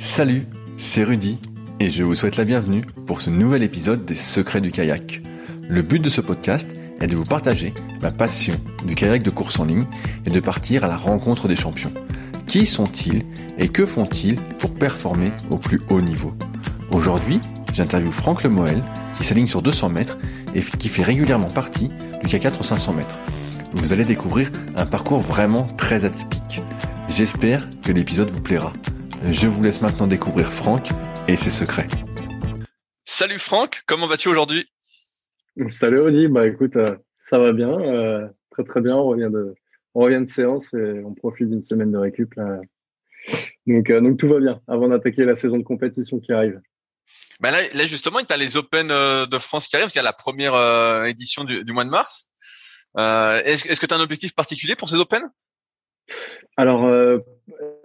Salut, c'est Rudy et je vous souhaite la bienvenue pour ce nouvel épisode des Secrets du kayak. Le but de ce podcast est de vous partager ma passion du kayak de course en ligne et de partir à la rencontre des champions. Qui sont-ils et que font-ils pour performer au plus haut niveau? Aujourd'hui, j'interviewe Franck Lemoel qui s'aligne sur 200 mètres et qui fait régulièrement partie du K4 500 mètres. Vous allez découvrir un parcours vraiment très atypique. J'espère que l'épisode vous plaira. Je vous laisse maintenant découvrir Franck et ses secrets. Salut Franck, comment vas-tu aujourd'hui? Salut Oli, bah écoute, euh, ça va bien, euh, très très bien. On revient de, on revient de séance et on profite d'une semaine de récup là. Donc, euh, donc tout va bien avant d'attaquer la saison de compétition qui arrive. Bah là, là justement, tu as les Open de France qui arrivent, il y a la première édition du, du, mois de mars. Est-ce est que tu as un objectif particulier pour ces Open? Alors, euh,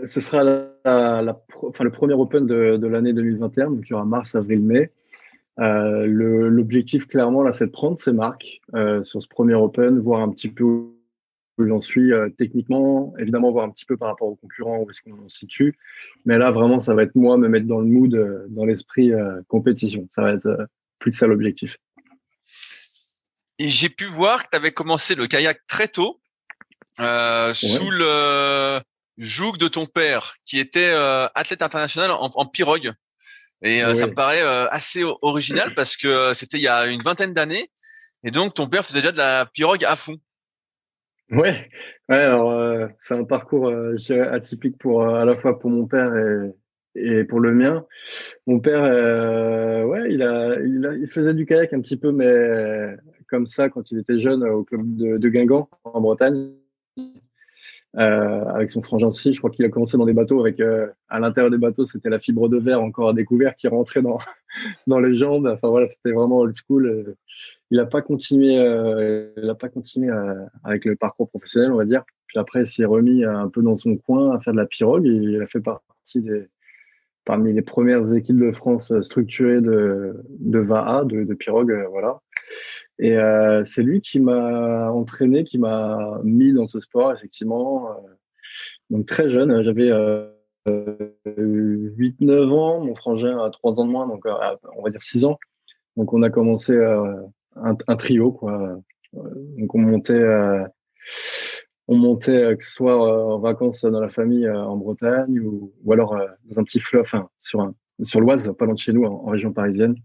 ce sera le premier Open de, l'année 2021, donc il y aura mars, avril, mai. Euh, L'objectif, clairement, là, c'est de prendre ses marques euh, sur ce premier Open, voir un petit peu où j'en suis techniquement, évidemment, voir un petit peu par rapport aux concurrents où est-ce qu'on se situe. Mais là, vraiment, ça va être moi, me mettre dans le mood, dans l'esprit compétition. Ça va être plus que ça l'objectif. Et j'ai pu voir que tu avais commencé le kayak très tôt. Euh, sous le joug de ton père, qui était euh, athlète international en, en pirogue. Et euh, ça me paraît assez original parce que c'était il y a une vingtaine d'années. Et donc ton père faisait déjà de la pirogue à fond. Ouais, ouais. Alors c'est un parcours atypique pour à la fois pour mon père et, et pour le mien. Mon père, ouais, il a, il a, il faisait du kayak un petit peu, mais comme ça quand il était jeune au club de, de Guingamp en Bretagne. Euh, avec son frangin aussi. Je crois qu'il a commencé dans des bateaux avec euh, à l'intérieur des bateaux, c'était la fibre de verre encore à découvert qui rentrait dans dans les jambes. Enfin voilà, c'était vraiment old school. Il n'a pas continué, euh, il pas continué avec le parcours professionnel, on va dire. Puis après, il s'est remis un peu dans son coin à faire de la pirogue. Il a fait partie des parmi les premières équipes de France structurées de de VAA, de, de pirogue, voilà. Et euh, c'est lui qui m'a entraîné, qui m'a mis dans ce sport, effectivement. Euh, donc très jeune, j'avais euh, 8-9 ans, mon frangin a 3 ans de moins, donc euh, on va dire 6 ans. Donc on a commencé euh, un, trio, quoi. Donc on montait, on montait que ce soit en vacances dans la famille en Bretagne ou, alors dans un petit fleuve, enfin sur l'Oise, pas loin de chez nous, en région parisienne.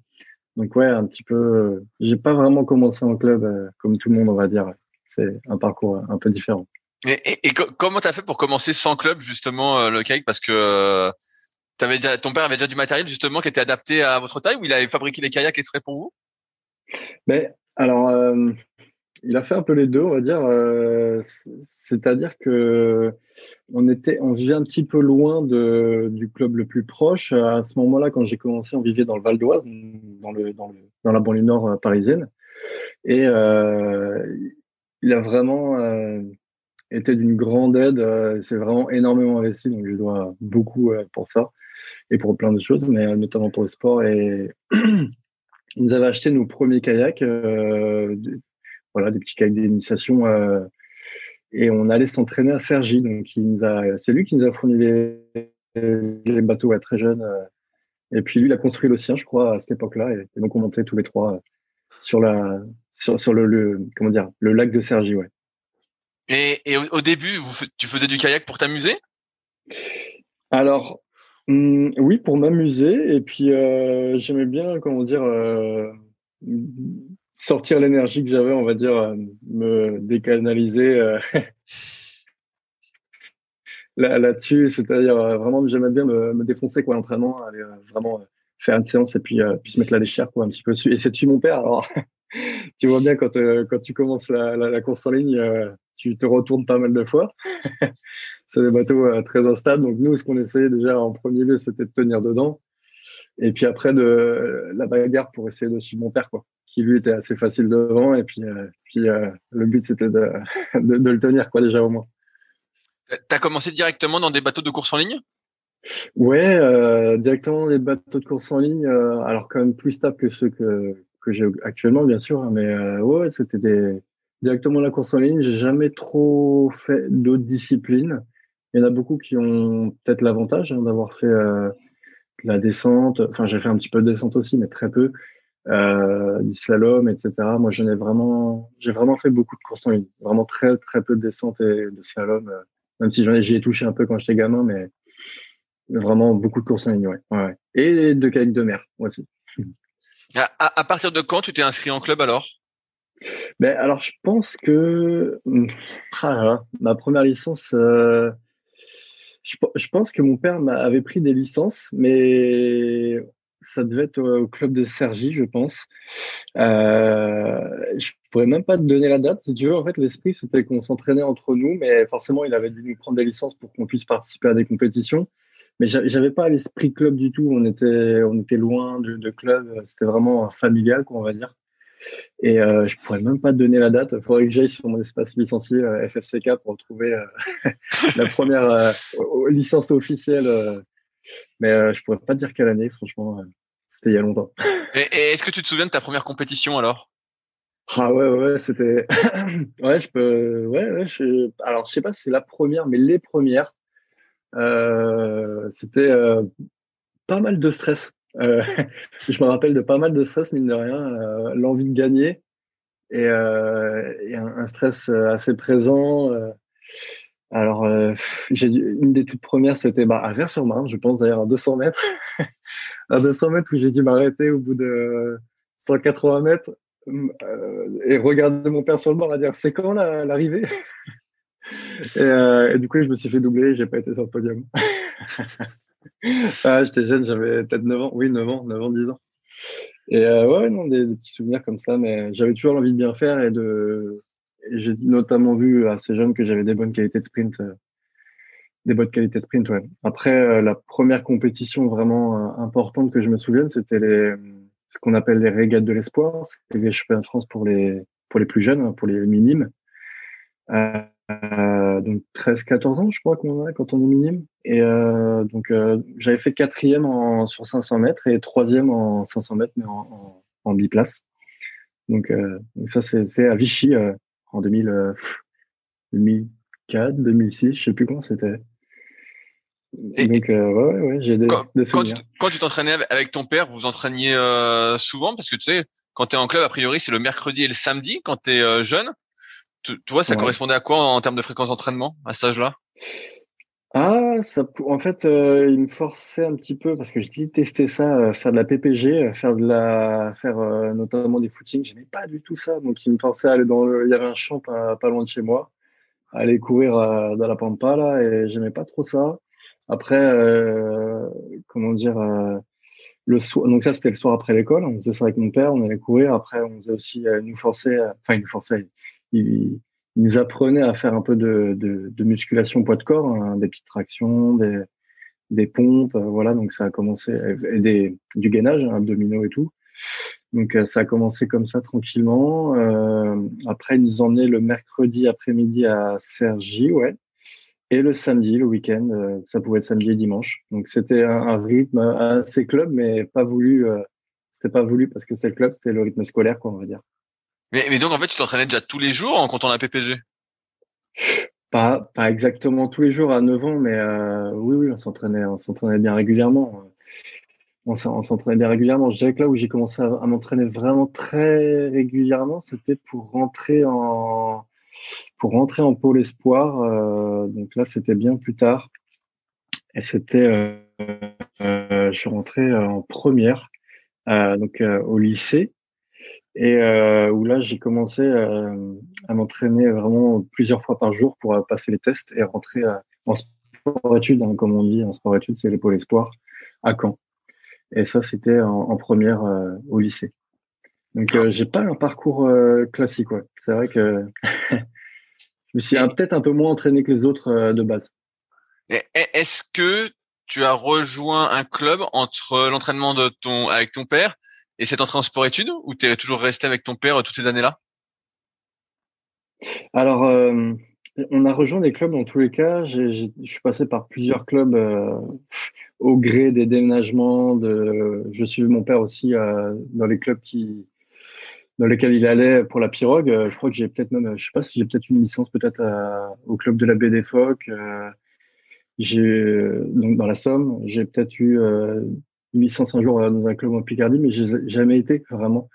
Donc ouais, un petit peu. Euh, j'ai pas vraiment commencé en club euh, comme tout le monde, on va dire. C'est un parcours un peu différent. Et, et, comment t'as fait pour commencer sans club justement euh, le kayak Parce que avais déjà, ton père avait déjà du matériel justement qui était adapté à votre taille ou il avait fabriqué des kayaks exprès pour vous? Mais alors, il a fait un peu les deux, on va dire. Euh, c'est-à-dire que on vivait un petit peu loin du club le plus proche. À ce moment-là, quand j'ai commencé, on vivait dans le Val d'Oise, dans la banlieue nord euh, parisienne. Et euh, il a vraiment été d'une grande aide. C'est vraiment énormément investi, donc je dois beaucoup pour ça et pour plein de choses, mais notamment pour le sport. Et ils nous avait acheté nos premiers kayaks voilà, des petits kayaks d'initiation. Euh, et on allait s'entraîner à Sergi. Donc, il nous a, c'est lui qui nous a fourni les, les bateaux à très jeune. Euh. et puis lui, il a construit le sien, je crois, à cette époque-là. Et, donc, on montait tous les trois euh, sur la, sur, sur le, le, comment dire, le lac de Sergi, ouais. Et, et au, début, vous, tu faisais du kayak pour t'amuser? Alors, hum, oui, pour m'amuser. Et puis, euh, j'aimais bien, comment dire, euh, sortir l'énergie que j'avais, on va dire, euh, me décanaliser euh, là-dessus. C'est-à-dire euh, vraiment, j'aimais bien me, défoncer quoi, l'entraînement, aller vraiment faire une séance et puis, puis se mettre la légère quoi, un petit peu. Et c'est dessus mon père. Alors, tu vois bien quand, quand tu commences la, course en ligne, tu te retournes pas mal de fois. c'est des bateaux très instables. Donc nous, ce qu'on essayait déjà en premier lieu, c'était de tenir dedans. Et puis après, de la bagarre pour essayer de suivre mon père, quoi qui lui était assez facile devant. Et puis, euh, puis euh, le but, c'était de, de, de, le tenir, quoi, déjà au moins. Tu as commencé directement dans des bateaux de course en ligne? Ouais, euh, directement les bateaux de course en ligne. Euh, alors, quand même plus stable que ceux que, que j'ai actuellement, bien sûr. Hein, mais ouais, c'était des... directement la course en ligne. J'ai jamais trop fait d'autres disciplines. Il y en a beaucoup qui ont peut-être l'avantage hein, d'avoir fait la descente. Enfin, j'ai fait un petit peu de descente aussi, mais très peu. Euh, du slalom, etc. Moi, j'en ai vraiment, j'ai vraiment fait beaucoup de courses en ligne. Vraiment très, très peu de descente et de slalom. Euh, même si j'en ai, j'y ai touché un peu quand j'étais gamin, mais vraiment beaucoup de courses en ligne, ouais. ouais. Et de kayak de mer, moi aussi. À, à, partir de quand tu t'es inscrit en club alors? Ben, alors, je pense que ah ma première licence, euh, je, je, pense que mon père avait pris des licences, mais ça devait être au, club de Sergi, je pense. Euh, je pourrais même pas te donner la date, si tu veux. En fait, l'esprit, c'était qu'on s'entraînait entre nous, mais forcément, il avait dû nous prendre des licences pour qu'on puisse participer à des compétitions. Mais j'avais pas l'esprit club du tout. On était, on était loin de, club. C'était vraiment familial, quoi, on va dire. Et euh, je pourrais même pas te donner la date. Il faudrait que j'aille sur mon espace licencié euh, FFCK pour trouver euh, la première euh, licence officielle mais euh, je pourrais pas dire quelle année, franchement. Euh, c'était il y a longtemps. Et, est-ce que tu te souviens de ta première compétition alors? Ah ouais, ouais, c'était. ouais, je peux. Ouais, ouais. Je... Alors, je sais pas si c'est la première, mais les premières. Euh, c'était euh, pas mal de stress. Euh, je me rappelle de pas mal de stress, mine de rien. L'envie de gagner et, et un, un, stress assez présent. Alors, euh, une des toutes premières, c'était bah, à Vers-sur-Marne, je pense d'ailleurs à 200 mètres. à 200 mètres où j'ai dû m'arrêter au bout de 180 mètres euh, et regarder mon père sur le bord à dire c'est quand l'arrivée? Et, euh, du coup, je me suis fait doubler, j'ai pas été sur le podium. ah, j'étais jeune, j'avais peut-être 9 ans, oui 9 ans, 9 ans, 10 ans. Et euh, ouais, non, des, des, petits souvenirs comme ça, mais j'avais toujours l'envie de bien faire et de j'ai notamment vu à ces jeunes que j'avais des bonnes qualités de sprint, euh, des bonnes qualités de sprint. Ouais. Après, euh, la première compétition vraiment euh, importante que je me souvienne, c'était les ce qu'on appelle les régates de l'espoir, c'était les championnats de France pour les pour les plus jeunes, hein, pour les minimes. Euh, donc 13-14 ans, je crois qu'on a quand on est minime. Et euh, donc j'avais fait quatrième en, sur 500 mètres et troisième en 500 mètres, mais en, en, en biplace. Donc, donc ça c'est à Vichy en 2000, 2004, 2006, je sais plus quand c'était. donc, euh, ouais, ouais, j'ai des, quand, des souvenirs. Quand tu t'entraînais avec ton père, vous vous entraîniez euh, souvent? Parce que tu sais, quand tu es en club, a priori, c'est le mercredi et le samedi quand tu es euh, jeune. Tu, tu, vois, ça correspondait à quoi en, termes de fréquence d'entraînement à cet âge-là? Ah, ça, en fait, euh, il me forçait un petit peu parce que j'ai testé ça, euh, faire de la PPG, euh, faire de la, faire euh, notamment des footings. J'aimais pas du tout ça, donc il me forçait à aller dans le. Il y avait un champ pas, pas loin de chez moi, aller courir dans la pampa là, et j'aimais pas trop ça. Après, comment dire, le soir. Donc ça, c'était le soir après l'école. On faisait ça avec mon père. On allait courir. Après, on faisait aussi, nous forçait, enfin, il nous forçait. Il, il nous apprenait à faire un peu de, de, de musculation poids de corps, hein, des petites tractions, des, des pompes, euh, voilà. Donc ça a commencé et des, du gainage, hein, abdominaux et tout. Donc euh, ça a commencé comme ça tranquillement. Euh, après, il nous emmenait le mercredi après-midi à Sergi, ouais. Et le samedi, le week-end, ça pouvait être samedi et dimanche. Donc c'était un, un, rythme assez club, mais pas voulu. c'était pas voulu parce que c'est le club, c'était le rythme scolaire, quoi, on va dire. Mais, mais donc en fait, tu t'entraînais déjà tous les jours en comptant la PPG pas, pas exactement tous les jours à 9 ans, mais euh, oui, oui, on s'entraînait, on s'entraînait bien régulièrement. On s'entraînait bien régulièrement. Je dirais que là où j'ai commencé à, m'entraîner vraiment très régulièrement, c'était pour rentrer en pour rentrer en pôle espoir. Euh, donc là, c'était bien plus tard. Et c'était, euh, euh je suis rentré en première, euh, donc euh, au lycée et euh, où là j'ai commencé euh, à m'entraîner vraiment plusieurs fois par jour pour euh, passer les tests et rentrer euh, en sport-études, hein, comme on dit, en sport-études, c'est l'épaule espoir à Caen. Et ça, c'était en, première euh, au lycée. Donc j'ai pas un parcours classique, ouais. C'est vrai que je me suis peut-être un peu moins entraîné que les autres de base. Est-ce que tu as rejoint un club entre l'entraînement de ton avec ton père et c'est entré en sport-études ou tu es toujours resté avec ton père toutes ces années-là? Alors, euh, on a rejoint des clubs dans tous les cas. je suis passé par plusieurs clubs euh, au gré des déménagements. Je suis mon père aussi euh, dans les clubs qui, dans lesquels il allait pour la pirogue. Je crois que j'ai peut-être même, je sais pas si j'ai peut-être une licence peut-être au club de la baie j'ai donc dans la Somme, j'ai peut-être eu une licence un jour dans un club en Picardie, mais j'ai jamais été vraiment.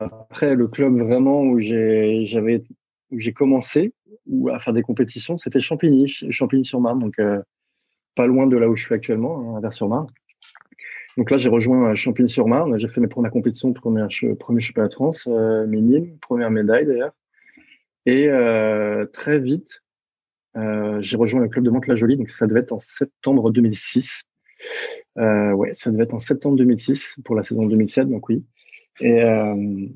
Après, le club vraiment où j'ai j'avais où j'ai commencé à faire des compétitions, c'était Champigny, Champigny-sur-Marne, donc pas loin de là où je suis actuellement, hein, vers sur marne Donc là, j'ai rejoint Champigny-sur-Marne. J'ai fait mes premières compétitions, premier, premier championnat de France, euh, minime, première médaille d'ailleurs. Et euh, très vite, euh, j'ai rejoint le club de Mantes-la-Jolie. Donc ça devait être en septembre 2006. Euh, ouais, ça devait être en septembre 2006 pour la saison 2007. Donc oui. Et euh,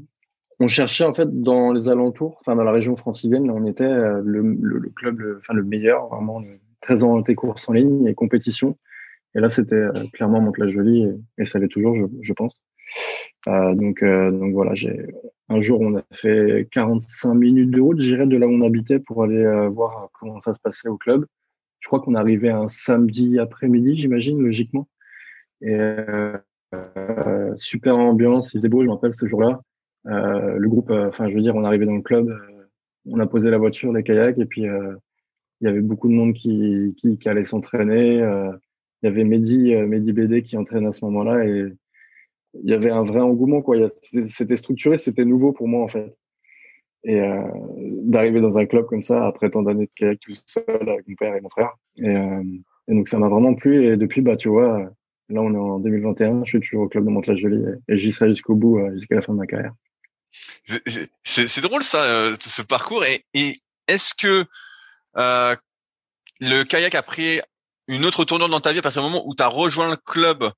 on cherchait en fait dans les alentours, enfin dans la région francilienne, on était euh, le, club, enfin le meilleur, vraiment le, très orienté course en ligne et compétition. Et là, c'était clairement Mantes-la-Jolie et, et, ça l'est toujours, je, pense. Donc, voilà, un jour on a fait 45 minutes de route, j'irais de là où on habitait pour aller voir comment ça se passait au club. Je crois qu'on arrivait un samedi après-midi, j'imagine, logiquement. Et euh, super ambiance, il faisait beau, je me rappelle ce jour-là. le groupe, enfin je veux dire, on arrivait dans le club, on a posé la voiture, les kayaks, et puis il y avait beaucoup de monde qui, qui, qui allait s'entraîner. Euh, il y avait Mehdi, euh, Mehdi BD qui entraîne à ce moment-là et il y avait un vrai engouement. quoi. C'était structuré, c'était nouveau pour moi en fait. Et euh, d'arriver dans un club comme ça après tant d'années de kayak tout seul avec mon père et mon frère. Et, euh, et donc ça m'a vraiment plu et depuis bah tu vois là on est en 2021, je suis toujours au club de Mantes-la-Jolie et, j'y serai jusqu'au bout euh, jusqu'à la fin de ma carrière. C'est drôle ça, euh, ce parcours et, et est-ce que euh, le kayak a pris une autre tournure dans ta vie à partir du moment où tu as rejoint le club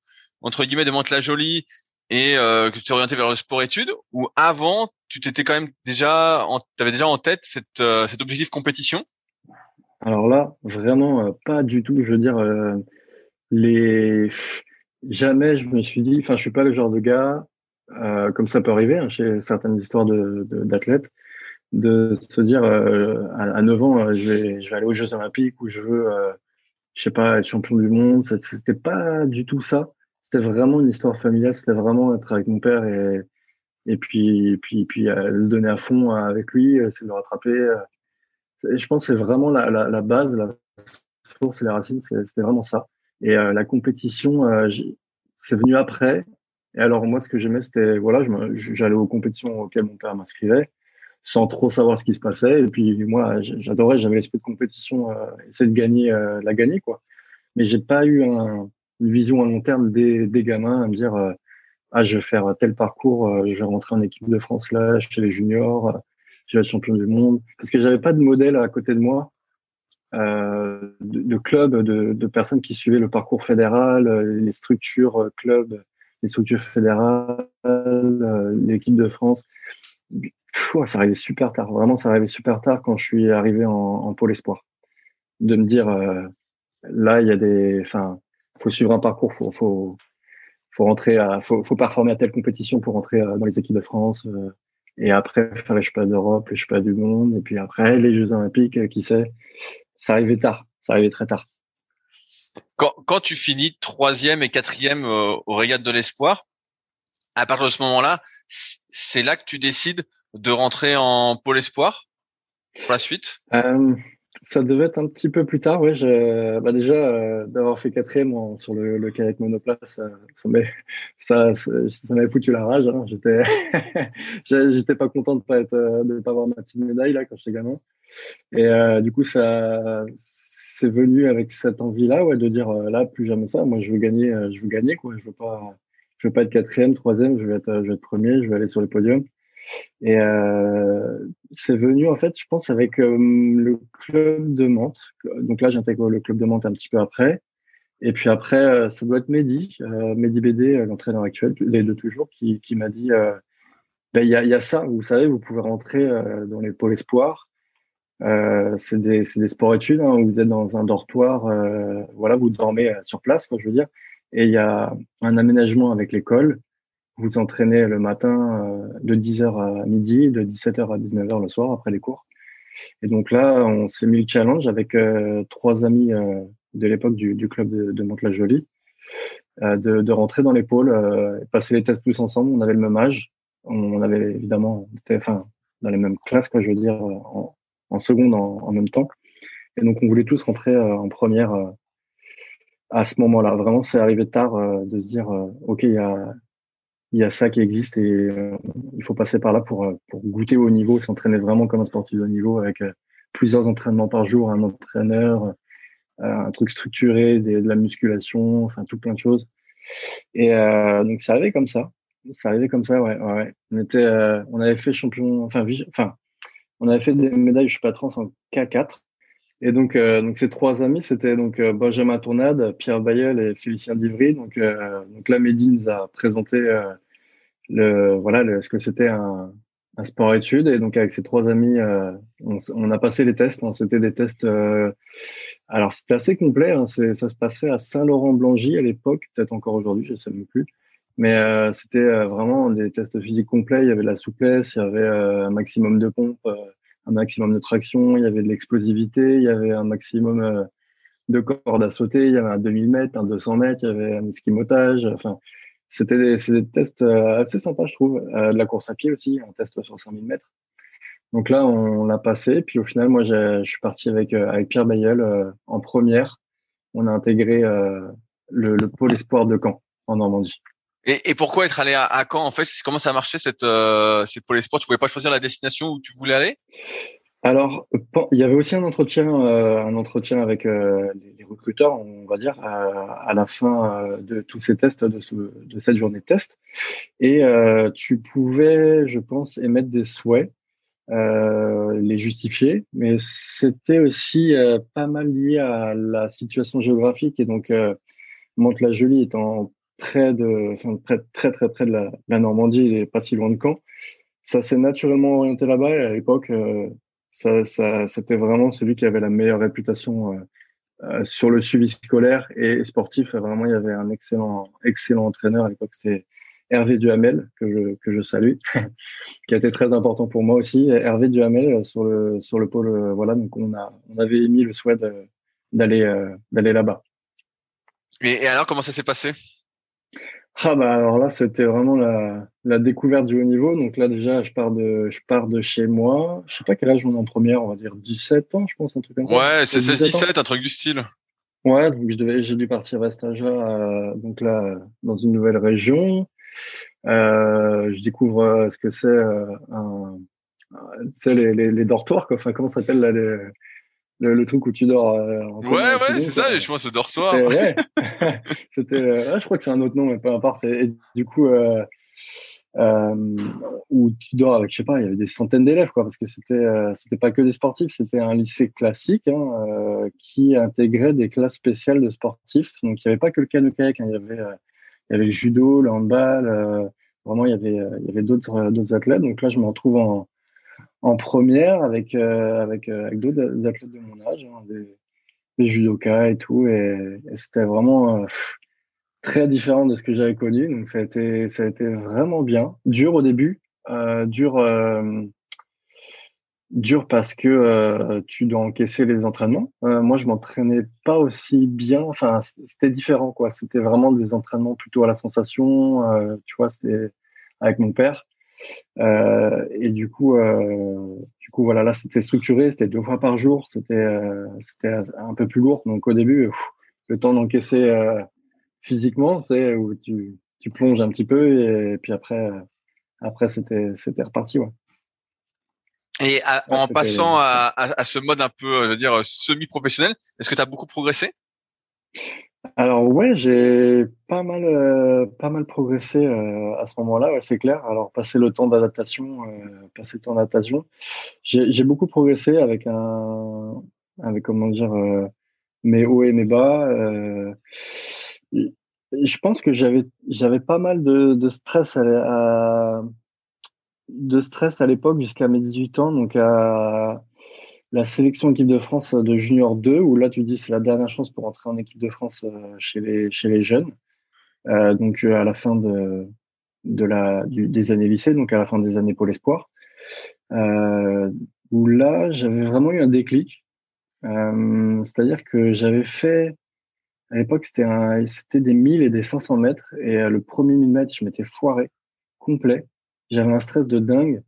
entre guillemets de Mantes-la-Jolie et euh, que tu t'es orienté vers le sport-études ou avant tu t'étais quand même déjà tu avais déjà en tête euh, cet objectif compétition? Alors là, vraiment euh, pas du tout, je veux dire les jamais je me suis dit enfin je suis pas le genre de gars comme ça peut arriver hein, chez certaines histoires d'athlètes de se dire euh, à, 9 ans, je, vais, je vais aller aux Jeux Olympiques ou je veux, je sais pas, être champion du monde. C'était pas du tout ça. C'était vraiment une histoire familiale. C'était vraiment être avec mon père et et puis puis puis se donner à fond avec lui, c'est de le rattraper. je pense que c'est vraiment la, la, base, la source et les racines. C'était vraiment ça. Et la compétition, c'est venu après. Et alors moi, ce que j'aimais, c'était voilà, j'allais aux compétitions auxquelles mon père m'inscrivait sans trop savoir ce qui se passait. Et puis moi, j'adorais, j'avais l'esprit de compétition, euh, essayer de gagner, euh, la gagner quoi. Mais j'ai pas eu un, une vision à long terme des, des gamins à me dire euh, ah je vais faire tel parcours, euh, je vais rentrer en équipe de France là, chez les juniors, je vais être champion du monde, parce que j'avais pas de modèle à côté de moi. de, de clubs, de, de, personnes qui suivaient le parcours fédéral, les structures clubs, les structures fédérales, l'équipe de France ça arrivait super tard. Vraiment, ça arrivait super tard quand je suis arrivé en, en pôle espoir. De me dire, euh, là, il y a des, enfin, faut suivre un parcours, faut, faut, faut rentrer à, faut, faut performer à telle compétition pour rentrer euh, dans les équipes de France. Euh, et après, faire les championnats d'Europe, les championnats du monde. Et puis après, les Jeux Olympiques, qui sait. Ça arrivait tard. Ça arrivait très tard. Quand, quand tu finis troisième et quatrième au régate de l'espoir, à partir de ce moment-là, c'est là que tu décides de rentrer en pôle espoir pour la suite? Euh, Ça devait être un petit peu plus tard, oui. Bah déjà, euh, d'avoir fait quatrième sur le, le kayak monoplace, ça, ça, ça, m'avait foutu la rage. Hein. J'étais, j'étais pas content de pas de pas avoir ma petite médaille là quand j'étais gamin. Et euh, du coup, ça, c'est venu avec cette envie-là, ouais, de dire euh, là plus jamais ça. Moi, je veux gagner, euh, je veux gagner quoi. Je veux pas, je veux pas être quatrième, troisième. Je veux être, je veux être premier. Je veux aller sur les podiums. Et euh, c'est venu en fait, je pense, avec euh, le club de Mantes. Donc là, j'intègre le club de Mantes un petit peu après. Et puis après, euh, ça doit être Mehdi, Mehdi BD, l'entraîneur actuel, les deux toujours, qui, m'a dit, ben, il y, a, ça, vous savez, vous pouvez rentrer dans les pôles espoirs. c'est des, des sports-études, hein, vous êtes dans un dortoir, voilà, vous dormez sur place, quoi, je veux dire. Et il y a un aménagement avec l'école vous entraînez le matin euh, de 10h à midi, de 17h à 19h le soir après les cours. Et donc là, on s'est mis le challenge avec euh, trois amis euh, de l'époque du, du, club de, de Mantes-la-Jolie de, de, rentrer dans les pôles, passer les tests tous ensemble. On avait le même âge. On avait évidemment, enfin, dans les mêmes classes, quoi, je veux dire, en, en seconde en, en, même temps. Et donc, on voulait tous rentrer en première à ce moment-là. Vraiment, c'est arrivé tard euh, de se dire, euh, ok, il y a, il y a ça qui existe et euh, il faut passer par là pour, pour goûter au niveau, s'entraîner vraiment comme un sportif de niveau avec plusieurs entraînements par jour, un entraîneur, un truc structuré, de la musculation, enfin tout plein de choses. Et donc ça arrivait comme ça. Ça arrivait comme ça, ouais. ouais. On était, on avait fait champion, enfin, enfin, on avait fait des médailles, je suis pas trans en K4. Et donc, euh, donc ces trois amis, c'était donc euh, Benjamin Tournade, Pierre Bayeul et Félicien Divry. Donc, euh, donc là, Mehdi nous a présenté le voilà le, ce que c'était un, un sport-études. Et donc avec ces trois amis, on, on, a passé les tests. Hein. C'était des tests. alors c'était assez complet. Hein. Ça se passait à Saint-Laurent-Blangy à l'époque, peut-être encore aujourd'hui, je sais plus. Mais c'était vraiment des tests physiques complets. Il y avait de la souplesse, il y avait un maximum de pompes un maximum de traction, il y avait de l'explosivité, il y avait un maximum euh, de cordes à sauter, il y avait un 2000 mètres, un 200 mètres, il y avait un esquimotage. Enfin, c'était des, des, tests euh, assez sympas, je trouve. Euh, de la course à pied aussi, un test sur 5000 mètres. Donc là, on, l'a passé. Puis au final, moi, je suis parti avec, avec Pierre Bayeul en première. On a intégré le, le pôle espoir de Caen, en Normandie. Et, pourquoi être allé à, Caen en fait? Comment ça a marché cette, euh, cette Pôle Sport Tu pouvais pas choisir la destination où tu voulais aller? Alors, il y avait aussi un entretien, euh, un entretien avec euh, les, recruteurs, on va dire, à, à la fin euh, de tous ces tests, de, ce, de cette journée de test. Et euh, tu pouvais, je pense, émettre des souhaits, les justifier, mais c'était aussi pas mal lié à la situation géographique. Et donc, Mantes-la-Jolie étant près de, enfin, près, très très près de la, Normandie, il pas si loin de Caen. Ça s'est naturellement orienté là-bas et à l'époque, euh, ça, ça, c'était vraiment celui qui avait la meilleure réputation euh, euh sur le suivi scolaire et sportif. Vraiment, il y avait un excellent, excellent entraîneur à l'époque. C'était Hervé Duhamel que je, que je salue, qui a été très important pour moi aussi. Hervé Duhamel euh, sur le sur le pôle, voilà. Donc on a on avait émis le souhait d'aller d'aller là-bas. Et, et alors, comment ça s'est passé? Ah bah alors là c'était vraiment la, la découverte du haut niveau. Donc là déjà je pars de je pars de chez moi. Je sais pas quel âge on est en première, on va dire 17 ans je pense un truc comme ça. Ouais, c'est 16 17 un truc du style. Ouais, donc je devais j'ai dû partir à euh, donc là dans une nouvelle région. Euh, je découvre euh, ce que c'est euh, un c'est les, les, les dortoirs quoi. Enfin comment ça s'appelle là les le, le, truc où tu dors. Euh, ouais, ouais, c'est ça, je pense, le dortoir. Ouais. C'était, euh, je crois que c'est un autre nom, mais peu importe. Et, du coup, euh, euh, où tu dors avec, je sais pas, il y avait des centaines d'élèves, quoi, parce que c'était, euh, c'était pas que des sportifs, c'était un lycée classique hein, euh, qui intégrait des classes spéciales de sportifs. Donc, il y avait pas que le canoë-kayak, hein, il y avait, il y avait le judo, le handball. vraiment, il y avait, il y avait d'autres, d'autres athlètes. Donc là, je me retrouve en en première avec euh, avec euh, avec d'autres athlètes de mon âge, hein, des, des, judokas et tout, et, c'était vraiment euh, très différent de ce que j'avais connu. Donc ça a été ça a été vraiment bien, dur au début, dur dur parce que tu dois encaisser les entraînements. moi, je m'entraînais pas aussi bien. Enfin, c'était différent, quoi. C'était vraiment des entraînements plutôt à la sensation. tu vois, c'était avec mon père. Euh, et du coup, euh, du coup, voilà, là, c'était structuré, c'était deux fois par jour, c'était, euh, c'était un peu plus lourd. Donc au début, le temps d'encaisser physiquement, tu sais, où tu, tu plonges un petit peu et, puis après, après, c'était, c'était reparti, ouais. Et en passant à, à, à, ce mode un peu, je veux dire, semi-professionnel, est-ce que tu as beaucoup progressé? Alors ouais, j'ai pas mal euh, pas mal progressé euh, à ce moment-là, ouais, c'est clair. Alors passer le temps d'adaptation, euh, passer le temps d'adaptation, j'ai beaucoup progressé avec un avec comment dire mes hauts et mes bas. je pense que j'avais j'avais pas mal de, de stress à, de stress à l'époque jusqu'à mes 18 ans, donc à la sélection équipe de France de junior 2, où là tu dis c'est la dernière chance pour entrer en équipe de France euh, chez les jeunes. Euh, donc euh, à la fin des années lycée, donc à la fin des années Pôle Espoir, euh, où là j'avais vraiment eu un déclic. Euh, C'est-à-dire que j'avais fait à l'époque c'était des 1000 et des 500 mètres et le premier 1000 mètres je m'étais foiré complet. J'avais un stress de dingue.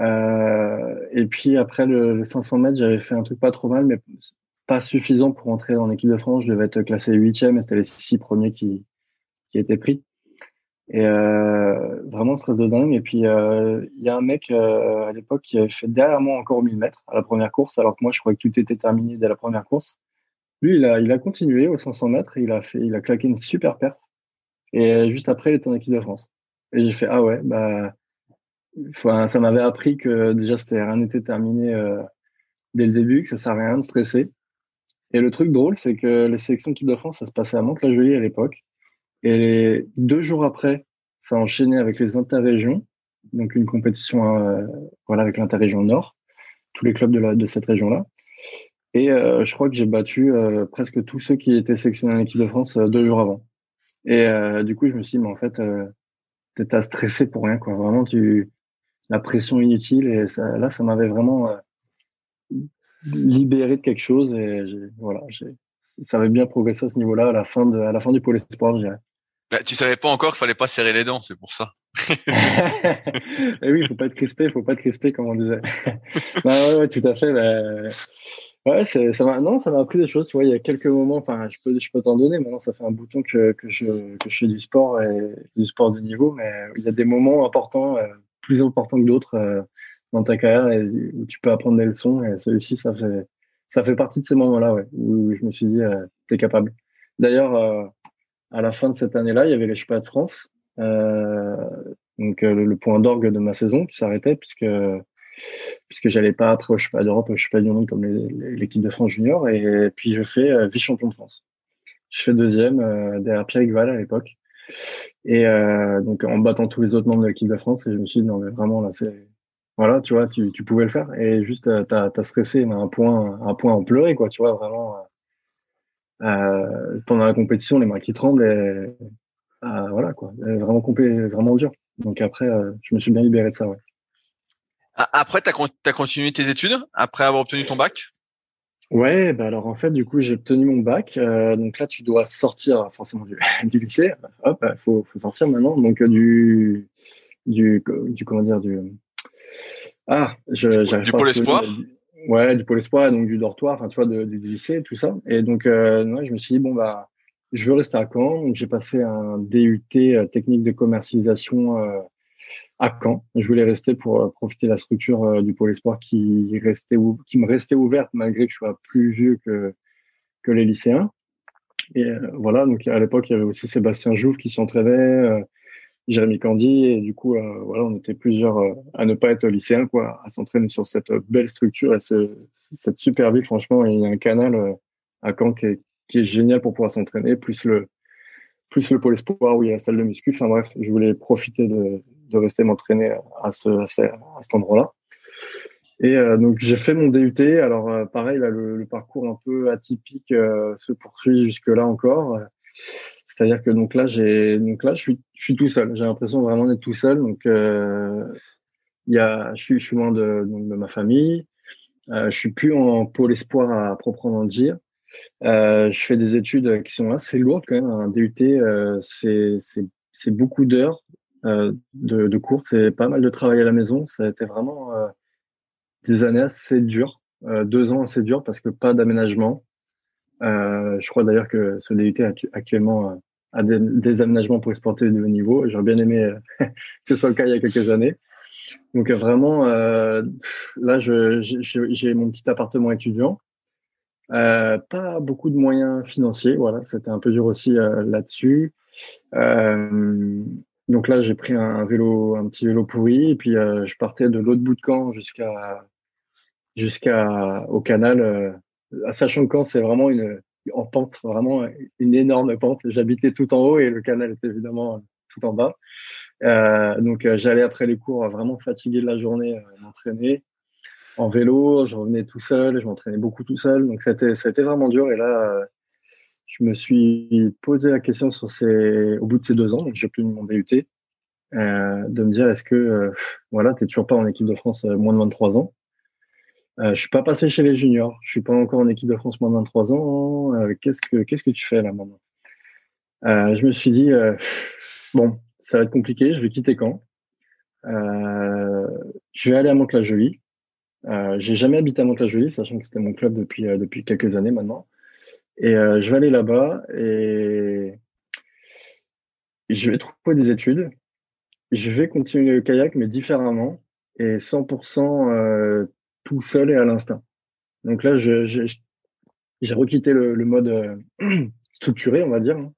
Euh, et puis après le, les 500 mètres, j'avais fait un truc pas trop mal, mais pas suffisant pour entrer en équipe de France. Je devais être classé huitième et c'était les six premiers qui, qui étaient pris. Et euh, vraiment stress de dingue. Et puis euh, il y a un mec euh, à l'époque qui avait fait derrière moi encore 1000 mètres à la première course, alors que moi je croyais que tout était terminé dès la première course. Lui, il a, il a continué aux 500 mètres. Et il a fait, il a claqué une super perte. Et juste après, il était en équipe de France. Et j'ai fait ah ouais, bah, enfin, ça m'avait appris que déjà c'était rien n'était terminé dès le début, que ça sert à rien de stresser. Et le truc drôle, c'est que les sélections équipe de France, ça se passait à Mantes-la-Jolie à l'époque. Et deux jours après, ça a enchaîné avec les interrégions, donc une compétition euh, voilà avec l'interrégion Nord, tous les clubs de, la, de cette région-là. Et euh, je crois que j'ai battu euh, presque tous ceux qui étaient sélectionnés en équipe de France deux jours avant. Et du coup, je me suis dit, mais en fait, t'es à stresser pour rien, quoi. Vraiment, tu la pression inutile. Et ça, là, ça m'avait vraiment libéré de quelque chose. Et voilà, ça avait bien progressé à ce niveau-là à la fin de, à la fin du pôle espoir, je dirais. Bah, tu savais pas encore qu'il fallait pas serrer les dents, c'est pour ça. Et oui, il faut pas être crispé, faut pas être crispé comme on disait. ouais, ouais, tout à fait. Bah... Ouais, ça m'a, non, ça m'a appris des choses. Tu vois, il y a quelques moments, enfin, je peux, je peux t'en donner. Maintenant, ça fait un bouton que, que je, que je fais du sport et du sport de niveau, mais il y a des moments importants, euh, plus importants que d'autres euh, dans ta carrière où tu peux apprendre des leçons. Et celui-ci, ça fait, ça fait partie de ces moments-là, ouais, où je me suis dit, euh, t'es capable. D'ailleurs, euh, à la fin de cette année-là, il y avait les championnats de France, donc le, point d'orgue de ma saison qui s'arrêtait puisque puisque j'allais pas après au championnat d'Europe, au championnat du monde comme l'équipe de France junior, et puis je fais vice-champion de France. Je fais deuxième derrière Pierre Val à l'époque, et euh, donc en battant tous les autres membres de l'équipe de France, et je me suis dit non mais vraiment là c'est voilà, tu vois, tu, tu pouvais le faire, et juste t'as as stressé, mais un point un point en pleurer quoi, tu vois vraiment euh, pendant la compétition, les mains qui tremblent, et, euh, voilà quoi, vraiment vraiment dur. Donc après, euh, je me suis bien libéré de ça. Après, tu continué tes études après avoir obtenu ton bac? Ouais, bah alors en fait, du coup, j'ai obtenu mon bac. Euh, donc là, tu dois sortir forcément du, du lycée. Hop, faut, faut sortir maintenant. Donc du, du, du comment dire, du ah, je, du pôle espoir. Ouais, du pôle espoir, donc du dortoir, enfin, tu vois, de, du lycée, tout ça. Et donc, euh, ouais, je me suis dit, bon, bah, je veux rester à Caen. Donc, j'ai passé un DUT euh, technique de commercialisation euh, à Caen. Je voulais rester pour euh, profiter de la structure euh, du pôle espoir qui restait qui me restait ouverte malgré que je sois plus vieux que que les lycéens. Et voilà, donc à l'époque, il y avait aussi Sébastien Jouve qui s'entraînait, Jérémy Candy et du coup euh, voilà on était plusieurs euh, à ne pas être lycéens quoi à s'entraîner sur cette belle structure et ce, cette super ville franchement il y a un canal euh, à Caen qui est, qui est génial pour pouvoir s'entraîner plus le plus le pôle espoir où il y a la salle de muscu enfin bref je voulais profiter de, de rester m'entraîner à ce à, ce, à cet endroit là et donc j'ai fait mon DUT alors pareil là le, parcours un peu atypique se poursuit jusque là encore c'est-à-dire que donc là, j'ai donc là, je suis, je suis tout seul. J'ai l'impression vraiment d'être tout seul. Donc, euh, il y a, je suis, loin de, de ma famille. Euh, je suis plus en pôle espoir à proprement dire. Euh, je fais des études qui sont assez lourdes quand même. Un DUT, euh, c'est c'est beaucoup d'heures euh, de, de cours. C'est pas mal de travail à la maison. Ça a été vraiment euh, des années assez dures, euh, deux ans assez durs parce que pas d'aménagement. Je crois d'ailleurs que ce DUT actuellement à des, des, aménagements pour exporter de haut niveau. J'aurais bien aimé que ce soit le cas il y a quelques années. Donc vraiment, là, j'ai mon petit appartement étudiant. Pas beaucoup de moyens financiers, voilà, c'était un peu dur aussi là-dessus. Donc là, j'ai pris un, vélo, un petit vélo pourri, et puis je partais de l'autre bout de camp jusqu'à jusqu'à au canal, sachant que Caen, c'est vraiment une en pente, vraiment une énorme pente. J'habitais tout en haut et le canal était évidemment tout en bas. Euh, donc euh, j'allais après les cours vraiment fatigué de la journée euh, m'entraîner en vélo. Je revenais tout seul, je m'entraînais beaucoup tout seul. Donc c'était c'était vraiment dur. Et là, je me suis posé la question sur ces, au bout de ces deux ans, donc j'ai obtenu mon DUT, de me dire est-ce que voilà, t'es toujours pas en équipe de France moins de 23 ans? Euh, je suis pas passé chez les juniors. Je suis pas encore en équipe de France moins de 23 ans. Euh, qu'est-ce que qu'est-ce que tu fais là maintenant? Euh, Je me suis dit euh, bon, ça va être compliqué. Je vais quitter Caen. Euh, je vais aller à Mantes-la-Jolie. Euh, j'ai jamais habité à Mantes-la-Jolie, sachant que c'était mon club depuis depuis quelques années maintenant. Et je vais aller là-bas et je vais trouver des études. Je vais continuer le kayak, mais différemment et 100% tout seul et à l'instinct. Donc là, j'ai requitté le, le mode structuré, on va dire, hein,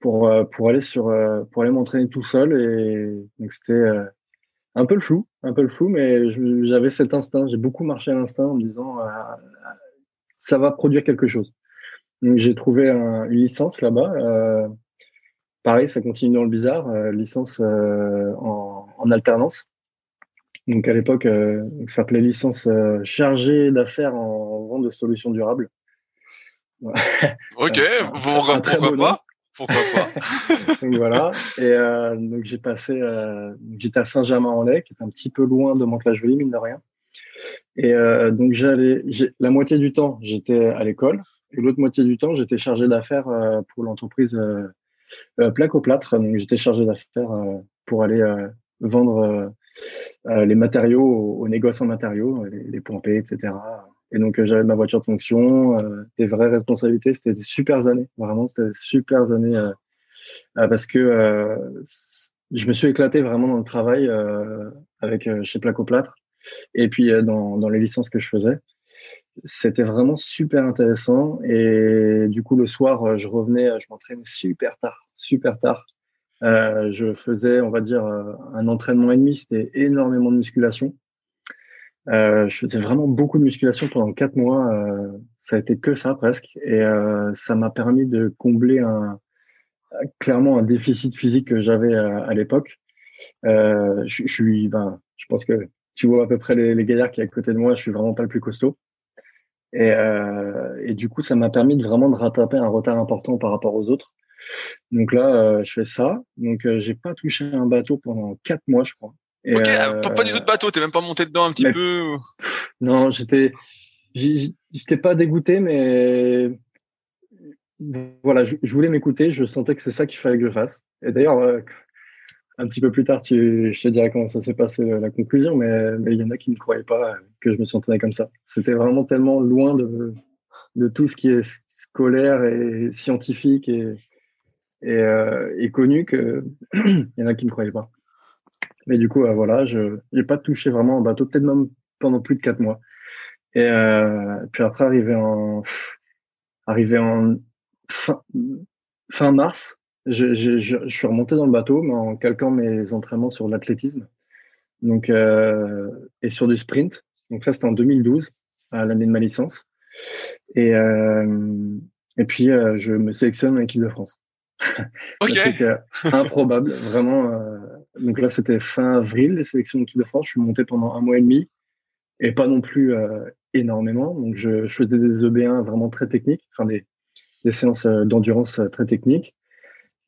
pour euh, pour aller sur euh, pour aller m'entraîner tout seul et donc c'était euh, un peu le flou, un peu le flou, mais j'avais cet instinct. J'ai beaucoup marché à l'instinct en me disant ça va produire quelque chose. J'ai trouvé un, une licence là-bas. pareil, ça continue dans le bizarre, licence en, en, alternance. Donc à l'époque, ça s'appelait licence chargée d'affaires en vente de solutions durables. ok, pourquoi pas? Pourquoi pas? Donc voilà. Et euh, donc j'ai passé, euh, j'étais à Saint-Germain-en-Laye, qui est un petit peu loin de Mantes-la-Jolie, mine de rien. Et euh, donc j'allais, la moitié du temps j'étais à l'école, et l'autre moitié du temps j'étais chargé d'affaires euh, pour l'entreprise euh, euh, Plaque plâtre. Donc j'étais chargé d'affaires pour aller vendre les matériaux aux, négoces en matériaux, les, les pompées, etc. Et donc, j'avais ma voiture de fonction, des vraies responsabilités. C'était des super années, vraiment, c'était des super années parce que je me suis éclaté vraiment dans le travail avec chez Placoplâtre et puis dans, dans les licences que je faisais. C'était vraiment super intéressant. Et du coup, le soir, je revenais, je m'entraînais super tard, super tard. Euh, je faisais, on va dire, un entraînement et demi. C'était énormément de musculation. Euh, je faisais vraiment beaucoup de musculation pendant quatre mois. Euh, ça a été que ça presque, et euh, ça m'a permis de combler un clairement un déficit physique que j'avais à, l'époque. Euh, je, suis, ben, je pense que tu vois à peu près les, les gaillards qui est à côté de moi. Je suis vraiment pas le plus costaud. Et, euh, et du coup, ça m'a permis de vraiment de rattraper un retard important par rapport aux autres. Donc là, je fais ça. Donc j'ai pas touché un bateau pendant quatre mois, je crois. ok, euh, pas, du tout de bateau, t'es même pas monté dedans un petit peu Non, j'étais, j'étais pas dégoûté, mais voilà, je, voulais m'écouter, je sentais que c'est ça qu'il fallait que je fasse. Et d'ailleurs, euh, un petit peu plus tard, tu, je te dirai comment ça s'est passé la conclusion, mais il y en a qui ne croyaient pas que je me sentais comme ça. C'était vraiment tellement loin de, de tout ce qui est scolaire et scientifique et, et, euh, et connu que il y en a qui ne croyaient pas. Mais du coup, euh, voilà, je n'ai pas touché vraiment un bateau, peut-être même pendant plus de quatre mois. Et euh, puis après, arrivé en, arrivé en fin mars, je, je, je, suis remonté dans le bateau, mais en calquant mes entraînements sur l'athlétisme. Donc, euh, et sur du sprint. Donc ça, c'était en 2012, à l'année de ma licence. Et, euh, et puis, euh, je me sélectionne en équipe de France. Ok. C'était improbable, vraiment. Euh, donc là, c'était fin avril, les sélections d'équipe de France. Je suis monté pendant un mois et demi et pas non plus euh, énormément. Donc je, je, faisais des EB1 vraiment très techniques, enfin des, des séances euh, d'endurance très techniques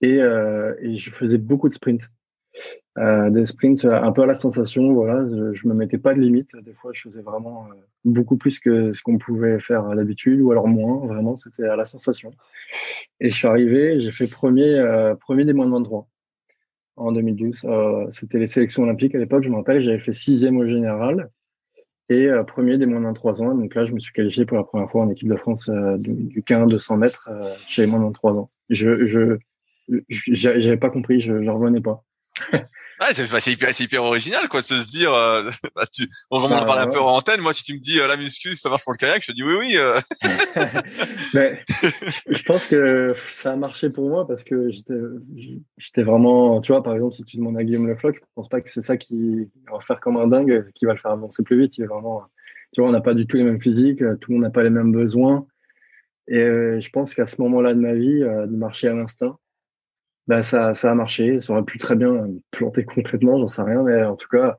et, et je faisais beaucoup de sprints. Euh, des sprints un peu à la sensation. Voilà, je, je me mettais pas de limite. Des fois, je faisais vraiment euh, beaucoup plus que ce qu'on pouvait faire d'habitude, ou alors moins. Vraiment, c'était à la sensation. Et je suis arrivé, j'ai fait premier, euh, premier des moins de 23 en 2012. c'était les sélections olympiques à l'époque. Je me rappelle, j'avais fait sixième au général et premier des moins de 23 ans. Donc là, je me suis qualifié pour la première fois en équipe de France du, du 15 200 mètres chez moins de 23 ans. Je, je, j'avais pas compris, je, je revenais pas. Ouais, c'est bah, hyper, hyper, original, quoi, de se dire, euh, bah, tu, on va en parler un peu en antenne. Moi, si tu me dis euh, la muscu, ça marche pour le kayak, je te dis oui, oui. Euh. Mais je pense que ça a marché pour moi parce que j'étais, vraiment, tu vois, par exemple, si tu demandes à Guillaume Lefloc, je pense pas que c'est ça qui va faire comme un dingue, qui va le faire avancer plus vite. Il est vraiment, tu vois, on n'a pas du tout les mêmes physiques, tout le monde n'a pas les mêmes besoins. Et je pense qu'à ce moment-là de ma vie, de marcher à l'instinct, bah ça, ça a marché. Ça aurait pu très bien planter complètement, j'en sais rien, mais en tout cas,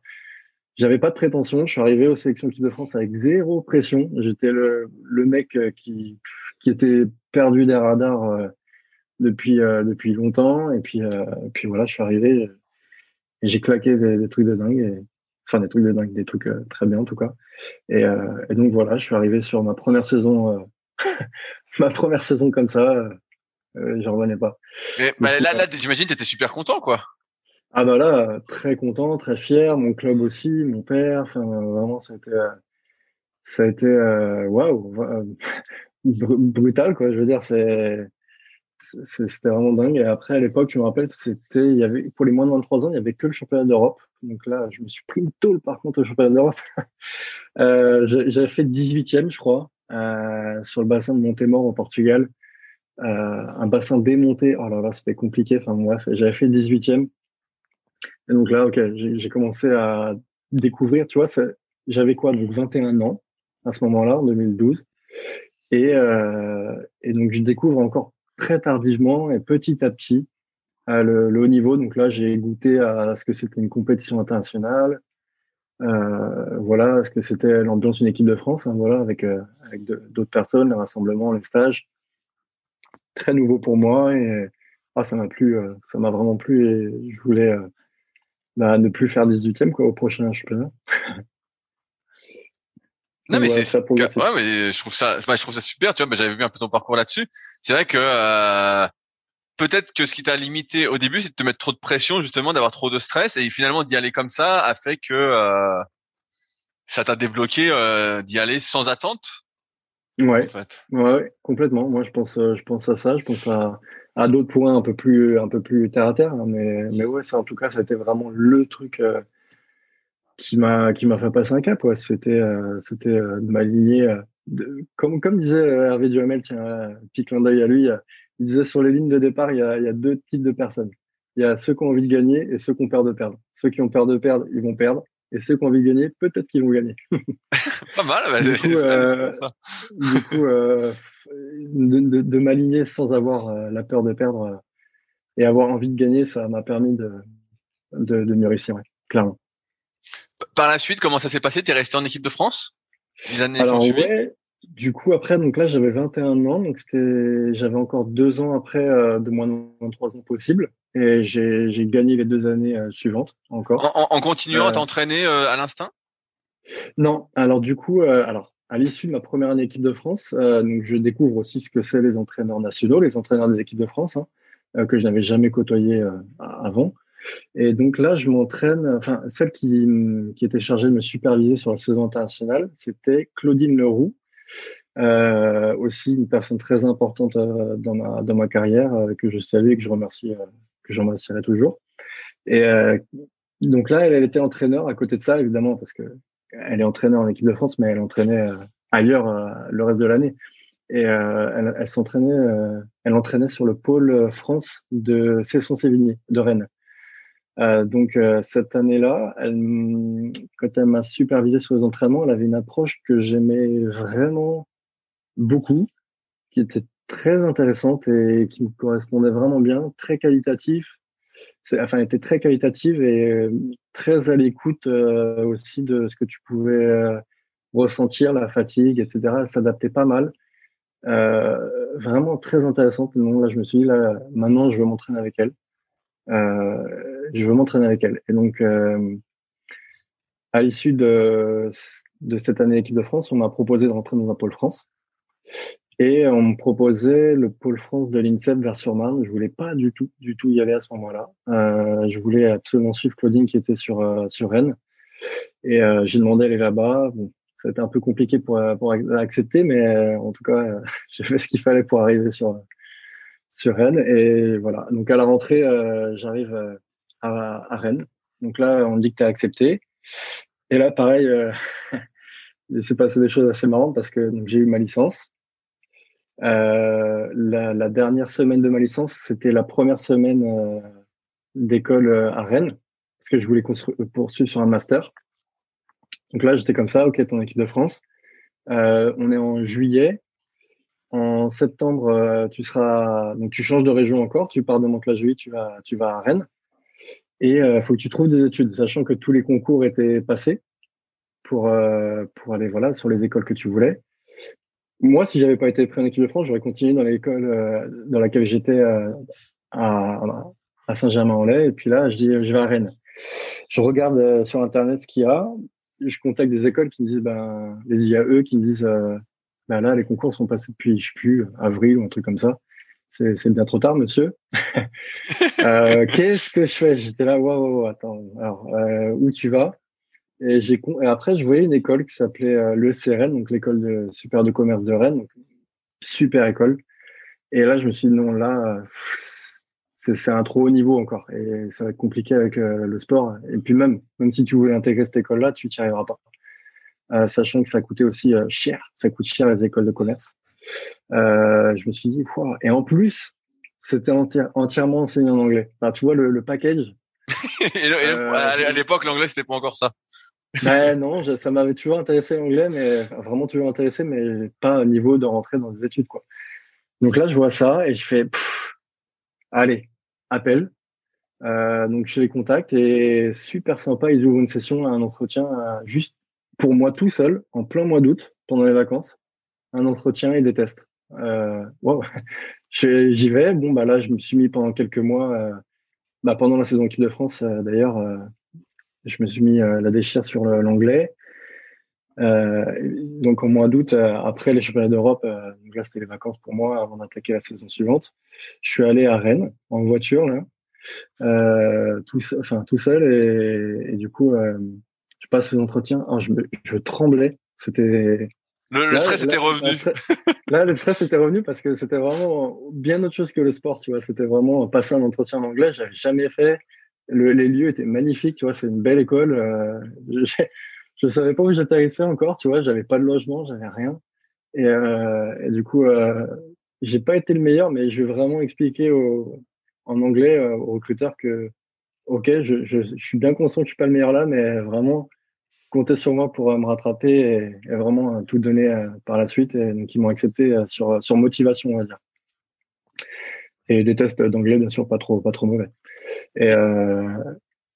j'avais pas de prétention. Je suis arrivé aux sélections équipe de France avec zéro pression. J'étais le, le mec euh, qui, qui était perdu des radars euh, depuis, euh, depuis longtemps. Et puis, puis voilà, je suis arrivé et j'ai claqué des, trucs de dingue. Enfin, des trucs de dingue, des trucs très bien en tout cas. Et, donc voilà, je suis arrivé sur ma première saison, ma première saison comme ça euh, j'en revenais pas. Mais bah, là, là, j'imagine, t'étais super content, quoi. Ah bah là, très content, très fier. Mon club aussi, mon père. Enfin, vraiment, c'était. ça a été waouh brutal quoi. Je veux dire, c'est c'était vraiment dingue. Et après, à l'époque, je me rappelle, c'était, il y avait, pour les moins de 23 ans, il y avait que le championnat d'Europe. Donc là, je me suis pris une tôle, par contre, au championnat d'Europe. euh, j'avais fait 18e, je crois, euh, sur le bassin de Montémort au Portugal. Euh, un bassin démonté. Oh là c'était compliqué. Enfin, bref, j'avais fait 18e. Et donc là, ok, j'ai commencé à découvrir, tu vois, j'avais quoi, donc 21 ans à ce moment-là, en 2012. Et, euh, et donc, je découvre encore très tardivement et petit à petit à le, haut niveau. Donc là, j'ai goûté à ce que c'était une compétition internationale. Euh, voilà, ce que c'était l'ambiance d'une équipe de France. Hein, voilà, avec euh, avec d'autres personnes, les rassemblements, les stages. Très nouveau pour moi et ah, ça m'a plu, euh, ça m'a vraiment plu et je voulais euh, bah, ne plus faire 18e quoi au prochain championnat. Non mais c'est ouais, mais je trouve ça je trouve ça super tu vois j'avais vu un peu ton parcours là-dessus. C'est vrai que euh, peut-être que ce qui t'a limité au début c'est de te mettre trop de pression justement d'avoir trop de stress et finalement d'y aller comme ça a fait que euh, ça t'a débloqué euh, d'y aller sans attente ouais en fait. ouais complètement moi je pense je pense à ça je pense à à d'autres points un peu plus un peu plus terre à terre hein, mais mais ouais ça en tout cas ça a été vraiment le truc qui m'a qui m'a fait passer un cap. Ouais. C'était euh, c'était euh, de m'aligner. Euh, comme comme disait Hervé Duhamel, tiens, pique un d'œil à lui. il disait sur les lignes de départ, il y, a, il y a deux types de personnes. Il y a ceux qui ont envie de gagner et ceux qui ont peur de perdre. Ceux qui ont peur de perdre, ils vont perdre. Et ceux qui ont envie de gagner, peut-être qu'ils vont gagner. Pas mal, bah, du coup, euh, du coup euh, de, de, de m'aligner sans avoir la peur de perdre et avoir envie de gagner, ça m'a permis de, de, de mieux réussir, ouais, clairement. Par la suite, comment ça s'est passé? T'es resté en équipe de France? Les années Alors, ouais, du coup, après, donc là, j'avais 21 ans, donc c'était, j'avais encore deux ans après euh, de moins de 23 ans possible, et j'ai, j'ai gagné les deux années euh, suivantes encore. En, en continuant à euh, t'entraîner à l'instinct? Non, alors du coup, alors à l'issue de ma première année équipe de France, donc je découvre aussi ce que c'est les entraîneurs nationaux, les entraîneurs des équipes de France, hein, que je n'avais jamais côtoyé avant. Et donc là, je m'entraîne, enfin, celle qui, qui était chargée de me superviser sur la saison internationale, c'était Claudine Leroux, euh, aussi une personne très importante euh, dans ma, dans ma carrière, euh, que je savais que je remercie, euh, que je remercierai toujours. Et donc là, elle, était entraîneur à côté de ça, évidemment, parce que elle est entraîneur en équipe de France, mais elle entraînait ailleurs le reste de l'année. Et elle, elle s'entraînait, elle entraînait sur le pôle France de Cesson-Sévigné, de Rennes. Euh, donc euh, cette année-là, elle, quand elle m'a supervisé sur les entraînements, elle avait une approche que j'aimais vraiment beaucoup, qui était très intéressante et qui me correspondait vraiment bien, très qualitatif. Enfin, était très qualitative et euh, très à l'écoute aussi de ce que tu pouvais ressentir, la fatigue, etc. Elle s'adaptait pas mal. vraiment très intéressante. Donc là, je me suis dit, là, maintenant, je veux m'entraîner avec elle. Euh, je veux m'entraîner avec elle. Et donc, euh, à l'issue de, de cette année équipe de France, on m'a proposé de rentrer dans un pôle France. Et on me proposait le pôle France de l'INSEP vers sur Marne. Je voulais pas du tout, du tout y aller à ce moment-là. Euh, je voulais absolument suivre Claudine qui était sur euh, sur Rennes. Et euh, j'ai demandé à aller là-bas. Bon, ça a été un peu compliqué pour pour accepter, mais en tout cas, j'ai fait ce qu'il fallait pour arriver sur sur Rennes. Et voilà. Donc à la rentrée, j'arrive à, à, Rennes. Donc là, on me dit que tu as accepté. Et là, pareil, il s'est passé des choses assez marrantes parce que j'ai eu ma licence. Euh, la, la, dernière semaine de ma licence, c'était la première semaine euh, d'école à Rennes parce que je voulais poursuivre sur un master. Donc là, j'étais comme ça, ok, ton équipe de France. on est en juillet en septembre, euh, tu seras donc tu changes de région encore, tu pars de Mantes-la-Jolie, tu vas tu vas à Rennes et il euh, faut que tu trouves des études, sachant que tous les concours étaient passés pour euh, pour aller voilà sur les écoles que tu voulais. Moi, si j'avais pas été pris en équipe de France, j'aurais continué dans l'école dans laquelle j'étais à, à Saint-Germain-en-Laye et puis là, je dis je vais à Rennes. Je regarde sur internet ce qu'il y a, je contacte des écoles qui me disent ben les IAE qui me disent bah là, les concours sont passés depuis, je sais plus, avril ou un truc comme ça. C'est bien trop tard, monsieur. euh, Qu'est-ce que je fais? J'étais là, waouh, attends. Alors, euh, où tu vas? Et, j'ai, et après, je voyais une école qui s'appelait euh, l'ECRN, donc l'école de, super de commerce de Rennes. Donc, super école. Et là, je me suis dit, non, là, c'est, c'est un trop haut niveau encore. Et ça va être compliqué avec euh, le sport. Et puis même, même si tu voulais intégrer cette école-là, tu n'y arriveras pas. Euh, sachant que ça coûtait aussi euh, cher. Ça coûte cher les écoles de commerce. Euh, je me suis dit, wow. et en plus, c'était entièrement enseigné en anglais. Enfin, tu vois le, le package. et, à l'époque, l'anglais c'était pas encore ça. Ben non, ça m'avait toujours intéressé l'anglais, mais vraiment toujours intéressé, mais pas au niveau de rentrer dans des études quoi. Donc là, je vois ça et je fais, allez, appel. Euh, donc je les contacte et super sympa, ils ouvrent une session, un entretien juste pour moi tout seul, en plein mois d'août, pendant les vacances, un entretien et des tests. Euh, wow. J'y vais. Bon, bah là, je me suis mis pendant quelques mois, euh, bah, pendant la saison équipe de France, euh, d'ailleurs, euh, je me suis mis la déchire sur l'anglais. donc, en mois d'août, après les championnats d'Europe, donc là, c'était les vacances pour moi avant d'attaquer la saison suivante. Je suis allé à Rennes en voiture, là, tout, enfin, tout seul, et, et du coup, je passe ces entretiens. Alors, je, me, je tremblais. C'était. Le, stress était revenu. Là, le stress était revenu parce que c'était vraiment bien autre chose que le sport, tu vois. C'était vraiment passer un entretien en anglais. J'avais jamais fait. Le, les lieux étaient magnifiques, tu vois. C'est une belle école. Euh, je, je savais pas où j'atterrissais encore, tu vois. J'avais pas de logement, j'avais rien. Et, euh, du coup, euh, j'ai pas été le meilleur, mais je vais vraiment expliquer au, en anglais euh, aux recruteurs que ok, je, je, je, suis bien conscient que je suis pas le meilleur là, mais vraiment comptez sur moi pour euh, me rattraper et, et vraiment euh, tout donner euh, par la suite. Et donc ils m'ont accepté sur sur motivation, on va dire. Et des tests d'anglais, bien sûr, pas trop pas trop mauvais. Et euh,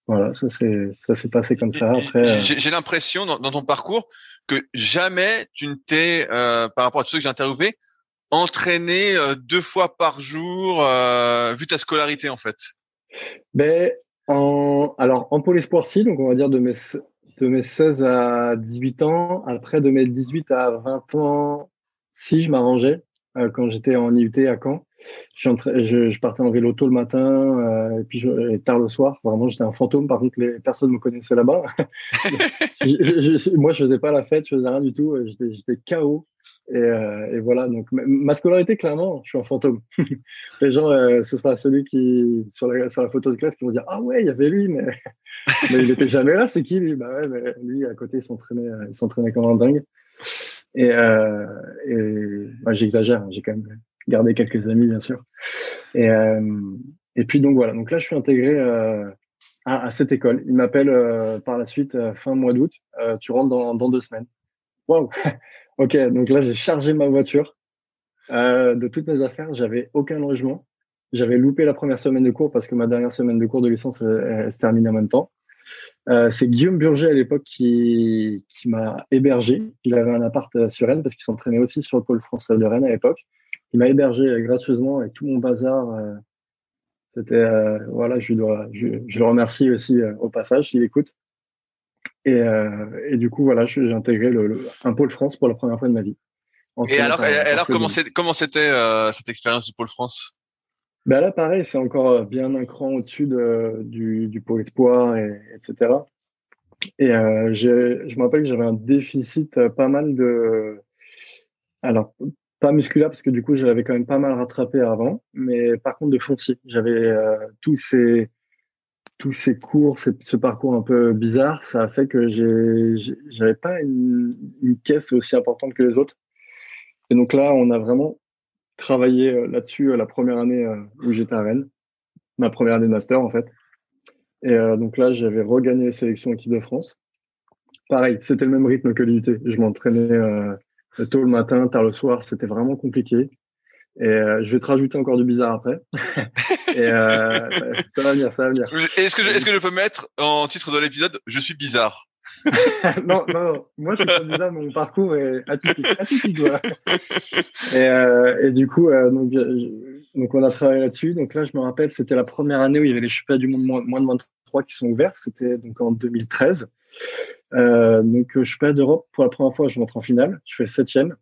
voilà, ça c'est ça s'est passé comme ça. Après, j'ai l'impression dans, dans, ton parcours que jamais tu ne t'es, euh, par rapport à tous ceux que j'ai interviewés, entraîné deux fois par jour, vu ta scolarité en fait. Ben en, alors, en pôle espoir, si, donc on va dire de mes, de mes 16 à 18 ans. Après, de mes 18 à 20 ans, si, je m'arrangeais euh, quand j'étais en IUT à Caen. Je, je, partais en vélo tôt le matin euh, et puis je, tard le soir. Vraiment, j'étais un fantôme. Par contre, les personnes me connaissaient là-bas. moi, je faisais pas la fête, je faisais rien du tout. J'étais KO. Et, euh, et, voilà, donc ma scolarité, clairement, je suis un fantôme. les gens, euh, ce sera celui qui, sur la, sur la photo de classe, qui vont dire Ah ouais, il y avait lui, mais, mais il n'était jamais là, c'est qui lui? Bah ouais, mais lui, à côté, il s'entraînait, euh, comme un dingue. Et, euh, et bah, j'exagère, hein, j'ai quand même gardé quelques amis, bien sûr. Et, euh, et puis, donc voilà, donc là, je suis intégré à, à, cette école. Il m'appelle par la suite, fin mois d'août, tu rentres dans, dans deux semaines. Waouh Ok, donc là, j'ai chargé ma voiture euh, de toutes mes affaires. J'avais aucun logement. J'avais loupé la première semaine de cours parce que ma dernière semaine de cours de licence se termine en même temps. Euh, c'est Guillaume Burger à l'époque qui, qui m'a hébergé. Il avait un appart sur Rennes parce qu'il s'entraînait aussi sur le pôle France de Rennes à l'époque. Il m'a hébergé gracieusement avec tout mon bazar. Euh, c'était euh, voilà, je, dois, je, je, le remercie aussi euh, au passage s'il écoute. Et, euh, et du coup, voilà, j'ai intégré le, le, un pôle France pour la première fois de ma vie. Et alors, alors comment c'était comment c'était euh, cette expérience du pôle France? Ben là, pareil, c'est encore euh, bien un cran au-dessus de, du, du pôle espoir, et, etc. Et euh, je me rappelle que j'avais un déficit euh, pas mal de, alors pas musculaire parce que du coup j'avais quand même pas mal rattrapé avant, mais par contre de foncier. J'avais euh, tous ces tous ces cours, ce parcours un peu bizarre, ça a fait que j'avais pas une, caisse aussi importante que les autres. Et donc là, on a vraiment travaillé euh, là-dessus euh, la première année où j'étais à Rennes, ma première année de master en fait. Et donc là, j'avais regagné les sélections équipe de France. Pareil, c'était le même rythme que l'UT. Je m'entraînais tôt le matin, tard le soir, c'était vraiment compliqué. Et euh, je vais te rajouter encore du bizarre après. et euh, ça va venir, ça va venir. Est-ce que, je, est-ce que je peux mettre en titre de l'épisode Je suis bizarre? Non, non, non, moi je suis pas bizarre, mon parcours est atypique. atypique voilà. et, euh, et du coup, euh, donc, donc on a travaillé là-dessus. Donc là, je me rappelle, c'était la première année où il y avait les championnats du monde moins, moins de 23 qui sont ouverts. C'était donc en 2013. Euh, donc championnat d'Europe, pour la première fois, je rentre en finale. Je fais septième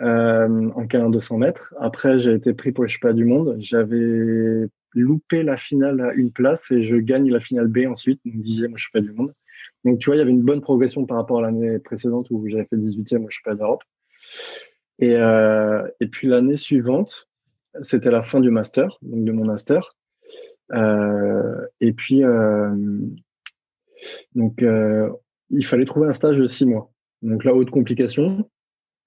euh, en K1 200 mètres. Après, j'ai été pris pour le championnat du monde. J'avais loupé la finale à une place et je gagne la finale B ensuite, donc dixième au championnat du monde. Donc, tu vois, il y avait une bonne progression par rapport à l'année précédente où j'avais fait 18e au championnat d'Europe. Et, euh, et puis l'année suivante, c'était la fin du master, donc de mon master. Euh, et puis, euh, donc, euh, il fallait trouver un stage de six mois. Donc là, haute complication.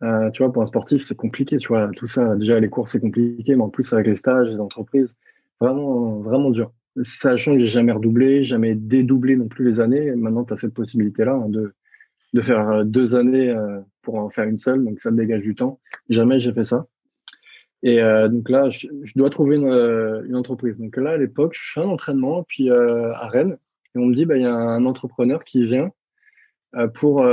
Euh, tu vois, pour un sportif, c'est compliqué. Tu vois, tout ça, déjà les cours, c'est compliqué, mais en plus avec les stages, les entreprises, vraiment, vraiment dur. Sachant que j'ai jamais redoublé, jamais dédoublé non plus les années. Maintenant, tu as cette possibilité-là hein, de, de faire deux années pour en faire une seule, donc ça me dégage du temps. Jamais j'ai fait ça. Et euh, donc là, je, dois trouver une, euh, une, entreprise. Donc là, à l'époque, je fais un entraînement, puis euh, à Rennes, et on me dit, bah, il y a un entrepreneur qui vient euh, pour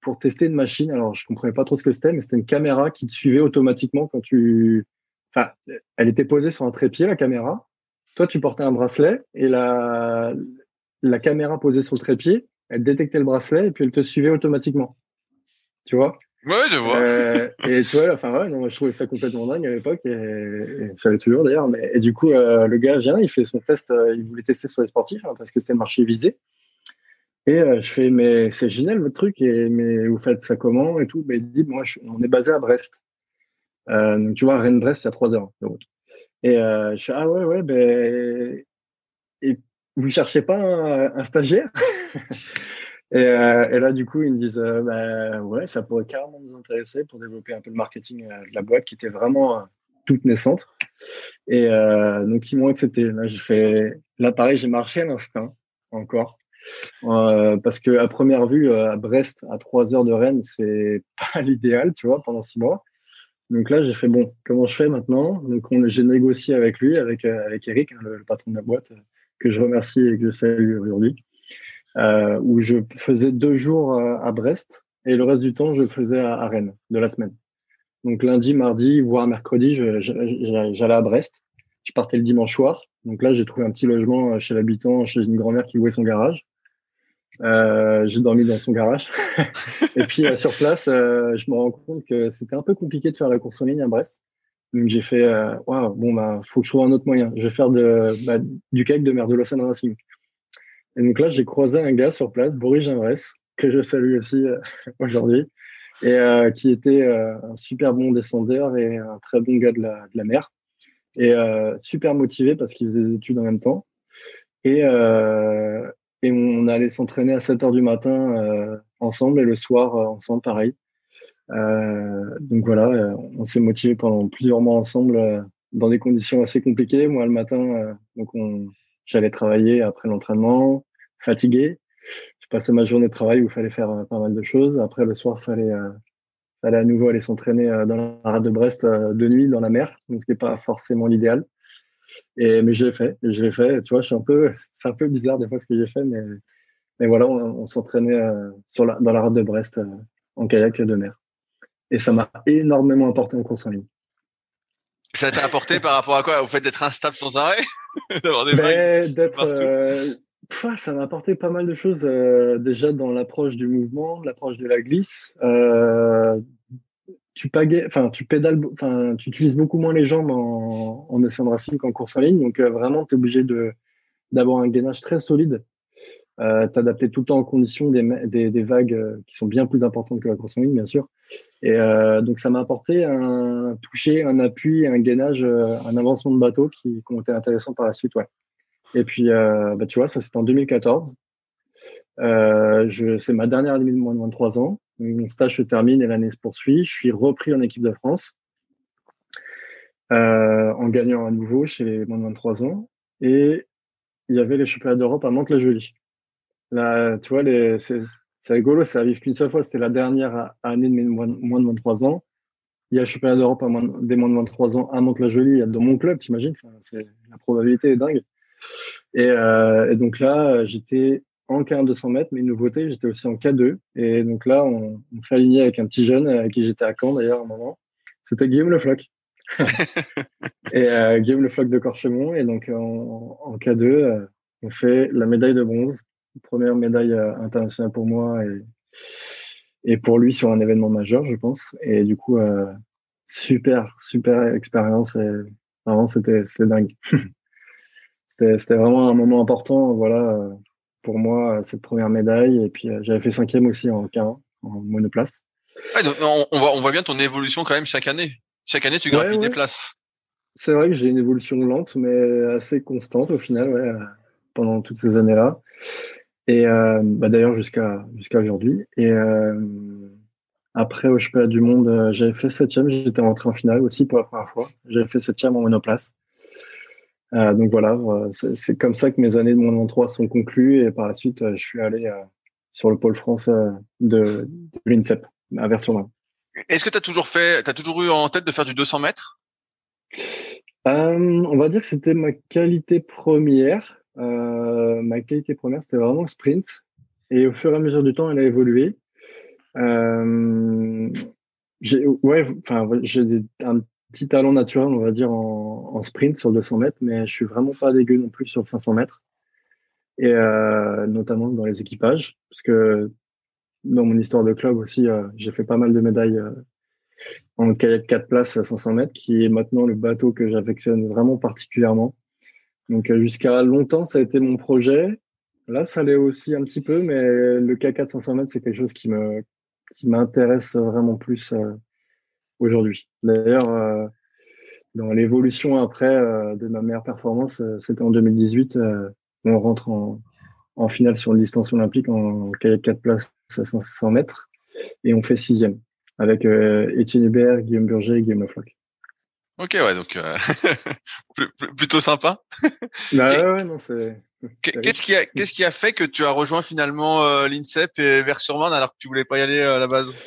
pour tester une machine. Alors, je comprenais pas trop ce que c'était, mais c'était une caméra qui te suivait automatiquement quand tu. Enfin, elle était posée sur un trépied, la caméra. Toi, tu portais un bracelet et la la caméra posée sur le trépied, elle détectait le bracelet et puis elle te suivait automatiquement. Tu vois? Ouais, je vois. Euh, et tu vois, enfin ouais, non, je trouvais ça complètement dingue à l'époque et, ça l'est toujours d'ailleurs. Mais et du coup, euh, le gars vient, il fait son test, euh, il voulait tester sur les sportifs hein, parce que c'était le marché visé. Et je fais, mais c'est génial votre truc et mais vous faites ça comment et tout. Mais il dit, moi, on est basé à Brest. donc tu vois, Rennes-Brest, y a trois heures de route. Et je fais, ah ouais, ouais, ben et vous cherchez pas un stagiaire? Et, euh, et, là, du coup, ils me disent, euh, bah, ouais, ça pourrait carrément nous intéresser pour développer un peu le marketing euh, de la boîte qui était vraiment euh, toute naissante. Et donc, ils m'ont accepté. Là, j'ai fait, là, pareil, j'ai marché à l'instinct encore. parce que à première vue, à Brest, à trois heures de Rennes, c'est pas l'idéal, tu vois, pendant six mois. Donc là, j'ai fait bon, comment je fais maintenant? Donc j'ai négocié avec lui, avec avec Eric, hein, le, le, patron de la boîte, que je remercie et que je salue aujourd'hui euh, où je faisais deux jours euh, à Brest et le reste du temps, je faisais à, Rennes de la semaine. Donc lundi, mardi, voire mercredi, j'allais à Brest. Je partais le dimanche soir. Donc là, j'ai trouvé un petit logement euh, chez l'habitant, chez une grand-mère qui louait son garage. Euh, j'ai dormi dans son garage. et puis euh, sur place, euh, je me rends compte que c'était un peu compliqué de faire la course en ligne à Brest. Donc j'ai fait, waouh, bon bah, faut que je trouve un autre moyen. Je vais faire de, bah, du cake de mer de Lausanne Racing. Et donc là, j'ai croisé un gars sur place, Boris Ginvresse, que je salue aussi euh, aujourd'hui, et euh, qui était euh, un super bon descendeur et un très bon gars de la, mer, et super motivé parce qu'il faisait des études en même temps. Et, on allait s'entraîner à 7 heures du matin ensemble et le soir ensemble, pareil. donc voilà, on s'est motivé pendant plusieurs mois ensemble dans des conditions assez compliquées. Moi, le matin, donc on, j'allais travailler après l'entraînement, fatigué. Je passais ma journée de travail où il fallait faire euh, pas mal de choses. Après, le soir, fallait, euh, fallait à nouveau aller s'entraîner euh, dans la rade de Brest de nuit dans la mer, donc ce qui n'est pas forcément l'idéal. Et mais je l'ai fait, je l'ai fait. Tu vois, je suis un peu, c'est un peu bizarre des fois ce que j'ai fait, mais mais voilà, on, s'entraînait sur la, dans la rade de Brest en kayak de mer. Et ça m'a énormément apporté en course en ligne. Ça t'a apporté par rapport à quoi? Au fait d'être instable sans arrêt? D'avoir des ben, D'être. Euh, ça m'a apporté pas mal de choses euh, déjà dans l'approche du mouvement, l'approche de la glisse. Euh, tu tu pédales, enfin tu utilises beaucoup moins les jambes en, en de racing qu'en course en ligne, donc euh, vraiment tu es obligé d'avoir un gainage très solide t'adapter tout le temps en conditions des, des, vagues qui sont bien plus importantes que la course en ligne, bien sûr. Et donc, ça m'a apporté un toucher, un appui, un gainage, un avancement de bateau qui, ont été intéressants par la suite, ouais. Et puis, euh, bah, tu vois, ça c'était en 2014. Euh, c'est ma dernière année de moins de 23 ans. Mon stage se termine et l'année se poursuit. Je suis repris en équipe de France euh, en gagnant à nouveau chez les moins de 23 ans. Et il y avait les championnats d'Europe à Mantes-la-Jolie. Là, tu vois, c'est, rigolo, ça arrive qu'une seule fois. C'était la dernière année de mes moins, de 23 ans. Il y a le championnat d'Europe des moins de 23 ans à Mantes-la-Jolie, dans mon club, t'imagines? Enfin, La probabilité est dingue. Et, euh, et donc là, j'étais en K1 200 mètres, mais une nouveauté, j'étais aussi en K2. Et donc là, on, on fait aligner avec un petit jeune avec qui j'étais à Caen d'ailleurs à un moment. C'était Guillaume Le Floch. et euh, Guillaume Le Floch de Corchemont. Et donc en, en K2, euh, on fait la médaille de bronze première médaille euh, internationale pour moi et, et pour lui sur un événement majeur, je pense. Et du coup, euh, super, super expérience et vraiment, c'était, c'était dingue. c'était, vraiment un moment important, voilà, pour moi cette première médaille. Et puis j'avais fait cinquième aussi en K1, en monoplace. on, voit, on voit bien ton évolution quand même chaque année. Chaque année, tu grappilles des places. C'est vrai que j'ai une évolution lente, mais assez constante au final, ouais, pendant toutes ces années-là. Et euh, bah d'ailleurs jusqu'à jusqu'à aujourd'hui. Et euh, après au championnat du monde, euh, j'avais fait septième. J'étais rentré en finale aussi pour la première fois. J'avais fait septième en monoplace. Euh, donc voilà, c'est comme ça que mes années de mon 3 sont conclues. Et par la suite, je suis allé sur le pôle France de, de l'INSEP à version Est-ce que tu as toujours fait, as toujours eu en tête de faire du 200 mètres? On va dire que c'était ma qualité première. Euh, ma qualité première, c'était vraiment le sprint. Et au fur et à mesure du temps, elle a évolué. Euh, j'ai ouais, enfin, j'ai un petit talent naturel, on va dire, en, en, sprint sur 200 mètres, mais je suis vraiment pas dégueu non plus sur 500 mètres. Et euh, notamment dans les équipages, parce que dans mon histoire de club aussi, euh, j'ai fait pas mal de médailles euh, en kayak 4 places à 500 mètres, qui est maintenant le bateau que j'affectionne vraiment particulièrement. Donc euh, jusqu'à longtemps, ça a été mon projet. Là, ça l'est aussi un petit peu, mais le K4 500 mètres, c'est quelque chose qui me qui m'intéresse vraiment plus euh, aujourd'hui. D'ailleurs, euh, dans l'évolution après de ma meilleure performance, c'était en 2018. on rentre en, en finale sur une distance olympique en kayak 4 places à 500 mètres et on fait sixième avec Étienne Hubert, Guillaume Burger et Guillaume Lefloc. Ok, ouais, donc euh, plutôt sympa. bah ouais, non, c'est. Qu'est-ce qui a qu'est-ce qui a fait que tu as rejoint finalement euh, l'INSEP et Vers-sur-Marne alors que tu voulais pas y aller euh, à la base?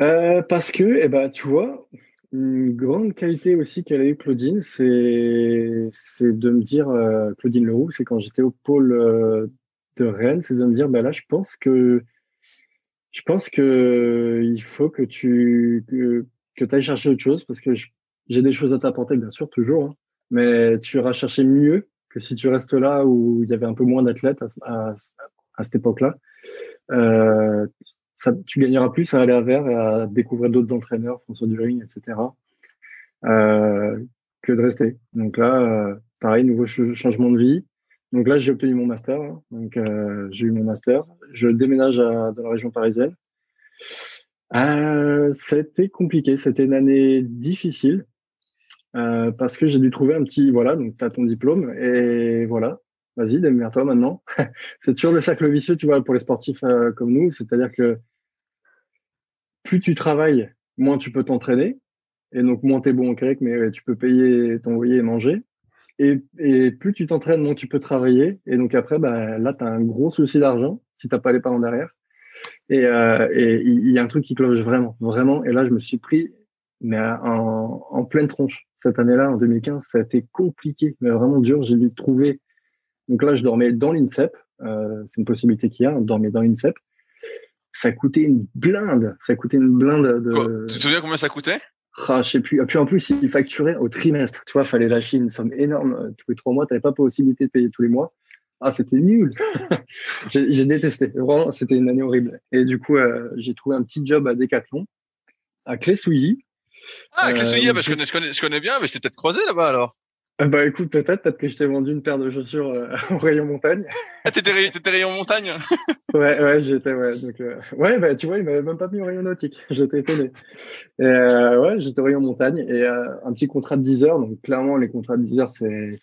Euh, Parce que, eh ben, tu vois, une grande qualité aussi qu'elle a eu Claudine, c'est de me dire Claudine Leroux, c'est quand j'étais au pôle de Rennes, c'est de me dire, bah là, je pense que je pense que il faut que tu que, que tu ailles chercher autre chose parce que j'ai des choses à t'apporter, bien sûr, toujours, hein. mais tu iras chercher mieux que si tu restes là où il y avait un peu moins d'athlètes à, à, cette époque-là. Euh, tu gagneras plus à aller à Vers et à découvrir d'autres entraîneurs, François During, etc., euh, que de rester. Donc là, euh, pareil, nouveau changement de vie. Donc là, j'ai obtenu mon master. Hein. Donc euh, j'ai eu mon master. Je déménage dans la région parisienne. C'était compliqué. C'était une année difficile. Parce que j'ai dû trouver un petit, voilà, donc tu as ton diplôme et voilà, vas-y, démerde-toi maintenant. c'est toujours le cercle vicieux, tu vois, pour les sportifs euh, comme nous, c'est-à-dire que plus tu travailles, moins tu peux t'entraîner, et donc moins tu es bon au kayak, mais tu peux payer ton loyer et manger. Et, plus tu t'entraînes, moins tu peux travailler, et donc après, bah, là, tu as un gros souci d'argent si t'as pas les parents derrière. Et euh, il y a un truc qui cloche vraiment, vraiment. Et là, je me suis pris mais en, en pleine tronche. Cette année-là, en 2015, ça a été compliqué, mais vraiment dur. J'ai dû trouver. Donc là, je dormais dans l'INSEP. Euh, c'est une possibilité qu'il y a. On dormait dans l'INSEP. Ça coûtait une blinde. Ça coûtait une blinde de. tu te souviens combien ça coûtait? Ah, je sais plus. Et puis en plus, il facturait au trimestre. Tu vois, fallait lâcher une somme énorme tous les trois mois. Tu n'avais pas possibilité de payer tous les mois. Ah, c'était nul. j'ai détesté. Vraiment, c'était une année horrible. Et du coup, euh, j'ai trouvé un petit job à Decathlon, à Clé-Souilly, ah, avec les bah, je, connais, je, connais, je connais bien, mais c'est peut-être croisé là-bas alors. Ah, bah écoute, peut-être, peut-être que je t'ai vendu une paire de chaussures euh, au rayon montagne. Ah, t'étais, t'étais rayon montagne? Ouais, ouais, j'étais, ouais. Donc, euh, ouais, bah tu vois, il m'avait même pas mis au rayon nautique. J'étais étonné. Et, euh, ouais, j'étais au rayon montagne et euh, un petit contrat de 10 heures. Donc clairement, les contrats de 10 heures, c'est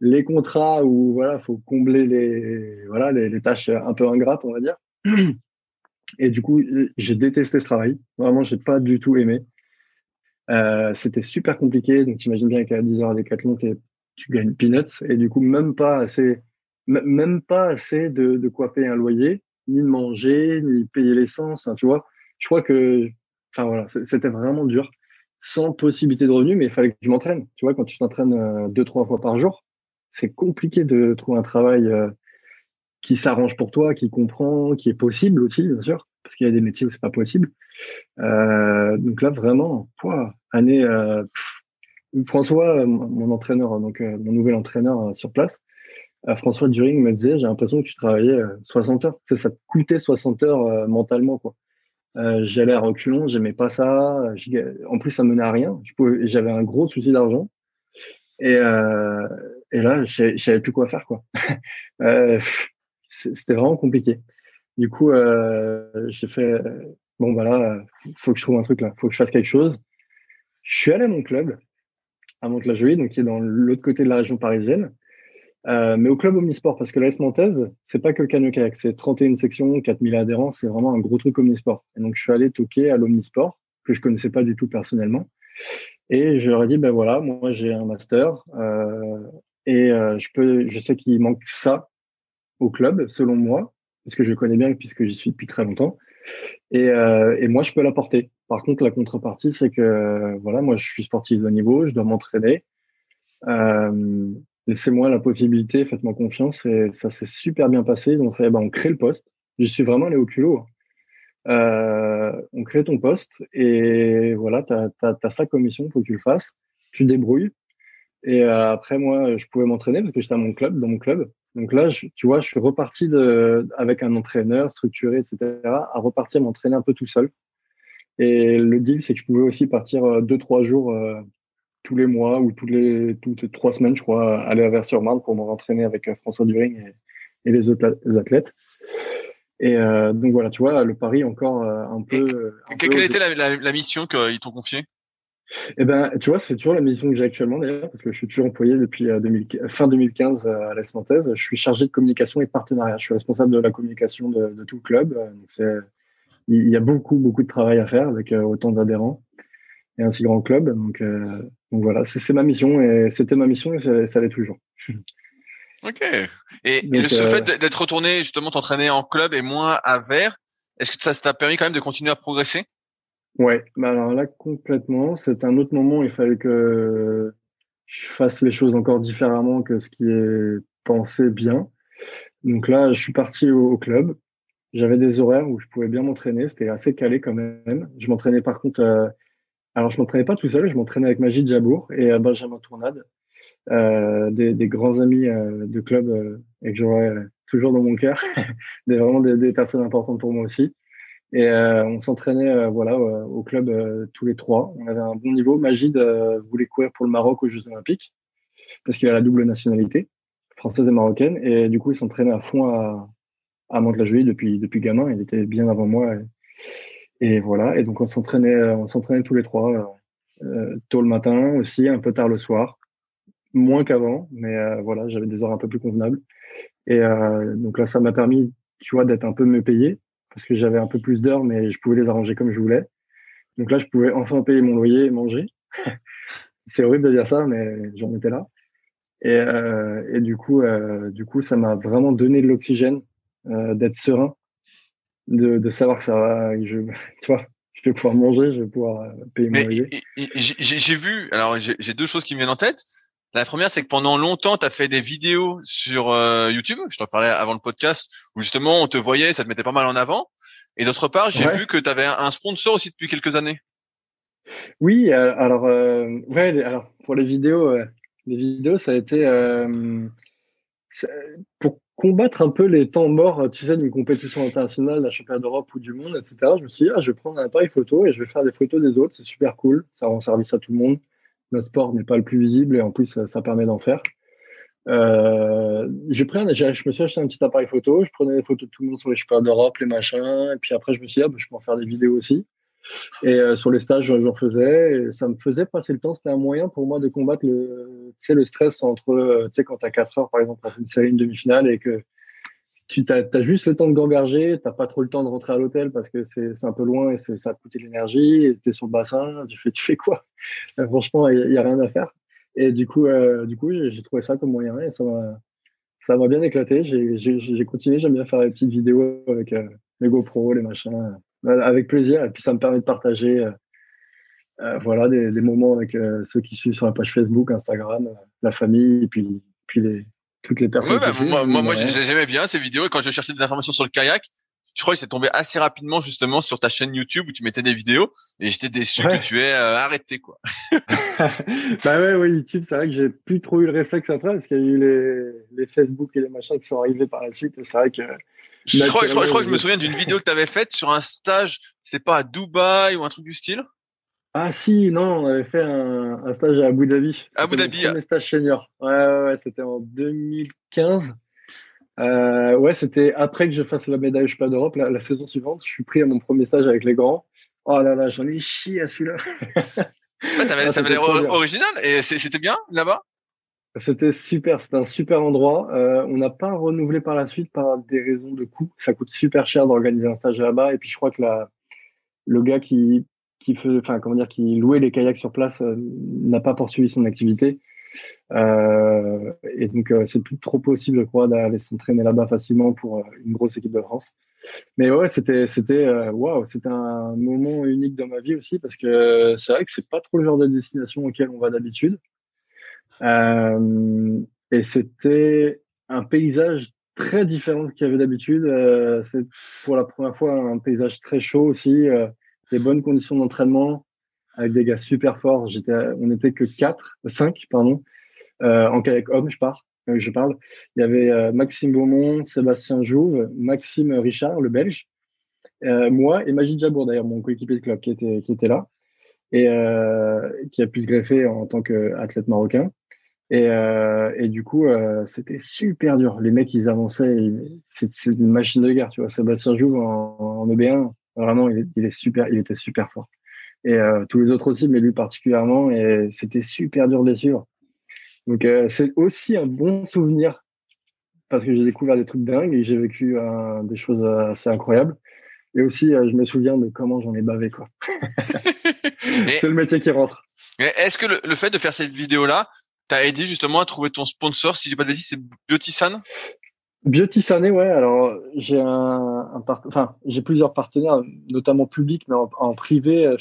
les contrats où voilà, faut combler les voilà les, les tâches un peu ingrates, on va dire. Et du coup, j'ai détesté ce travail. Vraiment, j'ai pas du tout aimé. Euh, c'était super compliqué. Donc, t'imagines bien qu'à 10 heures à Decathlon, tu gagnes peanuts et du coup, même pas assez, même pas assez de, de quoi payer un loyer, ni de manger, ni payer l'essence. Tu vois, je crois que, enfin voilà, c'était vraiment dur, sans possibilité de revenus, mais il fallait que je m'entraîne. Tu vois, quand tu t'entraînes euh, deux, trois fois par jour, c'est compliqué de trouver un travail euh, qui s'arrange pour toi, qui comprend, qui est possible aussi, bien sûr parce qu'il y a des métiers où c'est pas possible. Euh, donc là, vraiment, quoi, année. Euh, François, mon entraîneur, donc euh, mon nouvel entraîneur sur place, François During me disait, j'ai l'impression que tu travaillais 60 heures. Ça, ça te coûtait 60 heures mentalement, quoi. j'allais à reculons, j'aimais pas ça. En plus, ça menait à rien. J'avais un gros souci d'argent. Et, et là, je savais plus quoi faire, quoi. c'était vraiment compliqué. Du coup, euh, j'ai fait bon voilà, faut que je trouve un truc là, faut que je fasse quelque chose. Je suis allé à mon club à Mantes-la-Jolie, donc qui est dans l'autre côté de la région parisienne. Euh, mais au club omnisport, parce que la Montaise, c'est pas que le canoë kayak, c'est 31 sections, 4000 adhérents, c'est vraiment un gros truc omnisport. Et donc, je suis allé toquer à l'omnisport, que je connaissais pas du tout personnellement. Et je leur ai dit, ben voilà, moi, j'ai un master, euh, et euh, je peux, je sais qu'il manque ça au club, selon moi, parce que je connais bien puisque j'y suis depuis très longtemps. Et, euh, et moi, je peux l'apporter. Par contre, la contrepartie, c'est que, voilà, moi, je suis sportif de niveau, je dois m'entraîner. Euh, laissez-moi la possibilité, faites-moi confiance. Et ça s'est super bien passé. Donc, eh ben, on crée le poste. Je suis vraiment allé au culot. Euh, on crée ton poste et voilà, tu as, as, ça comme mission, faut que tu le fasses. Tu débrouilles. Et euh, après, moi, je pouvais m'entraîner parce que j'étais à mon club, dans mon club. Donc là, je, tu vois, je suis reparti de, avec un entraîneur structuré, etc., à repartir m'entraîner un peu tout seul. Et le deal, c'est que je pouvais aussi partir euh, deux, trois jours euh, tous les mois ou toutes les toutes trois semaines, je crois, aller à Vers-sur-Marne pour m'entraîner avec François During et, et les autres athlètes. Et euh, donc voilà, tu vois, le pari encore euh, un peu. Un quelle était la, la, la, mission qu'ils t'ont confiée? Eh ben, tu vois, c'est toujours la mission que j'ai actuellement d'ailleurs, parce que je suis toujours employé depuis 2000, euh, fin 2015 à la Nantaise. Je suis chargé de communication et de partenariat. Je suis responsable de la communication de, de tout le club. Donc c'est, il y a beaucoup, beaucoup de travail à faire avec autant d'adhérents et un si grand club. Donc, donc voilà, c'est ma mission et c'était ma mission et ça, ça l'est toujours. Ok. Et, le euh, fait d'être retourné justement t'entraîner en club et moins à Vert, est-ce que ça t'a permis quand même de continuer à progresser? Ouais, bah alors là complètement. C'est un autre moment. Il fallait que je fasse les choses encore différemment que ce qui est pensé bien. Donc là, je suis parti au, club. J'avais des horaires où je pouvais bien m'entraîner. C'était assez calé quand même. Je m'entraînais par contre. Euh, alors je m'entraînais pas tout seul. Je m'entraînais avec Magid Jabour et euh, Benjamin Tournade. Euh, des, des, grands amis euh, de club euh, et que j'aurai toujours dans mon cœur, des, vraiment des, des, personnes importantes pour moi aussi. Et on s'entraînait voilà au club tous les trois. On avait un bon niveau. Magid voulait courir pour le Maroc aux Jeux Olympiques parce qu'il a la double nationalité française et marocaine. Et du coup, il s'entraînait à fond à, à Mantes-la-Jolie depuis depuis gamin. Il était bien avant moi. Et, voilà. Et donc on s'entraînait on s'entraînait tous les trois euh, tôt le matin aussi, un peu tard le soir moins qu'avant, mais euh, voilà, j'avais des heures un peu plus convenables. Et euh, donc là, ça m'a permis, tu vois, d'être un peu mieux payé parce que j'avais un peu plus d'heures, mais je pouvais les arranger comme je voulais. Donc là, je pouvais enfin payer mon loyer et manger. c'est horrible de dire ça, mais j'en étais là. Et, euh, et du coup, euh, du coup, ça m'a vraiment donné de l'oxygène, euh, d'être serein, de, de savoir que ça va, je, tu vois, je vais pouvoir manger, je vais pouvoir payer mon loyer. J'ai vu, alors j'ai deux choses qui me viennent en tête. La première, c'est que pendant longtemps, tu as fait des vidéos sur euh, YouTube. Je t'en parlais avant le podcast, où justement, on te voyait, ça te mettait pas mal en avant. Et d'autre part, j'ai vu que tu avais un sponsor aussi depuis quelques années. Oui, euh, alors, euh, ouais, alors pour les vidéos, les vidéos, ça a été pour combattre un peu les temps morts, tu sais, d'une compétition internationale, d'un championnat d'Europe ou du monde, etc. Je me suis dit, ah, je vais prendre un appareil photo et je vais faire des photos des autres. C'est super cool. Ça rend service à tout le monde le sport n'est pas le plus visible et en plus ça, permet d'en faire. Euh, je me suis acheté un petit appareil photo, je prenais des photos de tout le monde sur les championnats d'Europe, les machins, et puis après je me suis dit ah, bah, je peux en faire des vidéos aussi. Et euh, sur les stages j'en faisais, et ça me faisait passer le temps. C'était un moyen pour moi de combattre le, le stress entre, euh, tu sais, quand t'as 4 heures par exemple pour une série, une demi-finale et que tu as, juste le temps de gamberger, t'as pas trop le temps de rentrer à l'hôtel parce que c'est un peu loin et ça te coûter de l'énergie. Tu es sur le bassin, tu fais, tu fais quoi? Euh, Franchement, il y, a rien à faire. Et du coup, euh, du coup, j'ai trouvé ça comme moyen et ça m'a bien éclaté. J'ai continué, j'aime bien faire des petites vidéos avec euh, les GoPro, les machins, avec plaisir. Et puis ça me permet de partager, voilà, des, des, moments avec ceux qui suivent sur la page Facebook, Instagram, la famille, et puis puis les toutes les personnes. Ouais, bah, moi, moi, j'aimais bien ces vidéos et quand je cherchais des informations sur le kayak, je crois que c'est tombé assez rapidement justement sur ta chaîne YouTube où tu mettais des vidéos et j'étais déçu que tu aies euh, arrêté quoi. bah ouais, ouais, YouTube, c'est vrai que j'ai plus trop eu le réflexe après parce qu'il y a eu les, les Facebook et les machins qui sont arrivés par la suite et c'est vrai que je crois, je crois, je crois que je me souviens d'une vidéo que tu avais faite sur un stage, c'est pas à Dubaï ou un truc du style. Ah si, non, on avait fait un, un stage à Abu Dhabi. Abu Dhabi. Un stage senior. Ouais, ouais, ouais c'était en 2015. Euh, ouais, c'était après que je fasse la médaille championnat d'Europe, la, saison suivante, je suis pris à mon premier stage avec les grands. Oh là là, j'en ai chié à celui-là. ça avait, ah, l'air original et c'était bien là-bas? C'était super, c'était un super endroit. Euh, on n'a pas renouvelé par la suite par des raisons de coût. Ça coûte super cher d'organiser un stage là-bas. Et puis je crois que la, le gars qui, qui fait, enfin comment dire, qui louait les kayaks sur place euh, n'a pas poursuivi son activité. Euh, et donc euh, c'est plus trop possible, je crois, d'aller s'entraîner là-bas facilement pour euh, une grosse équipe de France. Mais ouais, c'était c'était waouh, c'était un moment unique dans ma vie aussi parce que c'est vrai que c'est pas trop le genre de destination auquel on va d'habitude. et c'était un paysage très différent de ce qu'il y avait d'habitude. c'est pour la première fois un paysage très chaud aussi, des bonnes conditions d'entraînement avec des gars super forts. On n'était que 4, 5, pardon, euh, en kayak homme, je. Euh, je parle. Il y avait euh, Maxime Beaumont, Sébastien Jouve, Maxime Richard, le Belge, moi et Magid Jabour, d'ailleurs, mon coéquipier de club qui était, là et qui a pu se greffer en tant qu'athlète marocain. Et, et, du coup, c'était super dur. Les mecs, ils avançaient. C'est une machine de guerre, tu vois. Sébastien Jouve en, en EB1, vraiment, il, il, est super, il était super fort et euh, tous les autres aussi, mais lui particulièrement. Et c'était super dur de les suivre. Donc euh, c'est aussi un bon souvenir parce que j'ai découvert des trucs dingues et j'ai vécu euh, des choses assez incroyables. Et aussi, je me souviens de comment j'en ai bavé quoi. c'est le métier qui rentre. Est-ce que le, fait de faire cette vidéo-là t'a aidé justement à trouver ton sponsor? Si j'ai pas de bêtises, c'est Biotisan Biotisané, ouais. Alors j'ai un, un enfin j'ai plusieurs partenaires, notamment publics, mais en, privé,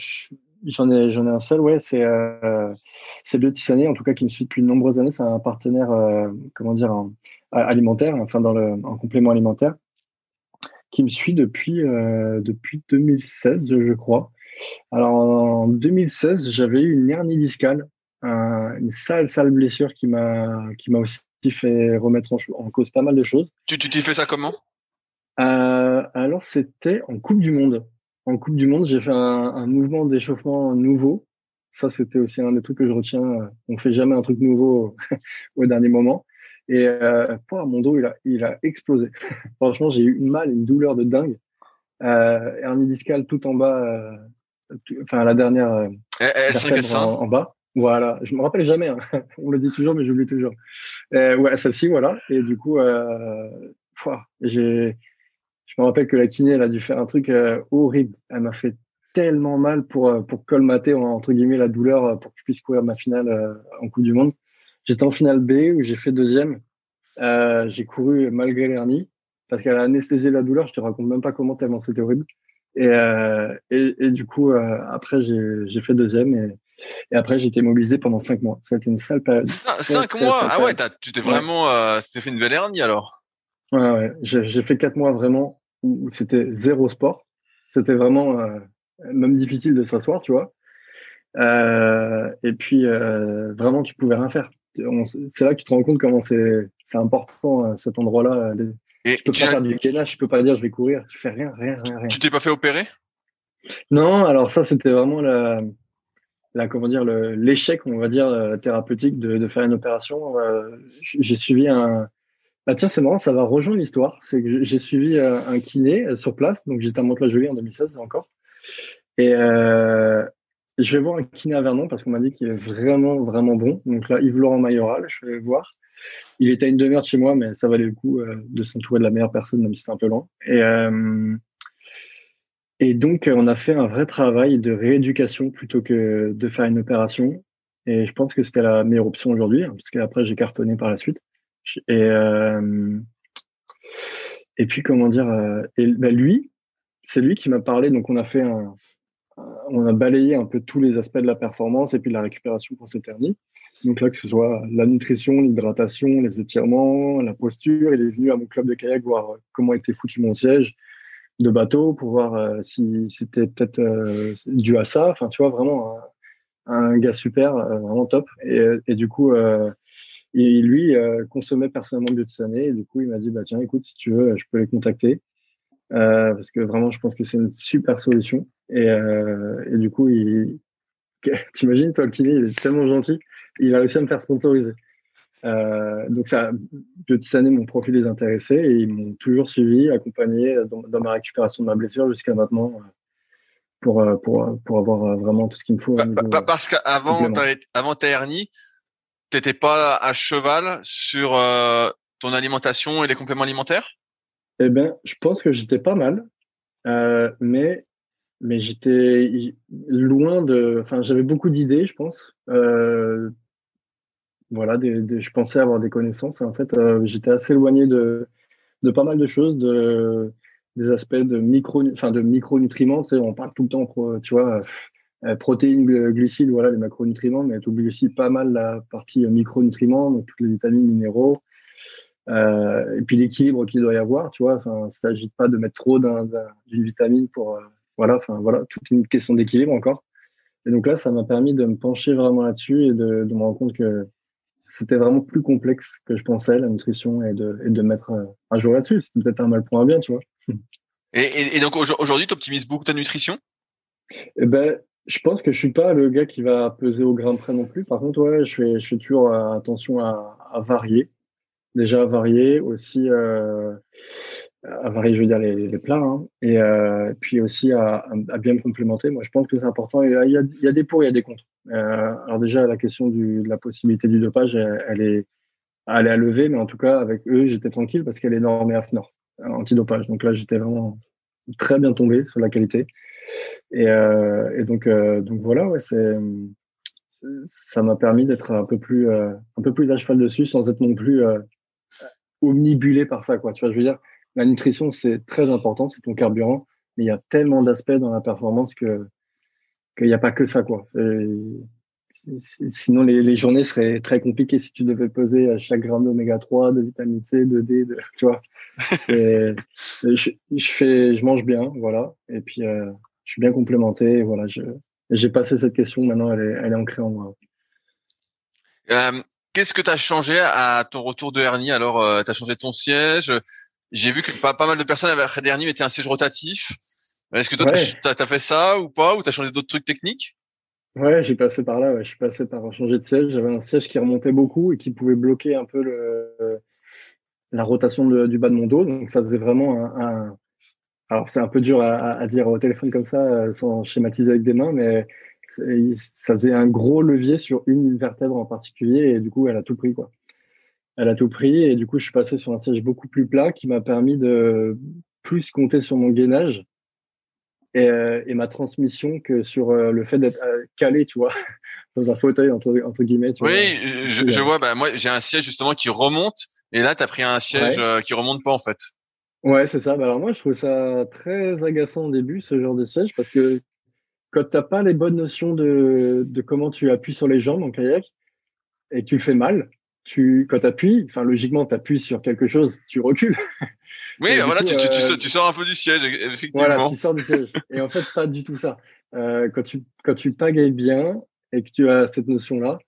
j'en ai j'en ai un seul, ouais. C'est euh, c'est Biotisané, en tout cas qui me suit depuis de nombreuses années. C'est un partenaire, euh, comment dire, alimentaire, enfin dans le en complément alimentaire, qui me suit depuis euh, depuis 2016, je crois. Alors en 2016, j'avais eu une hernie discale, une sale sale blessure qui m'a qui m'a aussi fait remettre en, cause pas mal de choses. Tu t'y fais ça comment? Euh, Alors c'était en Coupe du Monde. En Coupe du Monde, j'ai fait un, mouvement d'échauffement nouveau. Ça, c'était aussi un des trucs que je retiens. On fait jamais un truc nouveau au dernier moment. Et euh, mon dos, il a, il a explosé. Franchement, j'ai eu une mal, une douleur de dingue. Euh, hernie discale tout en bas, euh, enfin la dernière. Euh, L5 en, en, bas. Voilà, je me rappelle jamais. Hein. On le dit toujours, mais j'oublie toujours. Euh, ouais, celle-ci, voilà. Et du coup, euh, j'ai, je me rappelle que la kiné, elle a dû faire un truc euh, horrible. Elle m'a fait tellement mal pour euh, pour colmater entre guillemets la douleur euh, pour que je puisse courir ma finale en Coupe du Monde. J'étais en finale B où j'ai fait deuxième. j'ai couru malgré l'hernie parce qu'elle a anesthésié la douleur. Je te raconte même pas comment tellement c'était horrible. Et, et, et, du coup, après, j'ai fait deuxième et et après, j'étais mobilisé pendant cinq mois. C'était une sale période. Cinq, mois Ah ouais, tu t'es vraiment, euh, fait une belle hernie alors. Ouais, ouais. J'ai fait quatre mois vraiment où c'était zéro sport. C'était vraiment euh, même difficile de s'asseoir, tu vois. Euh, et puis euh, vraiment, tu pouvais rien faire. C'est là que tu te rends compte comment c'est important cet endroit-là. Et peux pas faire du gainage, je peux pas dire je vais courir. Tu fais rien, rien, rien. rien. Tu t'es pas fait opérer? Non, alors ça c'était vraiment la la comment dire l'échec on va dire euh, thérapeutique de, faire une opération. Euh, j'ai suivi un bah tiens c'est marrant ça va rejoindre l'histoire. C'est que j'ai suivi euh, un kiné sur place. Donc j'étais à Mantes-la-Jolie en 2016 encore. Et je vais voir un kiné à Vernon parce qu'on m'a dit qu'il est vraiment vraiment bon. Donc là Yves Laurent Mayoral je vais voir. Il était à une demi-heure de chez moi mais ça valait le coup de s'entourer de la meilleure personne même si c'était un peu loin. Et et donc, euh, on a fait un vrai travail de rééducation plutôt que de faire une opération. Et je pense que c'était la meilleure option aujourd'hui, hein, parce qu'après, j'ai cartonné par la suite. Et, euh, et puis, comment dire, euh, bah, lui, c'est lui qui m'a parlé. Donc, on a fait un, on a balayé un peu tous les aspects de la performance et puis de la récupération pour cette hernie. Donc là, que ce soit la nutrition, l'hydratation, les étirements, la posture, il est venu à mon club de kayak voir comment était foutu mon siège, de bateau pour voir euh, si c'était peut-être euh, dû à ça. Enfin, tu vois, vraiment un, gars super, euh, vraiment top. Et, et du coup, et lui consommait personnellement de Biotisané. Et du coup, il m'a dit, bah tiens, écoute, si tu veux, je peux les contacter. parce que vraiment, je pense que c'est une super solution. Et, et du coup, il... t'imagines, toi, le kiné, il est tellement gentil. Il a réussi à me faire sponsoriser. Euh, donc ça, petites années, mon profil les intéressait et ils m'ont toujours suivi, accompagné dans, ma récupération de ma blessure jusqu'à maintenant pour, pour, pour avoir vraiment tout ce qu'il me faut. Bah, bah, parce qu'avant avant ta hernie, t'étais pas à cheval sur ton alimentation et les compléments alimentaires? Eh ben, je pense que j'étais pas mal, euh, mais mais j'étais loin de. Enfin, j'avais beaucoup d'idées, je pense. Euh, voilà, des, je pensais avoir des connaissances. Et en fait, euh, j'étais assez éloigné de de pas mal de choses, de des aspects de micro, enfin de micronutriments. Tu on parle tout le temps, tu vois, euh, protéines, glucides, voilà, les macronutriments, mais tu oublies aussi pas mal la partie micronutriments, donc toutes les vitamines, minéraux. Euh, et puis l'équilibre qu'il doit y avoir, tu vois. Enfin, il s'agit pas de mettre trop d'une vitamine pour, euh, voilà. Enfin, voilà, toute une question d'équilibre encore. Et donc là, ça m'a permis de me pencher vraiment là-dessus et de, de, me rendre compte que c'était vraiment plus complexe que je pensais la nutrition et de, et de mettre euh, un jour là-dessus. C'est peut-être un mal pour un bien, tu vois. Et, et, donc aujourd'hui, tu optimises beaucoup ta nutrition? Eh ben, je pense que je suis pas le gars qui va peser au grain près non plus. Par contre, ouais, je fais, je fais toujours attention à, à varier déjà varier aussi euh, à varier je veux dire les, les plats hein, et euh, puis aussi à, à, bien me complémenter moi je pense que c'est important il y, a, il y a des pour il y a des contre euh, alors déjà la question du, de la possibilité du dopage elle, est elle est à lever mais en tout cas avec eux j'étais tranquille parce qu'elle est normée AFNOR antidopage donc là j'étais vraiment très bien tombé sur la qualité et, euh, et donc euh, donc voilà ouais c'est ça m'a permis d'être un peu plus euh, un peu plus à cheval dessus sans être non plus omnibulé par ça, quoi. Tu vois, je veux dire, la nutrition, c'est très important, c'est ton carburant, mais il y a tellement d'aspects dans la performance que qu'il n'y a pas que ça, quoi. sinon, les, les, journées seraient très compliquées si tu devais peser à chaque gramme d'oméga 3, de vitamine C, de D, de, tu vois. je, je, fais, je mange bien, voilà. Et puis, euh, je suis bien complémenté, voilà. J'ai passé cette question, maintenant, elle est, elle est ancrée en moi. Euh, Qu'est-ce que tu as changé à ton retour de hernie? Alors, euh, tu as changé ton siège. J'ai vu que pas, pas mal de personnes après hernie mettaient un siège rotatif. Est-ce que toi, tu as, fait ça ou pas Ou tu as changé d'autres trucs techniques? Ouais, j'ai passé par là. Ouais. Je suis passé par changer de siège. J'avais un siège qui remontait beaucoup et qui pouvait bloquer un peu le, la rotation du bas de mon dos. Donc, ça faisait vraiment un... Alors, c'est un peu dur à, à, dire au téléphone comme ça, euh, sans schématiser avec des mains, mais ça faisait un gros levier sur une vertèbre en particulier et du coup elle a tout pris quoi. Elle a tout pris et du coup je suis passé sur un siège beaucoup plus plat qui m'a permis de plus compter sur mon gainage et, euh, et ma transmission que sur euh, le fait d'être euh, calé tu vois dans un fauteuil entre, entre guillemets. Tu oui, je, je, vois. Bah moi j'ai un siège justement qui remonte et là tu as pris un siège qui remonte pas en fait. Ouais, c'est ça. Bah alors moi, je trouve ça très agaçant au début, ce genre de siège, parce que quand tu n'as pas les bonnes notions de, de, comment tu appuies sur les jambes en kayak et que tu le fais mal, tu, quand tu appuies, enfin, logiquement, tu appuies sur quelque chose, tu recules. Oui, voilà, tu, tu, euh, tu, sors un peu du siège, effectivement. Voilà, tu sors du siège. Et en fait, pas du tout ça. Euh, quand tu, quand tu pagayes bien et que tu as cette notion-là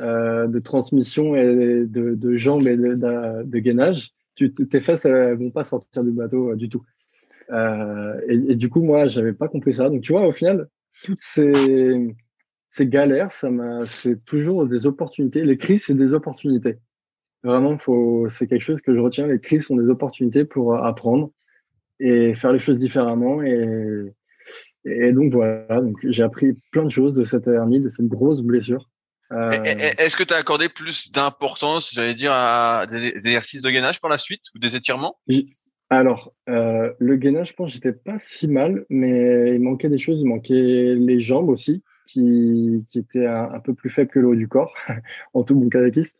euh, de transmission et de, de jambes et de, de, gainage, tu, tes fesses, elles vont pas sortir du bateau euh, du tout. Euh, et, et, du coup, moi, j'avais pas compris ça. Donc, tu vois, au final, toutes ces, ces galères, ça m'a, c'est toujours des opportunités. Les crises, c'est des opportunités. Vraiment, faut, c'est quelque chose que je retiens. Les crises sont des opportunités pour apprendre et faire les choses différemment. Et, et donc voilà, donc j'ai appris plein de choses de cette hernie, de cette grosse blessure. Euh... Est-ce que tu as accordé plus d'importance, j'allais dire, à des exercices de gainage par la suite ou des étirements? Alors, euh, le gainage, je pense j'étais pas si mal, mais il manquait des choses. Il manquait les jambes aussi, qui, étaient un, peu plus faibles que le haut du corps, en tout bon kayakiste.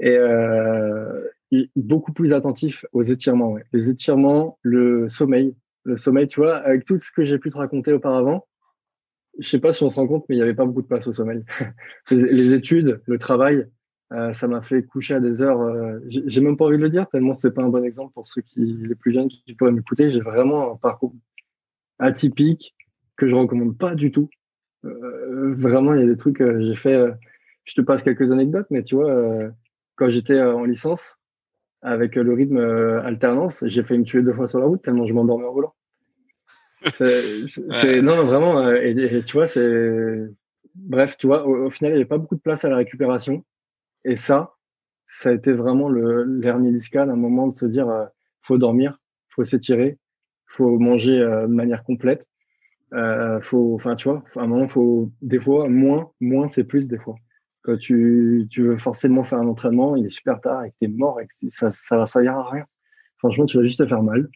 Et, euh, beaucoup plus attentif aux étirements. Les étirements, le sommeil. Le sommeil, tu vois, avec tout ce que j'ai pu te raconter auparavant, je sais pas si on se rend compte, mais il n'y avait pas beaucoup de place au sommeil. les études, le travail, euh, ça m'a fait coucher à des heures. Euh, j'ai même pas envie de le dire tellement c'est pas un bon exemple pour ceux qui les plus jeunes qui pourraient m'écouter. J'ai vraiment un parcours atypique que je recommande pas du tout. Euh, vraiment, il y a des trucs. j'ai fait. je te passe quelques anecdotes, mais tu vois, quand j'étais en licence avec le rythme alternance, j'ai fait me tuer deux fois sur la route tellement je m'endormais en volant. C'est non, non, vraiment. Et, tu vois, c'est bref, tu vois, au, au final, il n'y avait pas beaucoup de place à la récupération. Et ça, ça a été vraiment le l'hernie discale, un moment de se dire, euh, faut dormir, faut s'étirer, faut manger euh, de manière complète. Euh, faut, enfin, tu vois, à un moment, faut, des fois, moins, moins, c'est plus, des fois. Quand tu, tu veux forcément faire un entraînement, il est super tard et que t'es mort et que ça, ça, ça ira à rien. Franchement, tu vas juste te faire mal.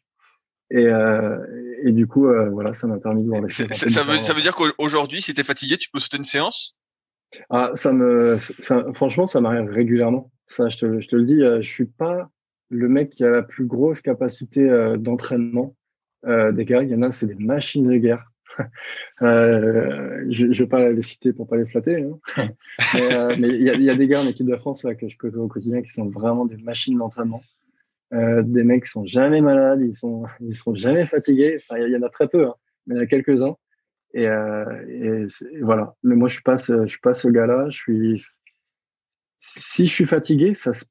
Et, euh, et du coup, euh, voilà, ça m'a permis de voir les choses. Ça veut, ça veut dire qu'aujourd'hui, si t'es fatigué, tu peux sauter une séance? Ah, ça me, ça, franchement, ça m'arrive régulièrement. Ça, je te, je te le dis, euh, je suis pas le mec qui a la plus grosse capacité euh, d'entraînement euh, des gars. Il y en a, c'est des machines de guerre. euh, je ne vais pas les citer pour pas les flatter, hein. mais euh, il y, a, y, a, des gars en équipe de France là, que je côtoie au quotidien qui sont vraiment des machines d'entraînement. Euh, des mecs qui sont jamais malades, ils sont ils sont jamais fatigués. Enfin, il y, en a très peu, hein, mais il y en a quelques uns. Et, et, et, voilà. Mais moi, je suis pas ce, je suis pas ce gars-là. Je suis si je suis fatigué, ça se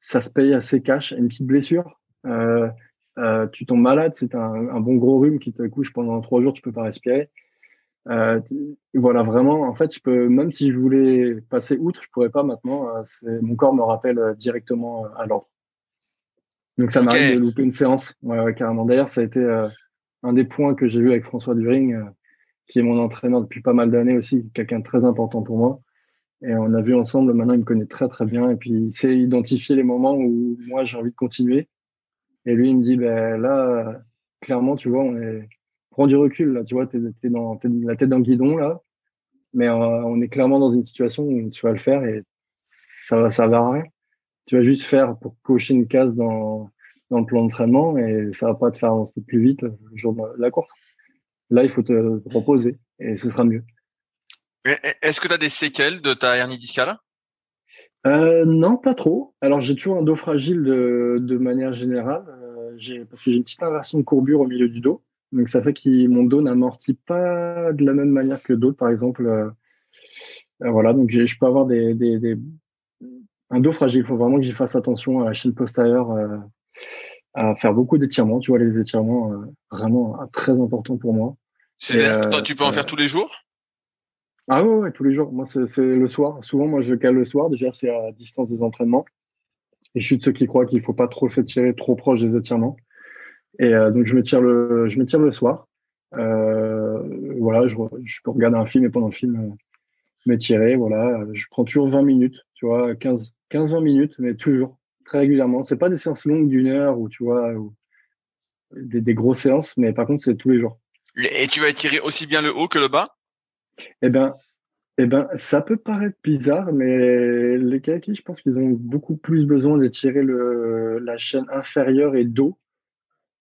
ça se paye assez cash. Une petite blessure, euh, tu tombes malade, c'est un, un, bon gros rhume qui te couche pendant trois jours, tu peux pas respirer. Euh, voilà, vraiment, en fait, je peux, même si je voulais passer outre, je pourrais pas maintenant. Euh, mon corps me rappelle directement à l'ordre. Donc ça m'arrive de louper une séance, ouais, ouais carrément. D'ailleurs, ça a été un des points que j'ai vu avec François During, qui est mon entraîneur depuis pas mal d'années aussi, quelqu'un de très important pour moi. Et on a vu ensemble, maintenant il me connaît très très bien et puis il sait identifier les moments où moi j'ai envie de continuer. Et lui il me dit, ben là, clairement, tu vois, on est, prends du recul là, tu vois, t'es, t'es dans, la tête le guidon là, mais euh, on est clairement dans une situation où tu vas le faire et ça va, ça va rien. Tu vas juste faire pour cocher une case dans, dans le plan d'entraînement et ça va pas te faire avancer plus vite le jour de la course. Là, il faut te reposer et ce sera mieux. Est-ce que tu as des séquelles de ta hernie discale? Euh, Non, pas trop. Alors j'ai toujours un dos fragile de, de manière générale, euh, j'ai, parce que j'ai une petite inversion de courbure au milieu du dos. Donc ça fait que mon dos n'amortit pas de la même manière que d'autres, par exemple. Euh, euh voilà, donc je peux avoir des, des, des, un dos fragile. Il faut vraiment que j'y fasse attention à la chaîne postérieure, euh, à faire beaucoup d'étirements. Tu vois, les étirements, euh, vraiment très important pour moi. C'est-à-dire tu peux en faire tous les jours? Ah ouais, ouais, tous les jours. Moi, c'est le soir. Souvent, moi, je cale le soir. Déjà, c'est à distance des entraînements. Et je suis de ceux qui croient qu'il faut pas trop s'étirer trop proche des étirements. Et euh, donc, je me tire le, je me tire le soir. Euh, voilà, je, je, peux regarder un film et pendant le film, euh, m'étirer. Voilà, je prends toujours 20 minutes, tu vois, 15, 15, 20 minutes, mais toujours, très régulièrement. C'est pas des séances longues d'une heure ou tu vois, ou des, des grosses séances, mais par contre, c'est tous les jours. Et tu vas étirer aussi bien le haut que le bas? Eh ben, eh ben, ça peut paraître bizarre, mais les kayakis, je pense qu'ils ont beaucoup plus besoin d'étirer le, la chaîne inférieure et dos,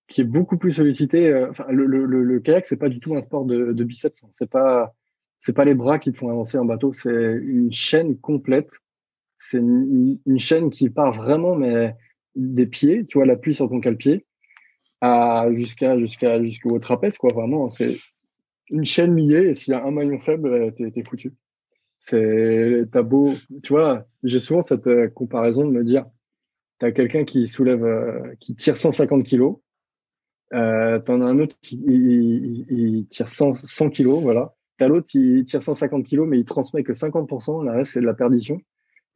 qui est beaucoup plus sollicité. Euh, le, le, le, kayak, c'est pas du tout un sport de, de biceps. Hein. C'est pas, c'est pas les bras qui te font avancer en bateau. C'est une chaîne complète. C'est une, chaîne qui part vraiment, des pieds, tu vois, l'appui sur ton cale-pied, à jusqu'à jusqu'à jusqu'au trapèze, quoi. Vraiment, c'est une chaîne liée et s'il y a un maillon faible, euh, t'es es foutu. C'est t'as beau, tu vois, j'ai souvent cette euh, comparaison de me dire, t'as quelqu'un qui soulève, euh, qui tire 150 kilos, euh, t'en as un autre qui il, il, tire 100, 100 kilos, voilà. T'as l'autre qui tire 150 kilos mais il transmet que 50%, le reste c'est de la perdition.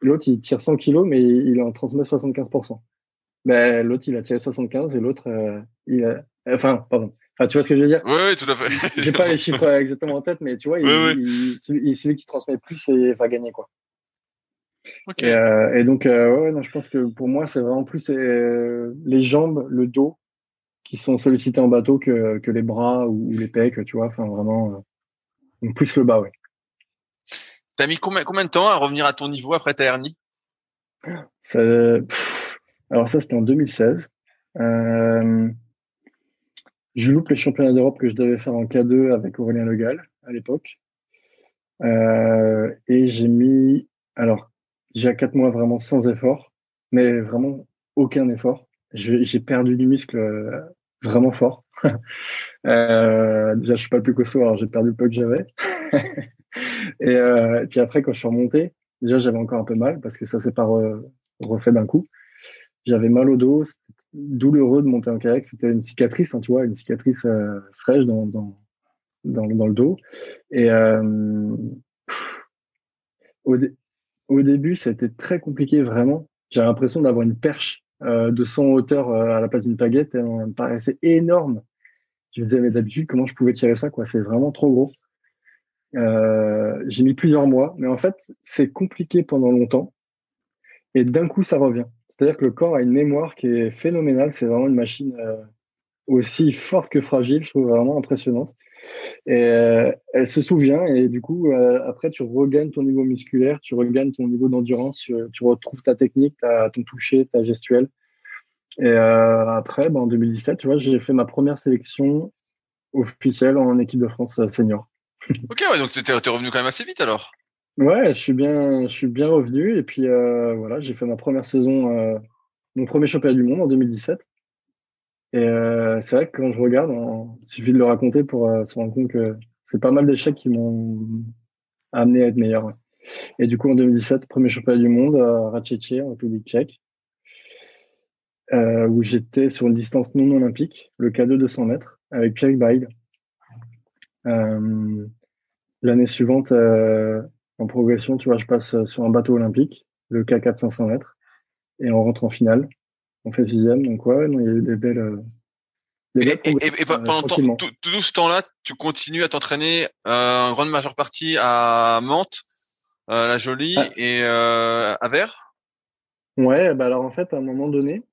L'autre il tire 100 kilos mais il en transmet 75%. Ben l'autre il a tiré 75 et l'autre il a, enfin pardon Enfin, tu vois ce que je veux dire Oui, oui, tout à fait. J'ai pas les chiffres exactement en tête, mais tu vois, il, oui, il, celui, qui transmet plus et va gagner quoi. Okay. Et, euh, et, donc, euh, ouais, non, je pense que pour moi, c'est vraiment plus euh, les jambes, le dos qui sont sollicités en bateau que, que les bras ou, les pecs, tu vois. Enfin, vraiment, euh, plus le bas, ouais. T'as mis combien, combien de temps à revenir à ton niveau après ta hernie? Ça, Alors ça, c'était en 2016. Je loupe les championnats d'Europe que je devais faire en K2 avec Aurélien Legal à l'époque. Euh, et j'ai mis, alors, déjà quatre mois vraiment sans effort, mais vraiment aucun effort. J'ai perdu du muscle euh, vraiment fort. euh, déjà, je suis pas le plus costaud, alors j'ai perdu le peu que j'avais. et, euh, puis après, quand je suis remonté, déjà, j'avais encore un peu mal parce que ça s'est pas refait d'un coup. J'avais mal au dos, douloureux de monter en kayak. C'était une cicatrice, hein, tu vois, une cicatrice euh, fraîche dans, dans, dans, le dos. Et euh, au, au début, c'était très compliqué, vraiment. j'ai l'impression d'avoir une perche de 100 hauteur à la place d'une baguette. Et on me paraissait énorme. Je me disais, mais d'habitude, comment je pouvais tirer ça quoi? C'est vraiment trop gros. j'ai mis plusieurs mois, mais en fait, c'est compliqué pendant longtemps. Et d'un coup, ça revient. C'est-à-dire que le corps a une mémoire qui est phénoménale. C'est vraiment une machine aussi forte que fragile. Je trouve vraiment impressionnante. Et euh, elle se souvient et du coup, euh, après, tu regagnes ton niveau musculaire, tu regagnes ton niveau d'endurance, tu, retrouves ta technique, ta, ton toucher, ta gestuelle. Et euh, après, ben, en 2017, tu vois, j'ai fait ma première sélection officielle en équipe de France senior. ok, ouais, donc tu es, revenu quand même assez vite alors? Ouais, je suis bien, je suis bien revenu et puis voilà, j'ai fait ma première saison, mon premier championnat du monde en 2017. Et euh, c'est vrai que quand je regarde, il suffit de le raconter pour euh, se rendre compte que c'est pas mal d'échecs qui m'ont amené à être meilleur. Et du coup, en 2017, premier championnat du monde à Ratchetche, en République tchèque, euh, où j'étais sur une distance non olympique, le K2 de 100 mètres, avec Pierre Bail. Euh, L'année suivante, euh, en progression, tu vois, je passe sur un bateau olympique, le K4 500 mètres, et on rentre en finale on fait sixième. Donc ouais, il y a eu des belles. Euh, et, et, pendant tout, tout, ce temps-là, tu continues à t'entraîner euh, en grande majeure partie à Mantes, euh, la Jolie ah. et euh, à Vers. Ouais, bah alors en fait, à un moment donné,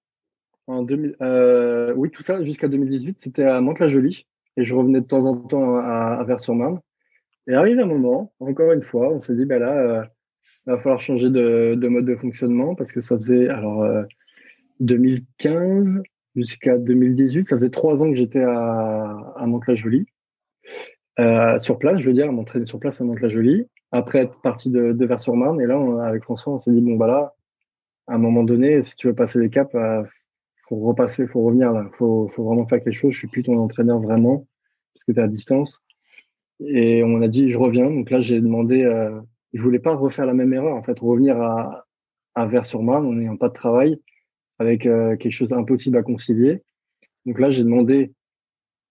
en 2000, euh, oui, tout ça jusqu'à 2018, c'était à Mantes-la-Jolie et je revenais de temps en temps à, à Vers-sur-Marne. Et arrive un moment, encore une fois, on s'est dit, bah là, euh, il va falloir changer de, de, mode de fonctionnement parce que ça faisait alors 2015 jusqu'à 2018. Ça faisait trois ans que j'étais à, à Mantes-la-Jolie. Euh, sur place, je veux dire, m'entraîner sur place à Mantes-la-Jolie. Après être parti de, de Vers-sur-Marne. Et là, avec François, on s'est dit, bon, bah là, à un moment donné, si tu veux passer des caps, euh, faut repasser, faut revenir là. Faut, faut vraiment faire quelque chose. Je suis plus ton entraîneur vraiment, parce que tu es à distance. Et on a dit, je reviens. Donc là, j'ai demandé, euh, je voulais pas refaire la même erreur, en fait, revenir à, à Vers-sur-Marne en n'ayant pas de travail avec euh, quelque chose d'impossible à concilier. Donc là, j'ai demandé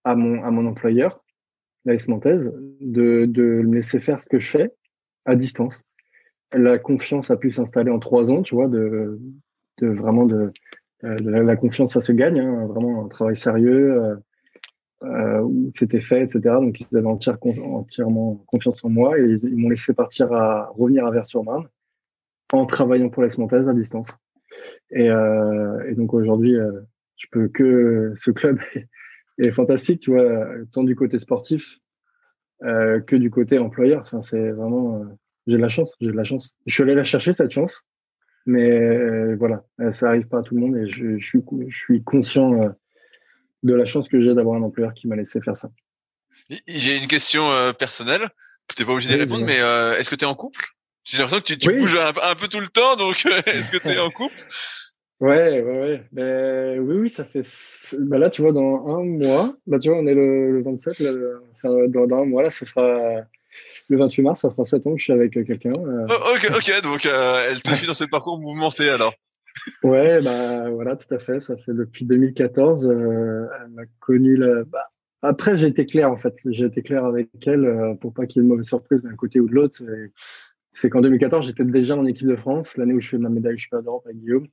à mon, à mon employeur, la Montaise, de, de me laisser faire ce que je fais à distance. La confiance a pu s'installer en trois ans, tu vois, de, de vraiment de, euh, de la, confiance, ça se gagne, hein, vraiment un travail sérieux euh, euh, où c'était fait, etc. Donc ils avaient entièrement confiance en moi et ils, m'ont laissé partir à revenir à Vers-sur-Marne en travaillant pour la à distance. Et, euh, et donc aujourd'hui, euh, je peux que ce club est, fantastique, tu vois, tant du côté sportif euh, que du côté employeur. Enfin, c'est vraiment, j'ai de la chance, j'ai de la chance. Je suis allé la chercher cette chance, mais voilà, ça arrive pas à tout le monde et je, je suis, je suis conscient de la chance que j'ai d'avoir un employeur qui m'a laissé faire ça. J'ai une question personnelle. Tu n'es pas obligé de répondre, mais est-ce que tu es en couple? J'ai l'impression que tu, tu bouges un, peu tout le temps, donc euh, est-ce que tu es en couple? Ouais, ouais, ouais. Ben, oui, oui, ça fait. Ben là, tu vois, dans un mois, là, tu vois, on est le, le 27, là, enfin, dans, dans, un mois, là, ça fera le 28 mars, ça fera 7 ans que je suis avec quelqu'un. Euh. Oh, ok, ok, donc euh, elle te suit dans ce parcours mouvementé alors. Ouais, bah voilà, tout à fait. Ça fait depuis 2014. Euh, elle m'a connu. La... Bah, après, j'ai été clair en fait. J'ai été clair avec elle euh, pour pas qu'il y ait de mauvaise surprise d'un côté ou de l'autre c'est qu'en 2014, j'étais déjà en équipe de France, l'année où je fais ma médaille super d'Europe avec Guillaume.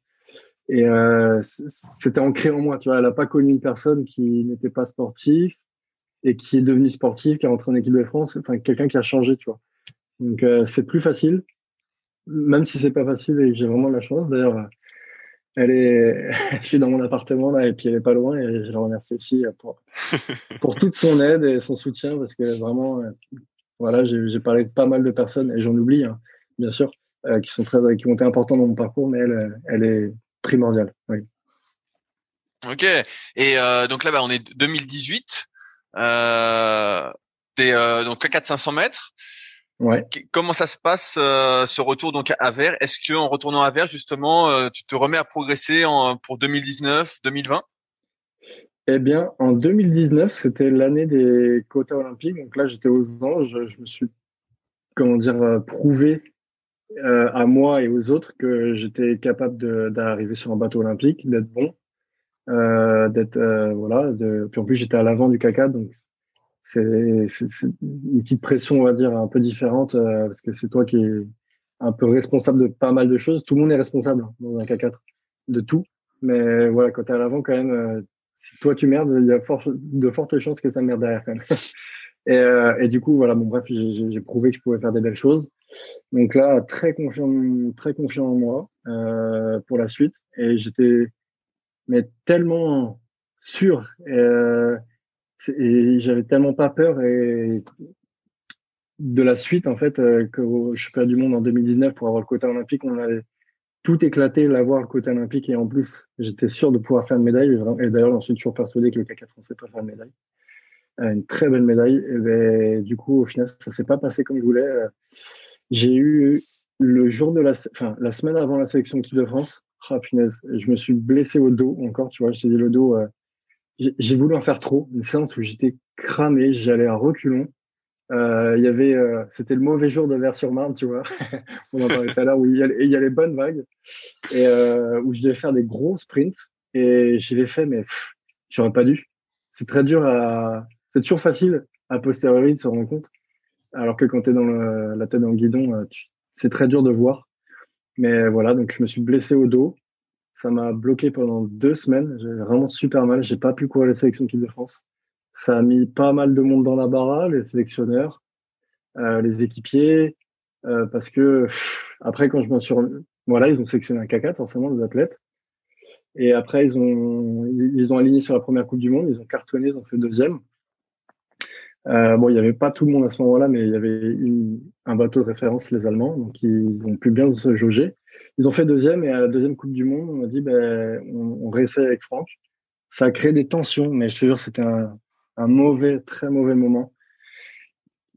Et euh, c'était ancré en moi, tu vois. Elle n'a pas connu une personne qui n'était pas sportif et qui est devenue sportive, qui est rentrée en équipe de France, enfin quelqu'un qui a changé, tu vois. Donc c'est plus facile, même si c'est pas facile et j'ai vraiment la chance. D'ailleurs, elle est, je suis dans mon appartement là et puis elle est pas loin et je la remercie aussi pour, pour toute son aide et son soutien parce que vraiment voilà, j'ai parlé de pas mal de personnes et j'en oublie, hein, bien sûr, euh, qui sont très, qui ont été importants dans mon parcours, mais elle, elle est primordiale. Oui. Ok. Et euh, donc là, bah, on est 2018. Euh, T'es euh, donc à 400-500 mètres. Ouais. Comment ça se passe euh, ce retour donc à Vers Est-ce que en retournant à Vers justement, euh, tu te remets à progresser en, pour 2019, 2020 eh bien, en 2019, c'était l'année des quotas olympiques. Donc là, j'étais aux anges. Je me suis, comment dire, euh, prouvé euh, à moi et aux autres que j'étais capable d'arriver sur un bateau olympique, d'être bon, euh, d'être euh, voilà. De... Puis en plus, j'étais à l'avant du caca, donc c'est une petite pression, on va dire, un peu différente euh, parce que c'est toi qui un peu responsable de pas mal de choses. Tout le monde est responsable hein, dans un K4 de tout. Mais voilà, quand t'es à l'avant, quand même, euh, si toi tu merdes, il y a de fortes chances que ça merde derrière quand même. et, euh, et, du coup, voilà, bon bref, j'ai prouvé que je pouvais faire des belles choses. Donc là, très confiant, très confiant en moi euh, pour la suite. Et j'étais mais tellement sûr. Euh, et j'avais tellement pas peur et de la suite en fait euh, que je suis pas du monde en 2019 pour avoir le côté olympique. On avait tout éclaté l'avoir le côté olympique. Et en plus j'étais sûr de pouvoir faire une médaille. Et, d'ailleurs j'en suis toujours persuadé que le K4 français peut faire une médaille. Euh, une très belle médaille. Et ben, du coup au final ça s'est pas passé comme je voulais. Euh, j'ai eu le jour de la enfin la semaine avant la sélection équipe de France. Oh, je me suis blessé au dos encore tu vois. J'ai dit le dos j'ai voulu en faire trop, une séance où j'étais cramé, j'allais à reculons. Euh, il y avait, euh, c'était le mauvais jour de Vers-sur-Marne, tu vois. On en parlait tout à l'heure où il y, a, il y a les bonnes vagues et euh, où je devais faire des gros sprints et je l'ai fait, mais j'aurais pas dû. C'est très dur à, c'est toujours facile à posteriori de se rendre compte, alors que quand tu es dans le, la tête dans le guidon, euh, c'est très dur de voir. Mais voilà, donc je me suis blessé au dos. Ça m'a bloqué pendant deux semaines. J'ai vraiment super mal. J'ai pas pu courir les sélections équipe de France. Ça a mis pas mal de monde dans la barre, les sélectionneurs, euh, les équipiers, euh, parce que après quand je m'en suis voilà, ils ont sélectionné un K4 forcément les athlètes. Et après ils ont ils ont aligné sur la première Coupe du Monde, ils ont cartonné, ils ont fait deuxième. Euh, bon, il n'y avait pas tout le monde à ce moment-là, mais il y avait une, un bateau de référence, les Allemands, donc ils ont pu bien se jauger. Ils ont fait deuxième et à la deuxième Coupe du Monde, on a dit ben, on, on réessaye avec Franck. Ça a créé des tensions, mais je te jure, c'était un, mauvais, très mauvais moment.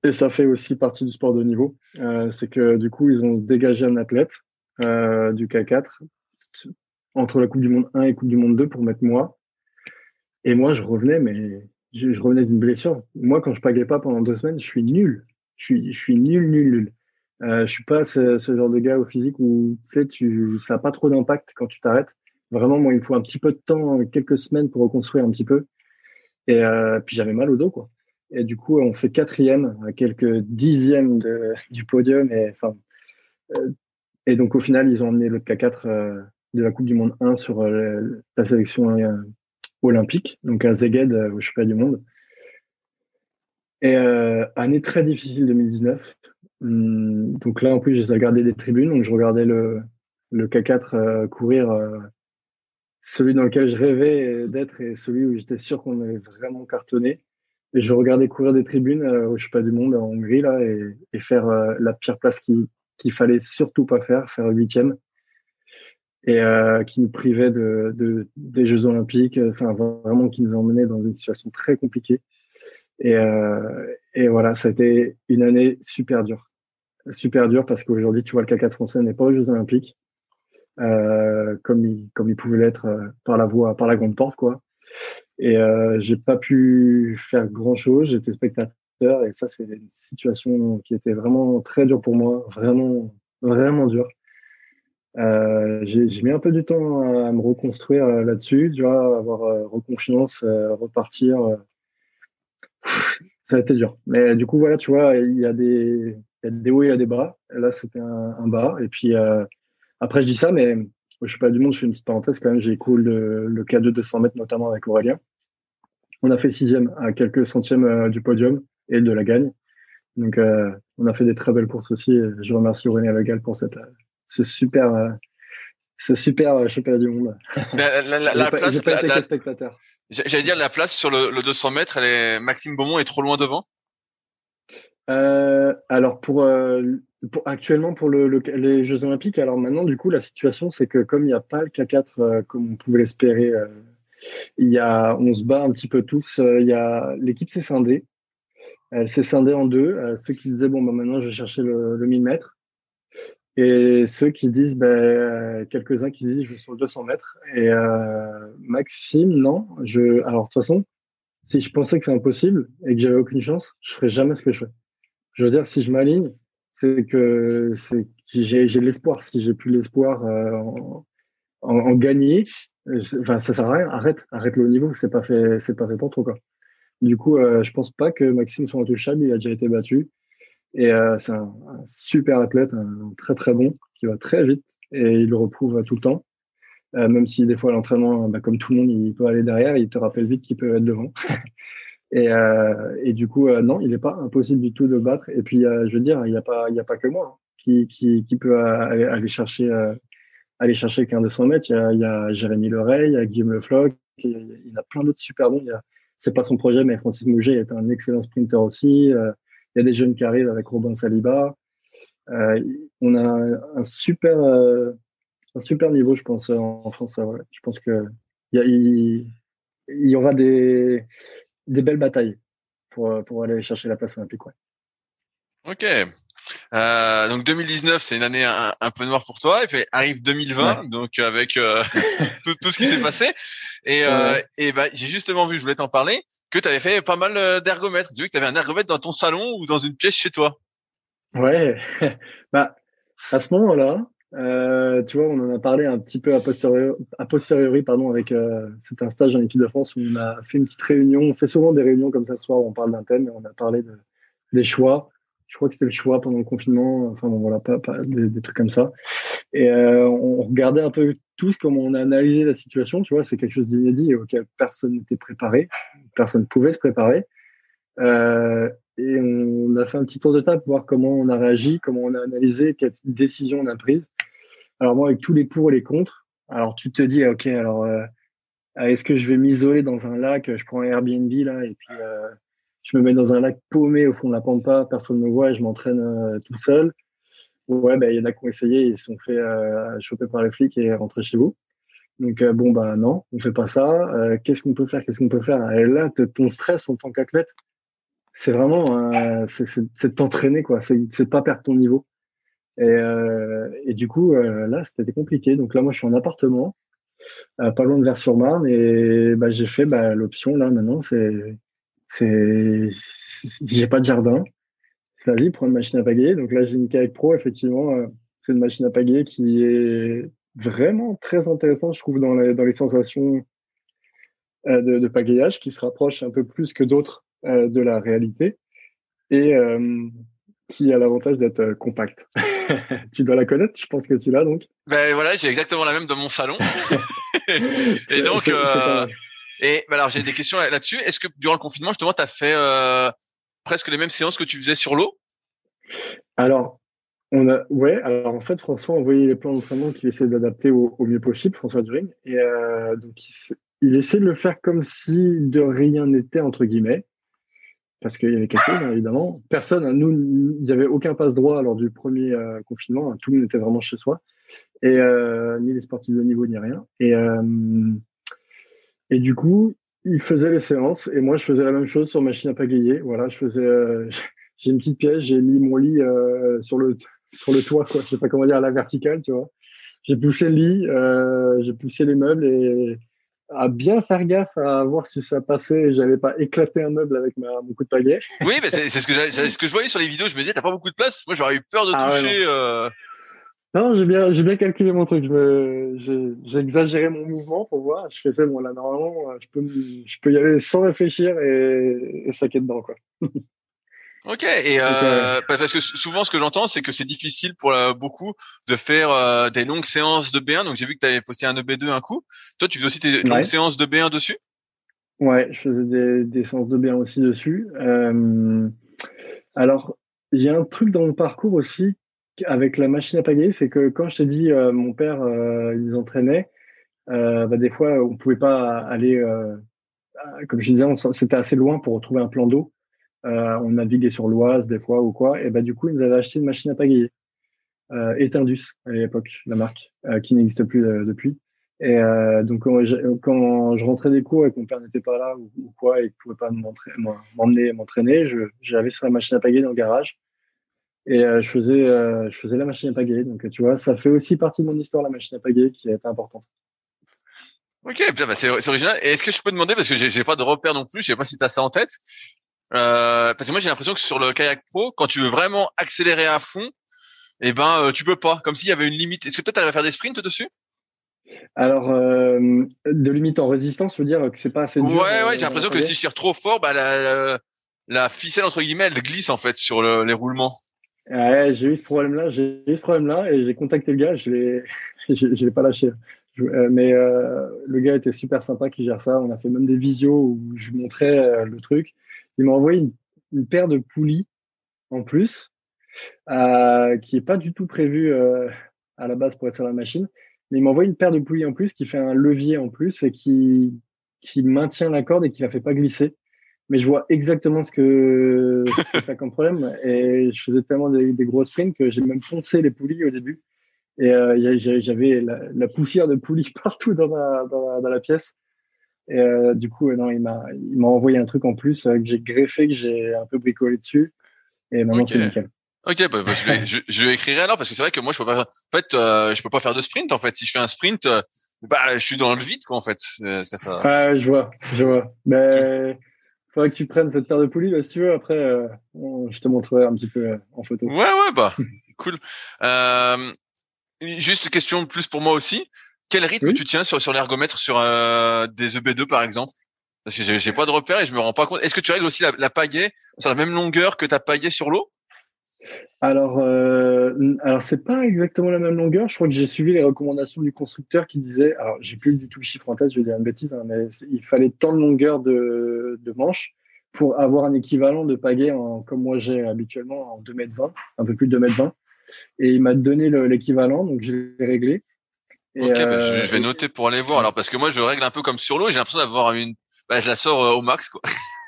Et ça fait aussi partie du sport de niveau. Euh, c'est que du coup, ils ont dégagé un athlète euh, du K4 entre la Coupe du Monde 1 et Coupe du Monde 2 pour mettre moi. Et moi, je revenais, mais je, revenais d'une blessure. Moi, quand je pagais pas pendant deux semaines, je suis nul. Je je suis nul, nul, nul. Euh, je suis pas ce, genre de gars au physique où tu sais, ça a pas trop d'impact quand tu t'arrêtes. Vraiment, moi, il me faut un petit peu de temps, quelques semaines pour reconstruire un petit peu. Et euh, puis j'avais mal au dos, quoi. Et du coup, on fait quatrième, à quelques dixièmes du podium. Et euh, et donc au final, ils ont emmené le K4 euh, de la Coupe du Monde 1 sur euh, la sélection euh, olympique, donc à Zeged, au championnat du monde. Et année très difficile 2019 Hum, donc là, en plus, j'ai regardé des tribunes. Donc, je regardais le, le K4 euh, courir, euh, celui dans lequel je rêvais d'être et celui où j'étais sûr qu'on allait vraiment cartonné. Et je regardais courir des tribunes euh, au pas du Monde en Hongrie là et, et faire euh, la pire place qu'il fallait surtout pas faire, faire huitième et qui nous privait de, de, des Jeux Olympiques, enfin vraiment qui nous emmenait dans une situation très compliquée. Et, et voilà, ça a été une année super dure super dur parce qu'aujourd'hui, tu vois, le K4 français n'est pas aux Jeux Olympiques, euh, comme il, comme il pouvait l'être euh, par la voie, par la grande porte, quoi. Et euh, j'ai pas pu faire grand chose. J'étais spectateur et ça, c'est une situation qui était vraiment très dure pour moi, vraiment, vraiment dur. Euh, j'ai mis un peu du temps à me reconstruire euh, là-dessus, tu vois, avoir euh, reconfiance, repartir. ça a été dur. Mais du coup, voilà, tu vois, il y a des, y a des hauts et il y a des bas. là, c'était un, un, bas. Et puis, euh, après, je dis ça, mais je suis pas du monde, je fais une petite parenthèse quand même. J'ai cool le, le K2 de 200 mètres, notamment avec Aurélien. On a fait sixième à quelques centièmes euh, du podium et de la gagne. Donc, euh, on a fait des très belles courses aussi. Je remercie Aurélien Legal pour cette, ce super, euh, ce super championnat du monde. La, la, la, la place, pas, été spectateur. J'allais dire la place sur le, le 200 mètres, elle est, Maxime Beaumont est trop loin devant. Euh, alors pour, euh, pour, actuellement pour le, le, les Jeux Olympiques, alors maintenant du coup la situation c'est que comme il n'y a pas le K4 euh, comme on pouvait l'espérer, euh, il y a, on se bat un petit peu tous. Euh, il y a l'équipe s'est scindée, elle s'est scindée en deux. ceux qui disaient bon bah maintenant je vais chercher le, le 1000 mètres et ceux qui disent ben quelques-uns qui disent je vais sur le 200 mètres et Maxime non je alors de toute façon si je pensais que c'est impossible et que j'avais aucune chance, je ferais jamais ce que je fais. Je veux dire, si je m'aligne, c'est que j'ai de l'espoir. Si j'ai plus l'espoir euh, en, en, gagner, enfin ça sert à rien. Arrête, arrête le niveau. C'est pas fait, c'est pas fait pour toi. Du coup, euh, je pense pas que Maxime soit intouchable. Il a déjà été battu. Et c'est un, super athlète, un, très très bon, qui va très vite et il le reprouve tout le temps. même si des fois l'entraînement, bah, comme tout le monde, il peut aller derrière, il te rappelle vite qu'il peut être devant. et, et du coup, non, il n'est pas impossible du tout de battre. Et puis, je veux dire, il n'y a pas, il a pas que moi hein, qui, qui, qui peut aller chercher aller chercher qu'un 200 mètres. Il y a, il y a Jérémy Leray, il y a Guillaume Lefloc, il y a plein d'autres super bons. C'est pas son projet, mais Francis Mouget est un excellent sprinter aussi. Euh, il y a des jeunes qui arrivent avec Robin Saliba. Euh, on a un super, euh, un super niveau, je pense, en France. Je pense que il y, il, y aura des, des belles batailles pour, pour aller chercher la place olympique. Ouais. Ok. Euh, donc 2019, c'est une année un, un, peu noire pour toi. Et puis arrive 2020, donc avec euh, tout, tout, ce qui s'est passé. Et, euh, et bah, j'ai justement vu, je voulais t'en parler, que tu avais fait pas mal euh, d'ergomètres. Tu vu que tu avais un ergomètre dans ton salon ou dans une pièce chez toi. Ouais. bah à ce moment-là, euh, tu vois, on en a parlé un petit peu a posteriori, pardon, avec euh, c'était un stage en équipe de France où on a fait une petite réunion. On fait souvent des réunions comme ça le soir où on parle d'un thème et on a parlé de, des choix je crois que c'était le choix pendant le confinement, enfin bon, voilà, pas, pas des, trucs comme ça. Et euh, on regardait un peu tous comment on a analysé la situation, tu vois, c'est quelque chose d'inédit auquel personne n'était préparé, personne ne pouvait se préparer. Euh, et on a fait un petit tour de table pour voir comment on a réagi, comment on a analysé, quelles décisions on a prises. Alors moi, avec tous les pour et les contre, alors tu te dis, ok, alors euh, est-ce que je vais m'isoler dans un lac, je prends un Airbnb là, et puis euh, je me mets dans un lac paumé au fond de la pampa, personne ne me voit et je m'entraîne euh, tout seul. Ouais, ben, il y en a qui ont essayé, ils se sont fait euh, choper par les flics et rentrer chez vous. Donc euh, bon bah non, on fait pas ça. Qu'est-ce qu'on peut faire Qu'est-ce qu'on peut faire? Et là, ton stress en tant qu'athlète, c'est vraiment c'est t'entraîner quoi. C'est de pas perdre ton niveau. Et, et du coup là, c'était compliqué. Donc là, moi, je suis en appartement, pas loin de Vers-sur-Marne, et bah, j'ai fait bah, l'option là maintenant, c'est c'est, j'ai pas de jardin. Vas-y, prends une machine à pagayer. Donc là, j'ai une Kayak Pro, effectivement. Euh, c'est une machine à pagayer qui est vraiment très intéressante, je trouve, dans les, sensations euh, de, de, pagayage, qui se rapproche un peu plus que d'autres euh, de la réalité et qui a l'avantage d'être compact. tu dois la connaître, je pense que tu l'as donc. Ben voilà, j'ai exactement la même dans mon salon. et donc, et bah, alors j'ai des questions là-dessus. Est-ce que durant le confinement justement tu as fait euh, presque les mêmes séances que tu faisais sur l'eau? Alors on a ouais. Alors en fait François a envoyé les plans d'entraînement qu'il essaie d'adapter au, mieux possible, François During, et euh, donc il, essaie de le faire comme si de rien n'était entre guillemets. Parce qu'il y avait quelque chose, évidemment. Personne, hein, nous, il n'y avait aucun passe droit lors du premier euh, confinement. Hein, tout le monde était vraiment chez soi. Et ni les sportifs de niveau, ni rien. Et, et du coup, il faisait les séances et moi, je faisais la même chose sur machine à pagayer. Voilà, je faisais, euh, j'ai une petite pièce, j'ai mis mon lit euh, sur le sur le toit, quoi. Je sais pas comment dire, à la verticale, tu vois. J'ai poussé le lit, euh, j'ai poussé les meubles et à bien faire gaffe à voir si ça passait. J'avais pas éclaté un meuble avec ma, mon coup de pagaie. Oui, mais c'est ce que ce que je voyais sur les vidéos. Je me disais, t'as pas beaucoup de place. Moi, j'aurais eu peur de ah toucher. Non, j'ai bien, j'ai bien calculé mon truc. J'ai exagéré mon mouvement pour voir. Je faisais, bon, là, normalement, je peux, je peux y aller sans réfléchir et, et saquer dedans, quoi. Ok, et euh, parce que souvent ce que j'entends c'est que c'est difficile pour euh, beaucoup de faire euh, des longues séances de B1. Donc j'ai vu que tu avais posté un EB2 un coup. Toi, tu fais aussi tes longues séances de B1 dessus? Ouais, je faisais des, des séances de B1 aussi dessus. Euh, alors, il y a un truc dans mon parcours aussi avec la machine à pagayer, c'est que quand je t'ai dit, euh, mon père, euh, ils entraînait, euh, bah, des fois, on pouvait pas aller, euh, comme je disais, c'était assez loin pour retrouver un plan d'eau. On naviguait sur l'Oise des fois ou quoi, et bah du coup, ils nous avaient acheté une machine à pagayer, euh, à l'époque, la marque, qui n'existe plus depuis. Et donc quand je, rentrais des cours et que mon père n'était pas là ou, quoi et qu'il pouvait pas m'emmener m'entraîner, j'avais sur la machine à pagayer dans le garage et euh, je faisais, euh, je faisais la machine à pagayer. Donc, tu vois, ça fait aussi partie de mon histoire, la machine à pagayer, qui a été importante. Ok, bah c'est original. Et est-ce que je peux demander, parce que j'ai pas de repère non plus, je sais pas si tu as ça en tête, euh, parce que moi j'ai l'impression que sur le kayak pro, quand tu veux vraiment accélérer à fond, eh ben euh, tu peux pas, comme s'il y avait une limite. Est-ce que toi tu arrives à faire des sprints dessus? Alors, euh, de limite en résistance, je veux dire que c'est pas assez dur. Ouais, ouais, j'ai l'impression que si je tire trop fort, bah la, la ficelle entre guillemets, elle glisse en fait sur les roulements. Ouais, j'ai eu ce problème-là, j'ai eu ce problème-là et j'ai contacté le gars, je l'ai, je, l'ai pas lâché. Euh, mais euh, le gars était super sympa qui gère ça. On a fait même des visios où je lui montrais euh, le truc. Il m'a envoyé une, paire de poulies en plus, euh, qui est pas du tout prévue à la base pour être sur la machine. Mais il m'a envoyé une paire de poulies en plus qui fait un levier en plus et qui qui maintient la corde et qui la fait pas glisser mais je vois exactement ce que c'est comme problème. Et je faisais tellement des, gros sprints que j'ai même foncé les poulies au début. Et euh, j'avais la, poussière de poulies partout dans la, pièce. Et euh, du coup, non, il m'a, il m'a envoyé un truc en plus euh, que j'ai greffé, que j'ai un peu bricolé dessus. Et maintenant, c'est nickel. Ok, bah, bah, je, vais, je, je, écrire alors parce que c'est vrai que moi je peux pas. En fait, euh, je peux pas faire de sprint. En fait, si je fais un sprint, euh, bah je suis dans le vide quoi. En fait, ça. Ah, je vois, je vois. Mais faudrait que tu prennes cette paire de poulies, là, si tu veux. Après, euh, je te montrerai un petit peu euh, en photo. Ouais, ouais, bah, cool. Euh, juste question plus pour moi aussi. Quel rythme tu tiens sur, sur l'ergomètre sur euh, des EB2 par exemple? Parce que j'ai pas de repère et je me rends pas compte. Est-ce que tu règles aussi la, la pagaie sur la même longueur que ta pagaie sur l'eau? Alors, euh, alors c'est pas exactement la même longueur. Je crois que j'ai suivi les recommandations du constructeur qui disait, alors j'ai plus du tout le chiffre en tête, je vais dire une bêtise, hein, mais il fallait tant de longueur de, de manche pour avoir un équivalent de pagaie en, comme moi j'ai habituellement en 2m20, un peu plus de 2m20. Et il m'a donné l'équivalent, donc je l'ai réglé. Et ok, bah, je, je, vais euh, noter pour aller voir. Alors parce que moi je règle un peu comme sur l'eau, j'ai l'impression d'avoir une, bah, je la sors euh, au max quoi.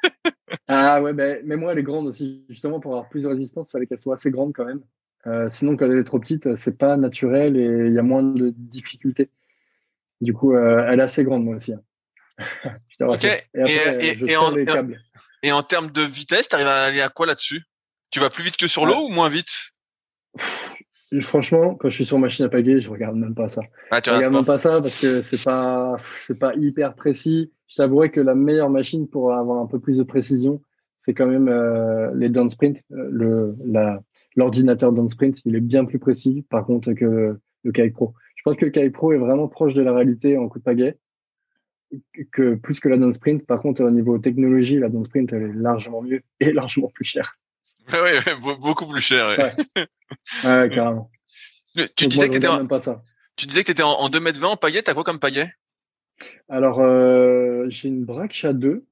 ah ouais, ben, mais moi elle est grande aussi. Justement, pour avoir plus de résistance, il fallait qu'elle soit assez grande quand même. Euh, sinon, quand elle est trop petite, c'est pas naturel et il y a moins de difficultés. Du coup, euh, elle est assez grande moi aussi. Hein. je ok. Et, et, en, et, en, termes de vitesse, tu arrives à aller à quoi là-dessus? Tu vas plus vite que sur l'eau ou moins vite? Franchement, quand je suis sur machine à pagaie, je regarde même pas ça. Ah, je regarde même pas ça parce que c'est pas, c'est pas hyper précis. Je t'avouerais que la meilleure machine pour avoir un peu plus de précision, c'est quand même euh, les downsprint. Euh, le, la, l'ordinateur downsprint, il est bien plus précis, par contre, que le Kayak Pro. Je pense que le Kayak Pro est vraiment proche de la réalité en coup de pagaie, que plus que la downsprint. Par contre, au niveau technologie, la downsprint, elle est largement mieux et largement plus chère. Oui, beaucoup plus cher. Ouais, ouais carrément. Tu, disais que en... pas ça. tu disais que tu étais en, 2m20 en paillet. T'as quoi comme paillet Alors, euh, j'ai une braque chat 2.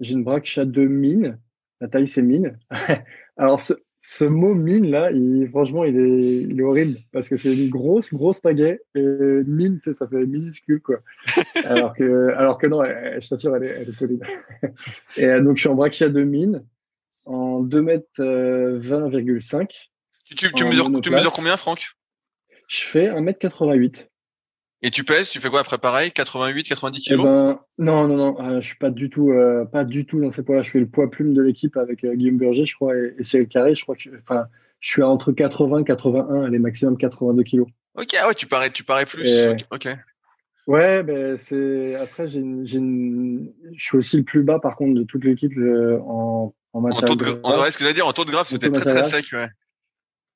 J'ai une braque chat 2 mine. La taille, c'est mine. Alors, ce, ce, mot mine, là, il, franchement, il est, il est horrible parce que c'est une grosse, grosse pagaie. Et mine, ça fait minuscule, quoi. alors, que, alors que non, je t'assure, elle est, elle est solide. et donc, je suis en braque chat 2 mine en 2m20,5. Euh, tu, tu, tu, mesures, tu mesures combien, Franck? Je fais 1m88. Et tu pèses, tu fais quoi après pareil 88, 90 kilos? eh ben, Non, non, non, euh, je suis pas du tout, euh, pas du tout dans ces poids-là. Je fais le poids plume de l'équipe avec euh, Guillaume Burger, je crois, et, et Cyril Carré. Je crois que, enfin, je suis entre 80, 81, les maximum 82 kilos. Ok, ah ouais, tu parais, tu parais plus. Ok. Ouais, ben c'est après j'ai je suis aussi le plus bas par contre de toute l'équipe en en matière de, on ce que dire, en taux de graphe, c'était très très sec, ouais.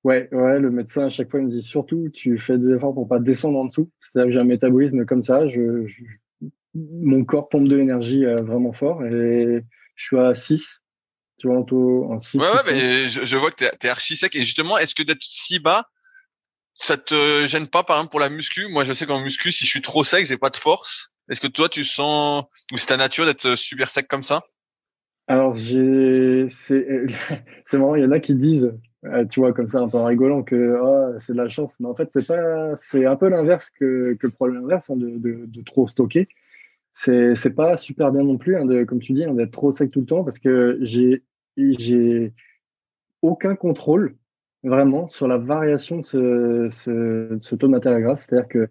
Ouais, ouais, le médecin à chaque fois il me dit surtout tu fais des efforts pour pas descendre en dessous. C'est-à-dire que j'ai un métabolisme comme ça, je, mon corps pompe de l'énergie euh, vraiment fort et je suis à 6. Tu vois, en taux en 6. Ouais, ouais, mais je, je, vois que t'es es archi sec et justement, est-ce que d'être si bas, ça te gêne pas par exemple pour la muscu? Moi, je sais qu'en muscu, si je suis trop sec, j'ai pas de force. Est-ce que toi, tu sens ou c'est ta nature d'être super sec comme ça? Alors, j'ai, c'est, c'est marrant, il y en a qui disent, euh, tu vois, comme ça, un peu rigolant, que oh, c'est de la chance. Mais en fait, c'est pas, c'est un peu l'inverse que, que le problème inverse, hein, de, de, de, trop stocker. C'est, c'est pas super bien non plus, hein, de, comme tu dis, hein, d'être trop sec tout le temps, parce que j'ai, j'ai aucun contrôle vraiment sur la variation de ce, ce, ce taux de matière grasse. C'est-à-dire que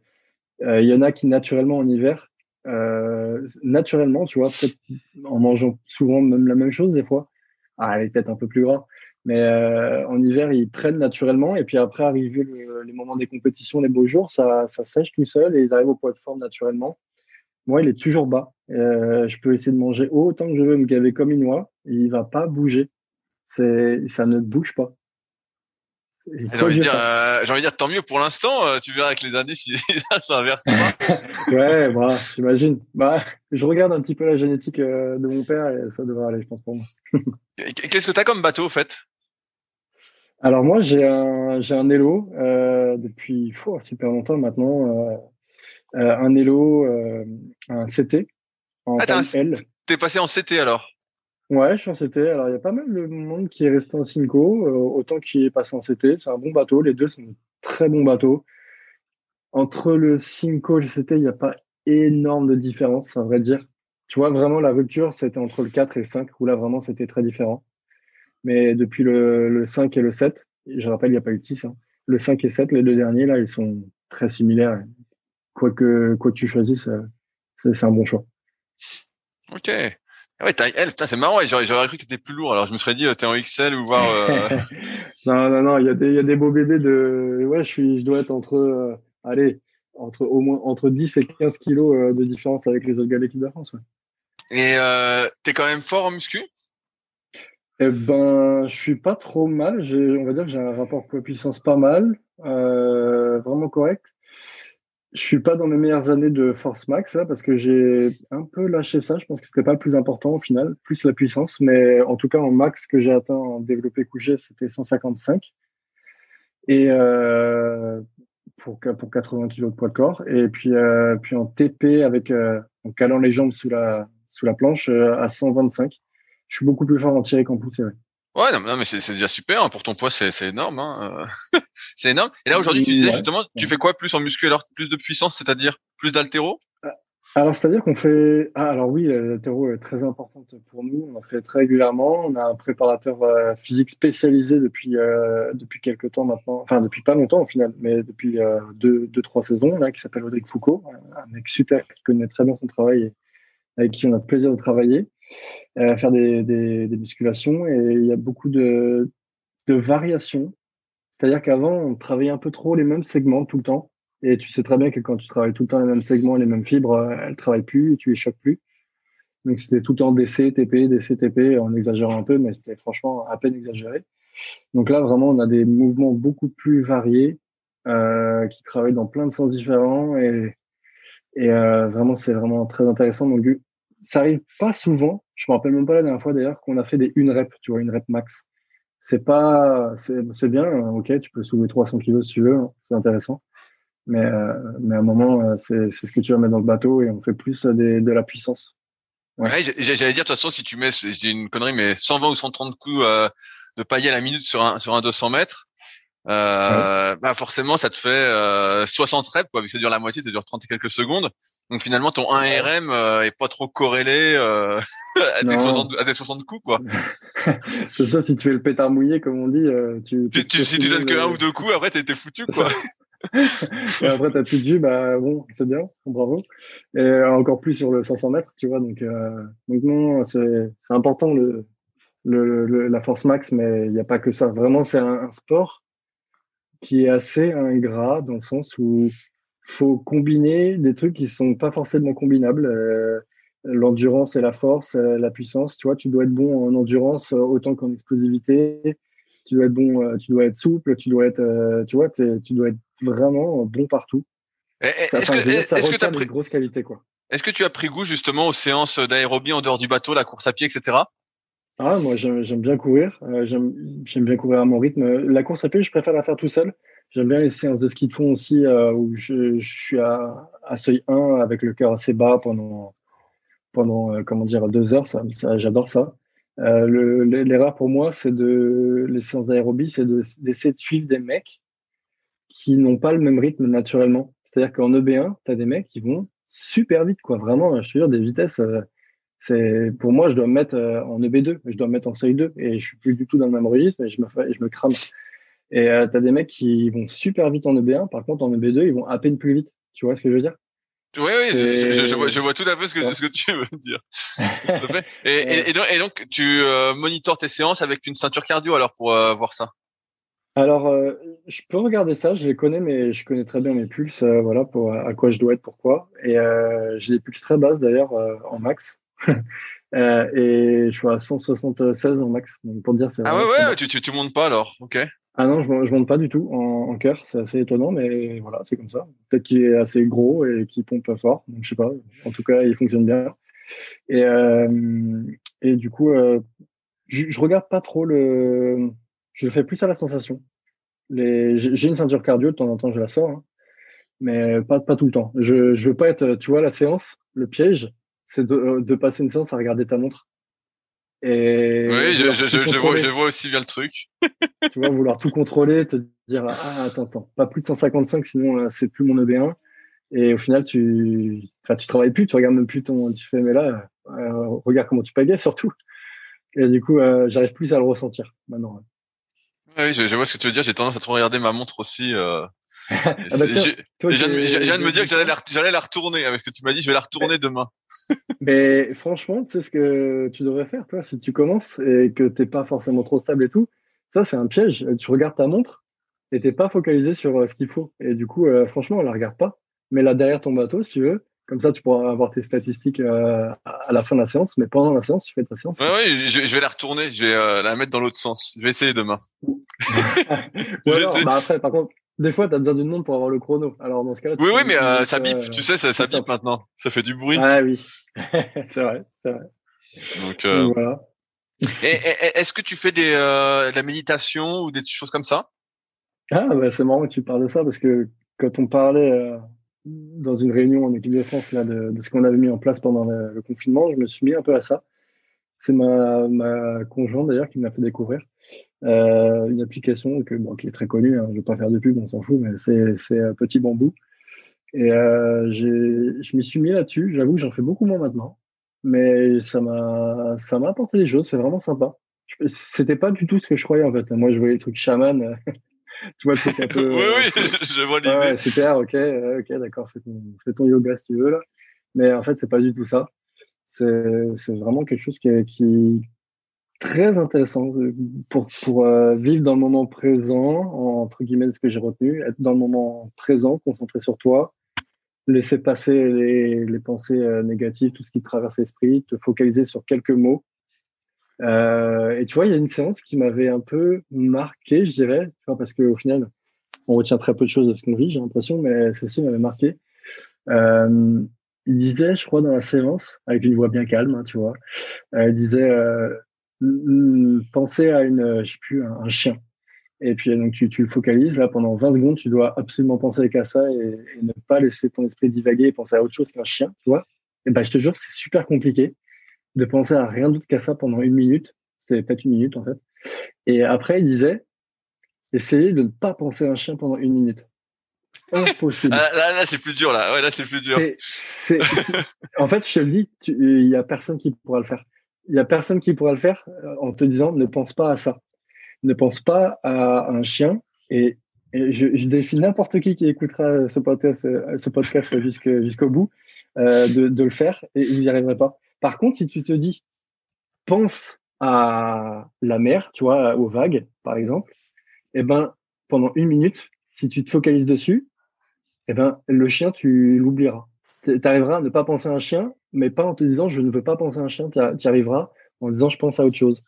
euh, il y en a qui naturellement en hiver euh, naturellement, tu vois, en mangeant souvent même la même chose des fois. Ah, elle est peut-être un peu plus gras. Mais euh, en hiver, ils prennent naturellement. Et puis après, arriver les moments des compétitions, les beaux jours, ça, ça sèche tout seul et ils arrivent au poids de forme naturellement. Moi, il est toujours bas. Euh, je peux essayer de manger autant que je veux, me gaver comme une oie. Il va pas bouger. C'est, ça ne bouge pas. J'ai envie, de dire, euh, envie de dire, tant mieux pour l'instant. Euh, tu verras avec les années si ça s'inverse ouais, bah, j'imagine. Bah, je regarde un petit peu la génétique euh, de mon père et ça devrait aller, je pense, pour moi. Qu'est-ce que tu as comme bateau, au fait? Alors moi, j'ai un, j'ai un Elo depuis oh, super longtemps maintenant. un Elo, un CT en ah, L. T'es passé en CT alors? Ouais, je suis en CT. Alors, il y a pas mal de monde qui est resté en Cinco, euh, autant qui est passé en CT. C'est un bon bateau. Les deux sont très bons bateaux. Entre le Cinco et le CT, il n'y a pas énorme de différence, à vrai dire. Tu vois, vraiment, la rupture, c'était entre le 4 et le 5, où là, vraiment, c'était très différent. Mais depuis le, le 5 et le 7, je rappelle, il n'y a pas eu de 6. Hein. Le 5 et 7, les deux derniers, là, ils sont très similaires. Quoi que, quoi que tu choisisses, euh, c'est un bon choix. Ok. Ah ouais, t'as L, c'est marrant, j'aurais, j'aurais cru que t'étais plus lourd, alors je me serais dit, euh, t'es en XL ou voir. Euh... non, non, non, il y a des, il y a des beaux bébés de, ouais, je suis, je dois être entre, euh, allez, entre au moins, entre 10 et 15 kilos euh, de différence avec les autres gars de l'équipe de France, ouais. Et, euh, t'es quand même fort en muscu? Eh ben, je suis pas trop mal, j'ai, on va dire que j'ai un rapport poids-puissance pas mal, vraiment correct je suis pas dans mes meilleures années de force max parce que j'ai un peu lâché ça. Je pense que c'était pas le plus important au final, plus la puissance. Mais en tout cas, en max que j'ai atteint en développé couché, c'était 155 et euh, pour pour 80 kg de poids de corps. Et puis euh, puis en TP avec euh, en calant les jambes sous la planche à 125. Je suis beaucoup plus fort en tiré qu'en poussé. Ouais. Ouais, non, mais c'est déjà super. Hein. Pour ton poids, c'est énorme. Hein. Euh. c'est énorme. Et là, aujourd'hui, tu disais justement, tu fais quoi plus en muscu alors? Plus de puissance, c'est-à-dire plus d'altéro? Euh, Alors, c'est-à-dire qu'on fait... Ah, alors oui, l'altéro est très importante pour nous. On en fait très régulièrement. On a un préparateur euh, physique spécialisé depuis depuis quelques temps maintenant. Enfin, depuis pas longtemps au final, mais depuis deux, deux, trois saisons, là, qui s'appelle Rodrigue Foucault. Un mec super qui connaît très bien son travail et avec qui on a le plaisir de travailler. Euh, faire des, des, des, musculations et il y a beaucoup de, de variations. C'est-à-dire qu'avant, on travaillait un peu trop les mêmes segments tout le temps. Et tu sais très bien que quand tu travailles tout le temps les mêmes segments, les mêmes fibres, euh, elles travaillent plus et tu les choques plus. Donc c'était tout le temps DC, TP, DC, TP, en exagérant un peu, mais c'était franchement à peine exagéré. Donc là, vraiment, on a des mouvements beaucoup plus variés euh, qui travaillent dans plein de sens différents et, et vraiment, c'est vraiment très intéressant. Donc ça arrive pas souvent. Je me rappelle même pas la dernière fois d'ailleurs qu'on a fait des une rep, tu vois, une rep max. C'est pas, c'est bien, ok, tu peux soulever 300 kilos si tu veux, hein, c'est intéressant. Mais, euh, mais à un moment, euh, c'est ce que tu vas mettre dans le bateau et on fait plus des, de la puissance. Ouais, ouais j'allais dire de toute façon si tu mets, je dis une connerie, mais 120 ou 130 coups euh, de paillet à la minute sur un sur un 200 mètres, euh, bah forcément ça te fait euh, 60 reps quoi vu que ça dure la moitié ça dure 30 et quelques secondes. Donc finalement ton 1 RM euh, est pas trop corrélé euh, à, tes 60, à, tes 60, coups quoi. C'est ça si tu fais le pétard mouillé comme on dit euh, tu, tu, tu si tu donnes que un ou deux coups après t'es foutu quoi. et après t'as plus de jus bah bon c'est bien bravo. Et encore plus sur le 500 mètres tu vois donc donc non c'est c'est important le, le, la force max mais il n'y a pas que ça. Vraiment c'est un, un sport qui est assez ingrat dans le sens où faut combiner des trucs qui sont pas forcément combinables. Euh, l'endurance et la force, euh, la puissance. Tu vois, tu dois être bon en endurance euh, autant qu'en explosivité. Tu dois être bon, tu dois être souple, tu dois être, tu vois, tu dois être vraiment bon partout. Est-ce que, ça est-ce que as pris... grosse qualité quoi. Est-ce que tu as pris goût justement aux séances d'aérobie en dehors du bateau, la course à pied, etc. Ah, moi, j'aime bien courir. Euh, j'aime bien courir à mon rythme. La course à pied, je préfère la faire tout seul. J'aime bien les séances de ski de fond aussi, euh, où je, suis à, à, seuil 1 avec le cœur assez bas pendant, pendant euh, comment dire, deux heures. Ça J'adore ça. Euh, L'erreur pour moi, c'est de les séances d'aérobie, c'est d'essayer de, suivre des mecs qui n'ont pas le même rythme naturellement. C'est-à-dire qu'en EB1, tu as des mecs qui vont super vite, quoi. Vraiment, je te jure, des vitesses c'est pour moi, je dois me mettre euh, en EB2, je dois me mettre en seuil 2 et je suis plus du tout dans le même registre et je me fais, je me crame. Et euh, tu as des mecs qui vont super vite en EB1, par contre en EB2, ils vont à peine plus vite. Tu vois ce que je veux dire? Oui, oui, je, je, vois, je, vois, tout à fait ce que, ce que tu veux dire. et, et, donc, et, donc, tu euh, monitores tes séances avec une ceinture cardio alors pour euh, voir ça? Alors, je peux regarder ça, je les connais, mais je connais très bien mes pulses, voilà, pour à quoi je dois être, pourquoi. Et j'ai des pulses très basses d'ailleurs en max. euh, et je suis à 176 en max. Donc pour dire, c'est Ah ouais, ouais, tu, tu, tu montes pas alors, ok. Ah non, je, je monte pas du tout en, en cœur, c'est assez étonnant, mais voilà, c'est comme ça. Peut-être qu'il est assez gros et qu'il pompe fort, donc je sais pas. En tout cas, il fonctionne bien. Et, euh, et du coup, euh, je, je, regarde pas trop le. Je le fais plus à la sensation. Les... J'ai une ceinture cardio, de temps en temps, je la sors, hein, mais pas, pas tout le temps. Je, je veux pas être. Tu vois, la séance, le piège, c'est de, de passer une séance à regarder ta montre et oui, je, je, je, vois, je vois aussi bien le truc. tu vois, vouloir tout contrôler, te dire ah attends attends, pas plus de 155 sinon c'est plus mon EB1. Et au final tu, enfin tu travailles plus, tu regardes même plus ton, tu fais mais là euh, regarde comment tu pagaies surtout. Et du coup euh, j'arrive plus à le ressentir maintenant. Oui, je, je, vois ce que tu veux dire. J'ai tendance à trop regarder ma montre aussi. Euh... ah bah viens de me dire que j'allais la, retourner avec ce que tu m'as dit. Je vais la retourner demain. Mais franchement, tu sais ce que tu devrais faire, toi, si tu commences et que t'es pas forcément trop stable et tout. Ça, c'est un piège. Tu regardes ta montre et t'es pas focalisé sur euh, ce qu'il faut. Et du coup, euh, franchement, on la regarde pas. Mais là derrière ton bateau, si tu veux. Comme ça, tu pourras avoir tes statistiques euh, à la fin de la séance. Mais pendant la séance, tu fais ta séance. Ouais, ouais, je, je vais la retourner. Je vais la mettre dans l'autre sens. Je vais essayer demain. Ou alors, bah après, par contre, des fois, tu as besoin d'une montre pour avoir le chrono. Alors dans ce cas-là. Oui, oui, mais euh, ça bip. tu sais, ça, ça bip maintenant. Ça fait du bruit. Ah oui, c'est vrai, c'est vrai. Donc, euh... voilà. Est-ce que tu fais des, euh, de la méditation ou des choses comme ça? Ah, bah, c'est marrant que tu parles de ça parce que quand on parlait euh, dans une réunion en équipe de France là, de, de ce qu'on avait mis en place pendant le, le, confinement, je me suis mis un peu à ça. C'est ma, ma conjointe d'ailleurs qui m'a fait découvrir euh, une application que, bon, qui est très connue, hein, je vais pas faire de pub, on s'en fout, mais c'est un Petit Bambou. Et euh, je m'y suis mis là-dessus. J'avoue, j'en fais beaucoup moins maintenant, mais ça m'a ça m'a apporté des choses. C'est vraiment sympa. C'était pas du tout ce que je croyais en fait. Moi, je voyais les trucs chaman. tu vois le truc un peu. oui, oui, je vois l'idée. Ouais, super, ok, ok, d'accord. Fais ton, fais ton yoga si tu veux là. Mais en fait, c'est pas du tout ça. C'est vraiment quelque chose qui, qui, très intéressant pour, pour euh, vivre dans le moment présent, entre guillemets, ce que j'ai retenu, être dans le moment présent, concentré sur toi, laisser passer les, les pensées euh, négatives, tout ce qui traverse l'esprit, te focaliser sur quelques mots. Euh, et tu vois, il y a une séance qui m'avait un peu marqué, je dirais, parce qu'au final, on retient très peu de choses de ce qu'on vit, j'ai l'impression, mais celle-ci m'avait marqué. Il disait, je crois, dans la séance, avec une voix bien calme, hein, tu vois, il disait penser à une, je sais plus, un, chien. Et puis donc tu, tu le focalises là pendant 20 secondes, tu dois absolument penser qu'à ça et, ne pas laisser ton esprit divaguer et penser à autre chose qu'un chien, tu vois. Et ben je te jure, c'est super compliqué de penser à rien d'autre qu'à ça pendant une minute. C'était peut-être une minute en fait. Et après il disait, essayez de ne pas penser à un chien pendant une minute. Impossible. Ah, là, là, c'est plus dur là. Ouais, là c'est plus dur. En fait, je te le dis, il y a personne qui pourra le faire il y a personne qui pourra le faire euh, en te disant ne pense pas à ça. Ne pense pas à un chien. Et, je, défie n'importe qui qui écoutera ce podcast, euh, jusqu'au bout euh, de, de, le faire et vous n'y arriverez pas. Par contre, si tu te dis pense à la mer, tu vois, aux vagues, par exemple, et eh ben pendant une minute, si tu te focalises dessus, et eh ben le chien tu l'oublieras. Tu arriveras à ne pas penser à un chien mais pas en te disant je ne veux pas penser à un chien, tu arriveras en disant je pense à autre chose.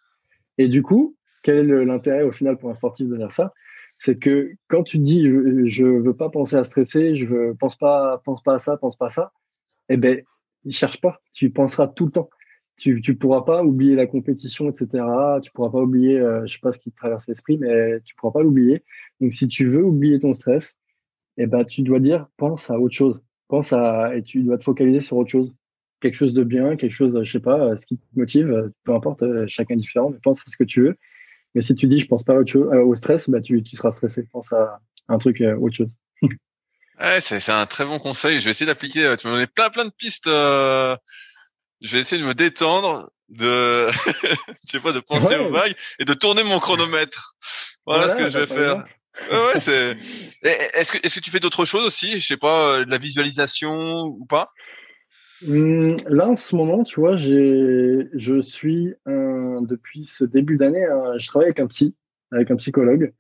Et du coup, quel est l'intérêt au final pour un sportif de faire ça? C'est que quand tu dis je, ne veux pas penser à stresser, je veux, pense pas, pense pas à ça, pense pas à ça, eh ben, cherche pas. Tu penseras tout le temps. Tu, tu pourras pas oublier la compétition, etc. Tu pourras pas oublier, euh, je sais pas ce qui te traverse l'esprit, mais tu pourras pas l'oublier. Donc, si tu veux oublier ton stress, eh ben, tu dois dire pense à autre chose. Pense à, et tu dois te focaliser sur autre chose quelque chose de bien, quelque chose, je sais pas, ce qui te motive, peu importe, euh, chacun est différent, mais pense à ce que tu veux. Mais si tu dis je pense pas euh, au stress, bah tu, tu seras stressé. Pense à un truc euh, autre chose. ouais, c'est un très bon conseil. Je vais essayer d'appliquer. Tu m'as donné plein plein de pistes. Je vais essayer de me détendre, de je sais pas, de penser aux vagues et de tourner mon chronomètre. Voilà, ce que je vais faire. Ouais, c'est. Est-ce que est-ce que tu fais d'autres choses aussi? Je sais pas, de la visualisation ou pas? Hum, là, en ce moment, tu vois, j'ai, je suis depuis ce début d'année, je travaille avec un psy, avec un psychologue,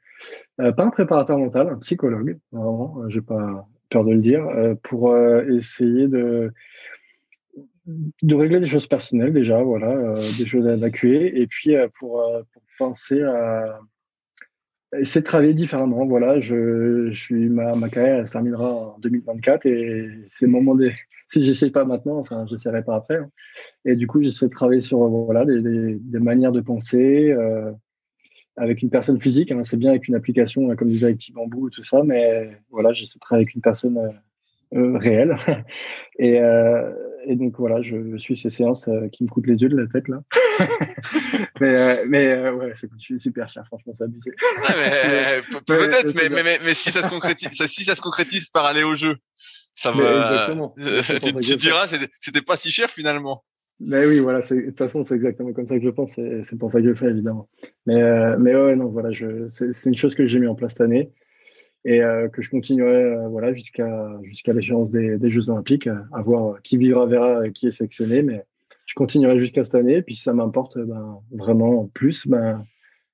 euh, pas un préparateur mental, un psychologue, vraiment, euh, j'ai pas peur de le dire, euh, pour essayer de de régler des choses personnelles déjà, voilà, des choses à évacuer, et puis pour, pour penser à de travailler différemment. Voilà, je, je suis ma, ma carrière elle se terminera en 2024 et c'est le moment des. Si j'essaie pas maintenant, enfin, j'essaierai pas après. Hein. Et du coup, j'essaie de travailler sur voilà des, des, des manières de penser euh, avec une personne physique. Hein. C'est bien avec une application comme du Active Bamboo et tout ça, mais voilà, j'essaie de travailler avec une personne euh, euh réelle. et, euh, et donc voilà, je, suis ces séances euh, qui me coûtent les yeux de la tête là. mais euh, mais euh, ouais, c'est super cher, franchement, c'est abusé. Peut-être, mais, mais, mais, mais, si ça se concrétise, si ça se concrétise par aller au jeu, ça va. tu, tu diras, c'était pas si cher finalement. Mais oui, voilà, de toute façon, c'est exactement comme ça que je pense, c'est pour ça que je le fais, évidemment. Mais, mais ouais, non, voilà, c'est une chose que j'ai mis en place cette année et euh, que je continuerai euh, voilà jusqu'à jusqu'à l'échéance des, des, Jeux Olympiques, euh, à voir qui vivra verra et qui est sélectionné, mais je continuerai jusqu'à cette année. Et puis si ça m'importe ben, vraiment plus, ben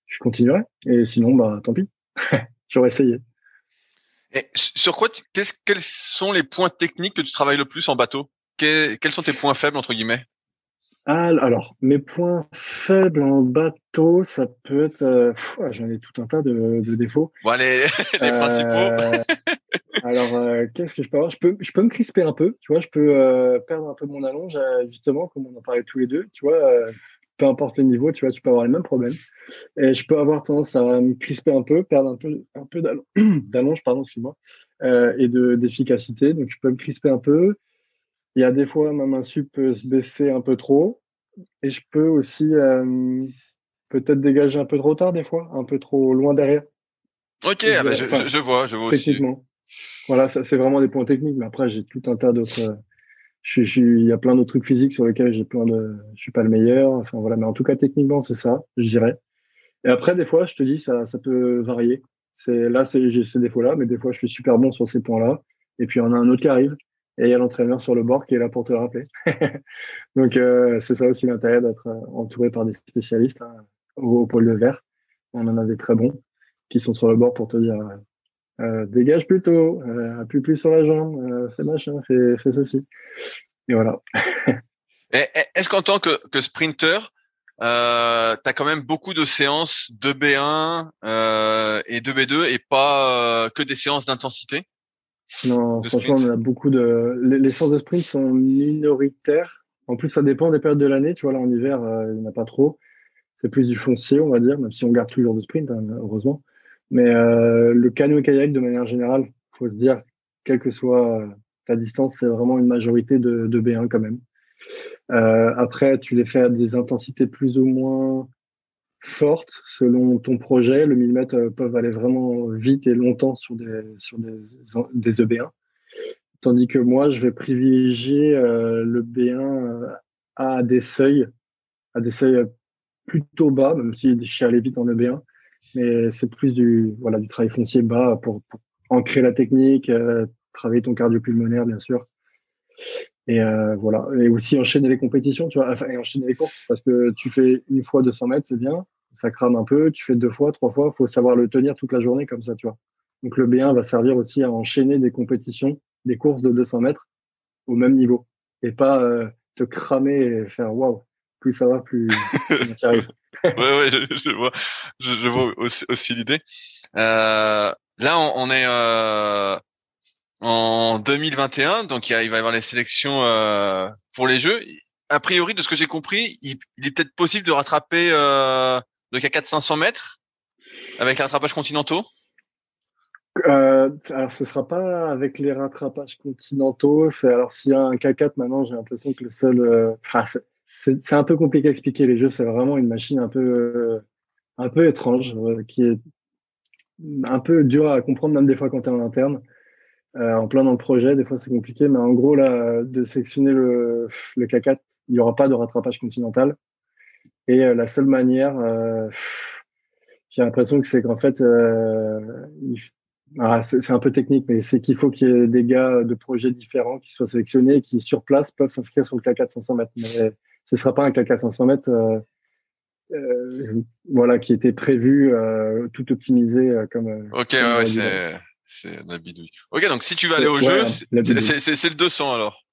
je continuerai. Et sinon, ben tant pis, j'aurais essayé. Et sur quoi, quels sont les points techniques que tu travailles le plus en bateau? Quels sont tes points faibles entre guillemets? Ah, alors, mes points faibles en bateau, ça peut être. Euh, ah, j'en ai tout un tas de, de défauts. Bon, les, les principaux. Euh, alors, euh, qu'est-ce que je peux avoir? Je peux, je peux me crisper un peu, tu vois, je peux perdre un peu mon allonge, justement, comme on en parlait tous les deux, tu vois, peu importe le niveau, tu vois, tu peux avoir les mêmes problèmes. Et je peux avoir tendance à me crisper un peu, perdre un peu, un peu d'allonge, pardon, excuse-moi, et de d'efficacité. Donc, je peux me crisper un peu. Il y a des fois, ma main sup peut se baisser un peu trop. Et je peux aussi euh, peut-être dégager un peu trop tard des fois, un peu trop loin derrière. Ok, ah bah, je, je, vois, je vois aussi. Techniquement. Voilà, ça c'est vraiment des points techniques, mais après j'ai tout un tas d'autres. Euh, je, je, il y a plein d'autres trucs physiques sur lesquels j'ai plein de. Je suis pas le meilleur. Enfin voilà, mais en tout cas techniquement c'est ça, je dirais. Et après des fois, je te dis ça, ça peut varier. C'est là, c'est j'ai ces défauts-là, mais des fois je suis super bon sur ces points-là. Et puis on a un autre qui arrive et il y a l'entraîneur sur le bord qui est là pour te rappeler. Donc euh, c'est ça aussi l'intérêt d'être euh, entouré par des spécialistes hein, au, pôle de verre. On en a des très bons qui sont sur le bord pour te dire euh, dégage plutôt, euh, appuie plus sur la jambe, euh, fais machin, fais, fais ceci. Et voilà. Est-ce qu'en tant que, que sprinter, euh, tu as quand même beaucoup de séances de B1 euh, et de B2 et pas que des séances d'intensité? Non, franchement, on a beaucoup de. Les, les séances de sprint sont minoritaires. En plus, ça dépend des périodes de l'année. Tu vois, là, en hiver, euh, il n'y en a pas trop. C'est plus du foncier, on va dire, même si on garde toujours de sprint, hein, heureusement. Mais euh, le canoë kayak, de manière générale, faut se dire, quelle que soit euh, ta distance, c'est vraiment une majorité de, de B1 quand même. Euh, après, tu les fais à des intensités plus ou moins forte selon ton projet. Le millimètre euh, peuvent aller vraiment vite et longtemps sur des, sur des, des EB1. Tandis que moi, je vais privilégier euh, le B1 euh, à des seuils, à des seuils plutôt bas, même si je suis allé vite en EB1. Mais c'est plus du, travail foncier bas pour, ancrer la technique, travailler ton cardio pulmonaire, bien sûr. Et euh, voilà. Et aussi enchaîner les compétitions, tu vois, enfin, enchaîner les courses, parce que tu fais une fois 200 mètres, c'est bien, ça crame un peu, tu fais deux fois, trois fois, faut savoir le tenir toute la journée comme ça, tu vois. Donc le B1 va servir aussi à enchaîner des compétitions, des courses de 200 mètres au même niveau, et pas euh, te cramer et faire waouh. Plus ça va, plus tu arrives. ouais, ouais, je, je, vois, je, je vois aussi, aussi l'idée. Euh, là, on, on est euh, en 2021, donc il, va y avoir les sélections euh, pour les Jeux. A priori, de ce que j'ai compris, il, est peut-être possible de rattraper euh, le K4 500 mètres avec les rattrapages continentaux? Euh, alors, ce sera pas avec les rattrapages continentaux. Alors s'il y a un K4 maintenant, j'ai l'impression que le seul. Euh, c'est un peu compliqué à expliquer. Les Jeux, c'est vraiment une machine un peu, euh, un peu étrange, euh, qui est un peu dur à comprendre même des fois quand tu es en interne. En plein dans le projet. Des fois, c'est compliqué, mais en gros, là, de sectionner le K4, il n'y aura pas de rattrapage continental. Et euh, la seule manière, euh, j'ai l'impression que c'est qu'en fait, euh, ah, c'est un peu technique, mais c'est qu'il faut qu'il y ait des gars de projets différents qui soient sélectionnés et qui, sur place, peuvent s'inscrire sur le K4 500 mètres. Mais ce sera pas un K4 500 mètres. Euh, euh, voilà, qui était prévu, euh, tout optimisé comme. Ok, ouais, c'est c'est la bidouille. Ok, donc si tu vas aller au jeu, c'est le 200 alors.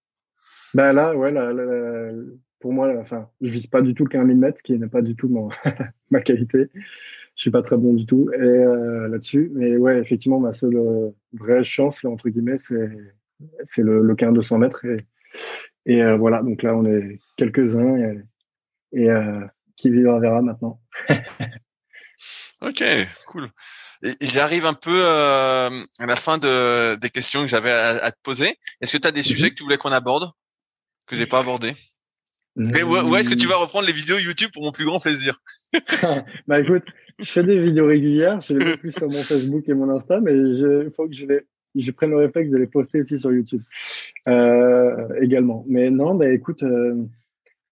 Bah là, ouais, là, pour moi, enfin, je vise pas du tout le 15 000 mètres, qui n'est pas du tout mon, ma qualité. je suis pas très bon du tout et là-dessus. Mais ouais, effectivement, ma seule vraie chance là entre guillemets, c'est c'est le, le 200 mètres et, et voilà. Donc là, on est quelques uns et, et qui vivra verra maintenant. ok, cool. J'arrive un peu euh, à la fin de, des questions que j'avais à, te poser. Est-ce que tu as des mhm. sujets que tu voulais qu'on aborde que j'ai pas abordé mmh. Ou, est-ce que tu vas reprendre les vidéos YouTube pour mon plus grand plaisir? Bah écoute, je fais des vidéos régulières, je les mets plus sur mon Facebook et mon Insta, mais il faut que je les je prenne le réflexe de les poster aussi sur YouTube euh, également. Mais non, bah écoute, euh,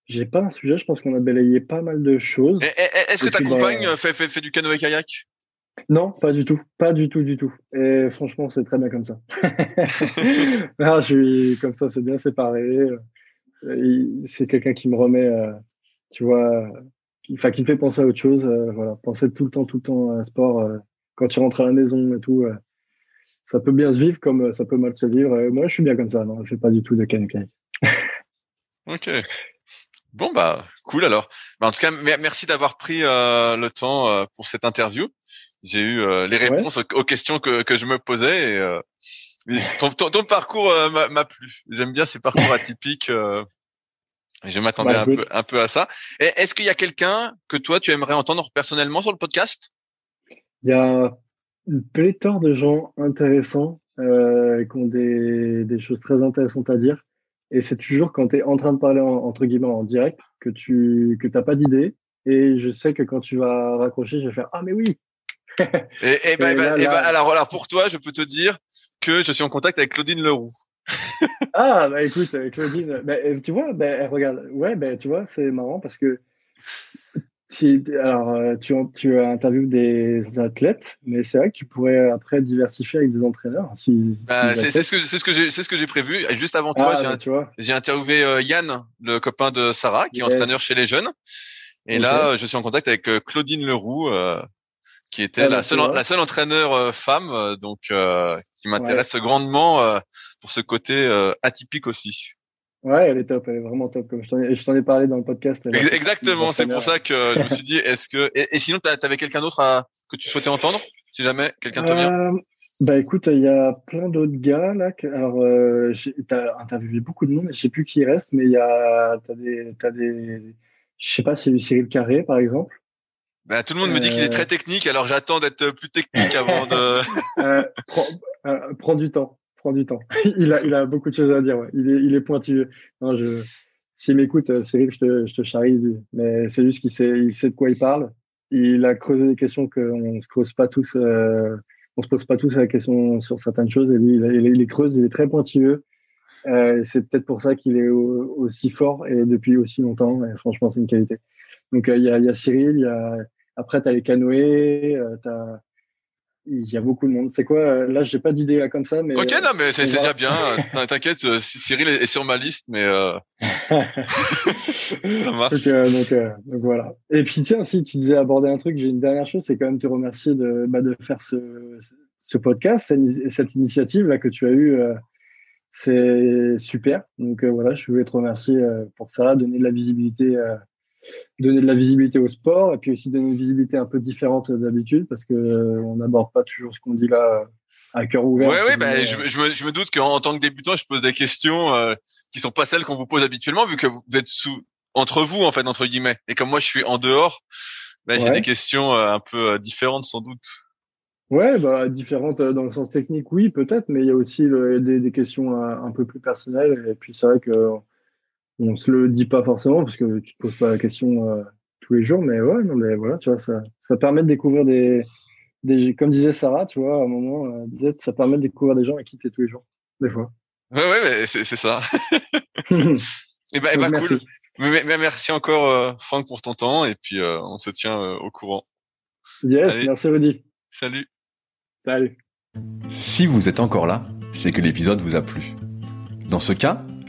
j'ai pas un sujet. Je pense qu'on a balayé pas mal de choses. Est-ce que ta compagne bah, fait, fait, fait, du canoë kayak? Non, pas du tout, pas du tout, du tout. Et franchement, c'est très bien comme ça. je suis comme ça, c'est bien séparé. C'est quelqu'un qui me remet, euh, tu vois, qui, enfin, qui me fait penser à autre chose. Euh, voilà, penser tout le temps, tout le temps à un sport. Euh, quand tu rentres à la maison et tout, ça peut bien se vivre comme ça peut mal se vivre. moi, je suis bien comme ça. Non, je fais pas du tout de canoë ok. Bon bah cool alors. Bah, en tout cas, merci d'avoir pris le temps pour cette interview j'ai eu euh, les réponses aux, questions que, que je me posais. Et, euh, ton, ton, parcours euh, m'a plu. J'aime bien ces parcours atypiques. je m'attendais bah, un peu un peu à ça. Est-ce qu'il y a quelqu'un que toi tu aimerais entendre personnellement sur le podcast? Il y a une pléthore de gens intéressants euh, qui ont des, des choses très intéressantes à dire. Et c'est toujours quand tu es en train de parler entre guillemets en direct que tu que t'as pas d'idée. Et je sais que quand tu vas raccrocher, je vais faire ah mais oui et, ben, ben, ben alors, alors pour toi, je peux te dire que je suis en contact avec Claudine Leroux. ah bah écoute, euh, Claudine, bah, euh, tu vois, bah, regarde, ouais, bah, tu vois, c'est marrant parce que si, alors euh, tu, tu as interviewé des athlètes, mais c'est vrai que tu pourrais après diversifier avec des entraîneurs. Si, bah, c'est ce que c'est ce que j'ai c'est ce que j'ai prévu. Et juste avant toi, ah, j'ai interviewé Yann, le copain de Sarah, qui est entraîneur chez les jeunes. Et là, je suis en contact avec Claudine Leroux, qui était la seule la seule entraîneur euh, femme euh, donc euh, qui m'intéresse grandement pour ce côté atypique aussi. Ouais, elle est top, elle est vraiment top. Comme je t'en ai, parlé dans le podcast. Exactement, c'est pour ça que je me suis dit, est-ce que et, sinon t'avais quelqu'un d'autre que tu souhaitais entendre, si jamais quelqu'un te vient? Bah écoute, il y a plein d'autres gars là. Que, alors, euh, t'as interviewé beaucoup de monde, je sais plus qui reste, mais il y a t'as des t'as des, je sais pas si c'est Cyril Carré par exemple. Bah, tout le monde me dit qu'il est très euh. technique, alors j'attends d'être plus technique avant de. euh, prends, du temps, prends du temps. il a, il a beaucoup de choses à dire. Ouais. Il est, il est pointilleux. Non, je, s'il m'écoute, euh, Cyril, je te, je te charrie, mais c'est juste qu'il sait, il sait de quoi il parle. Il a creusé des questions qu'on se creuse pas tous, euh, on se pose pas tous la question sur certaines choses. Et lui, il, il, il est creuse, il est très pointilleux. Euh, c'est peut-être pour ça qu'il est aussi fort et depuis aussi longtemps. Et franchement, c'est une qualité. Donc il y, a, y, a, Cyril, il y a après, tu as les canoës, euh, as... il y a beaucoup de monde. C'est quoi euh, Là, j'ai pas d'idée comme ça, mais. Ok, non, mais c'est déjà bien. T'inquiète, euh, Cyril est sur ma liste, mais. ça marche. Donc, donc, voilà. Et puis tiens, si tu disais aborder un truc, j'ai une dernière chose, c'est quand même te remercier de, bah, de faire ce, ce podcast, cette initiative là que tu as eue. c'est super. Donc voilà, je voulais te remercier pour ça, donner de la visibilité donner de la visibilité au sport et puis aussi donner une visibilité un peu différente d'habitude parce que euh, on n'aborde pas toujours ce qu'on dit là à cœur ouvert. Ouais, ouais, bah, je, je, me, je me doute qu'en tant que débutant, je pose des questions euh, qui sont pas celles qu'on vous pose habituellement, vu que vous êtes sous entre vous en fait entre guillemets. Et comme moi, je suis en dehors, bah, j'ai des questions euh, un peu euh, différentes sans doute. Ouais, bah différentes dans le sens technique, oui, peut-être, mais il y a aussi des, des, questions un peu plus personnelles. Et puis c'est vrai que on se le dit pas forcément parce que tu te poses pas la question euh, tous les jours, mais ouais, non, mais voilà, tu vois, ça, ça permet de découvrir des, des, comme disait Sarah, tu vois, à un moment, euh, disait, ça permet de découvrir des gens avec qui tu es tous les jours, des fois. Ouais, ouais, mais c'est, c'est ça. et eh ben, eh ben cool. Mais, mais, merci encore, euh, Franck, pour ton temps, et puis euh, on se tient au courant. Yes, merci Rudy. Salut. Salut. Si vous êtes encore là, c'est que l'épisode vous a plu. Dans ce cas,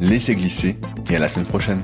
laissez glisser et à la semaine prochaine.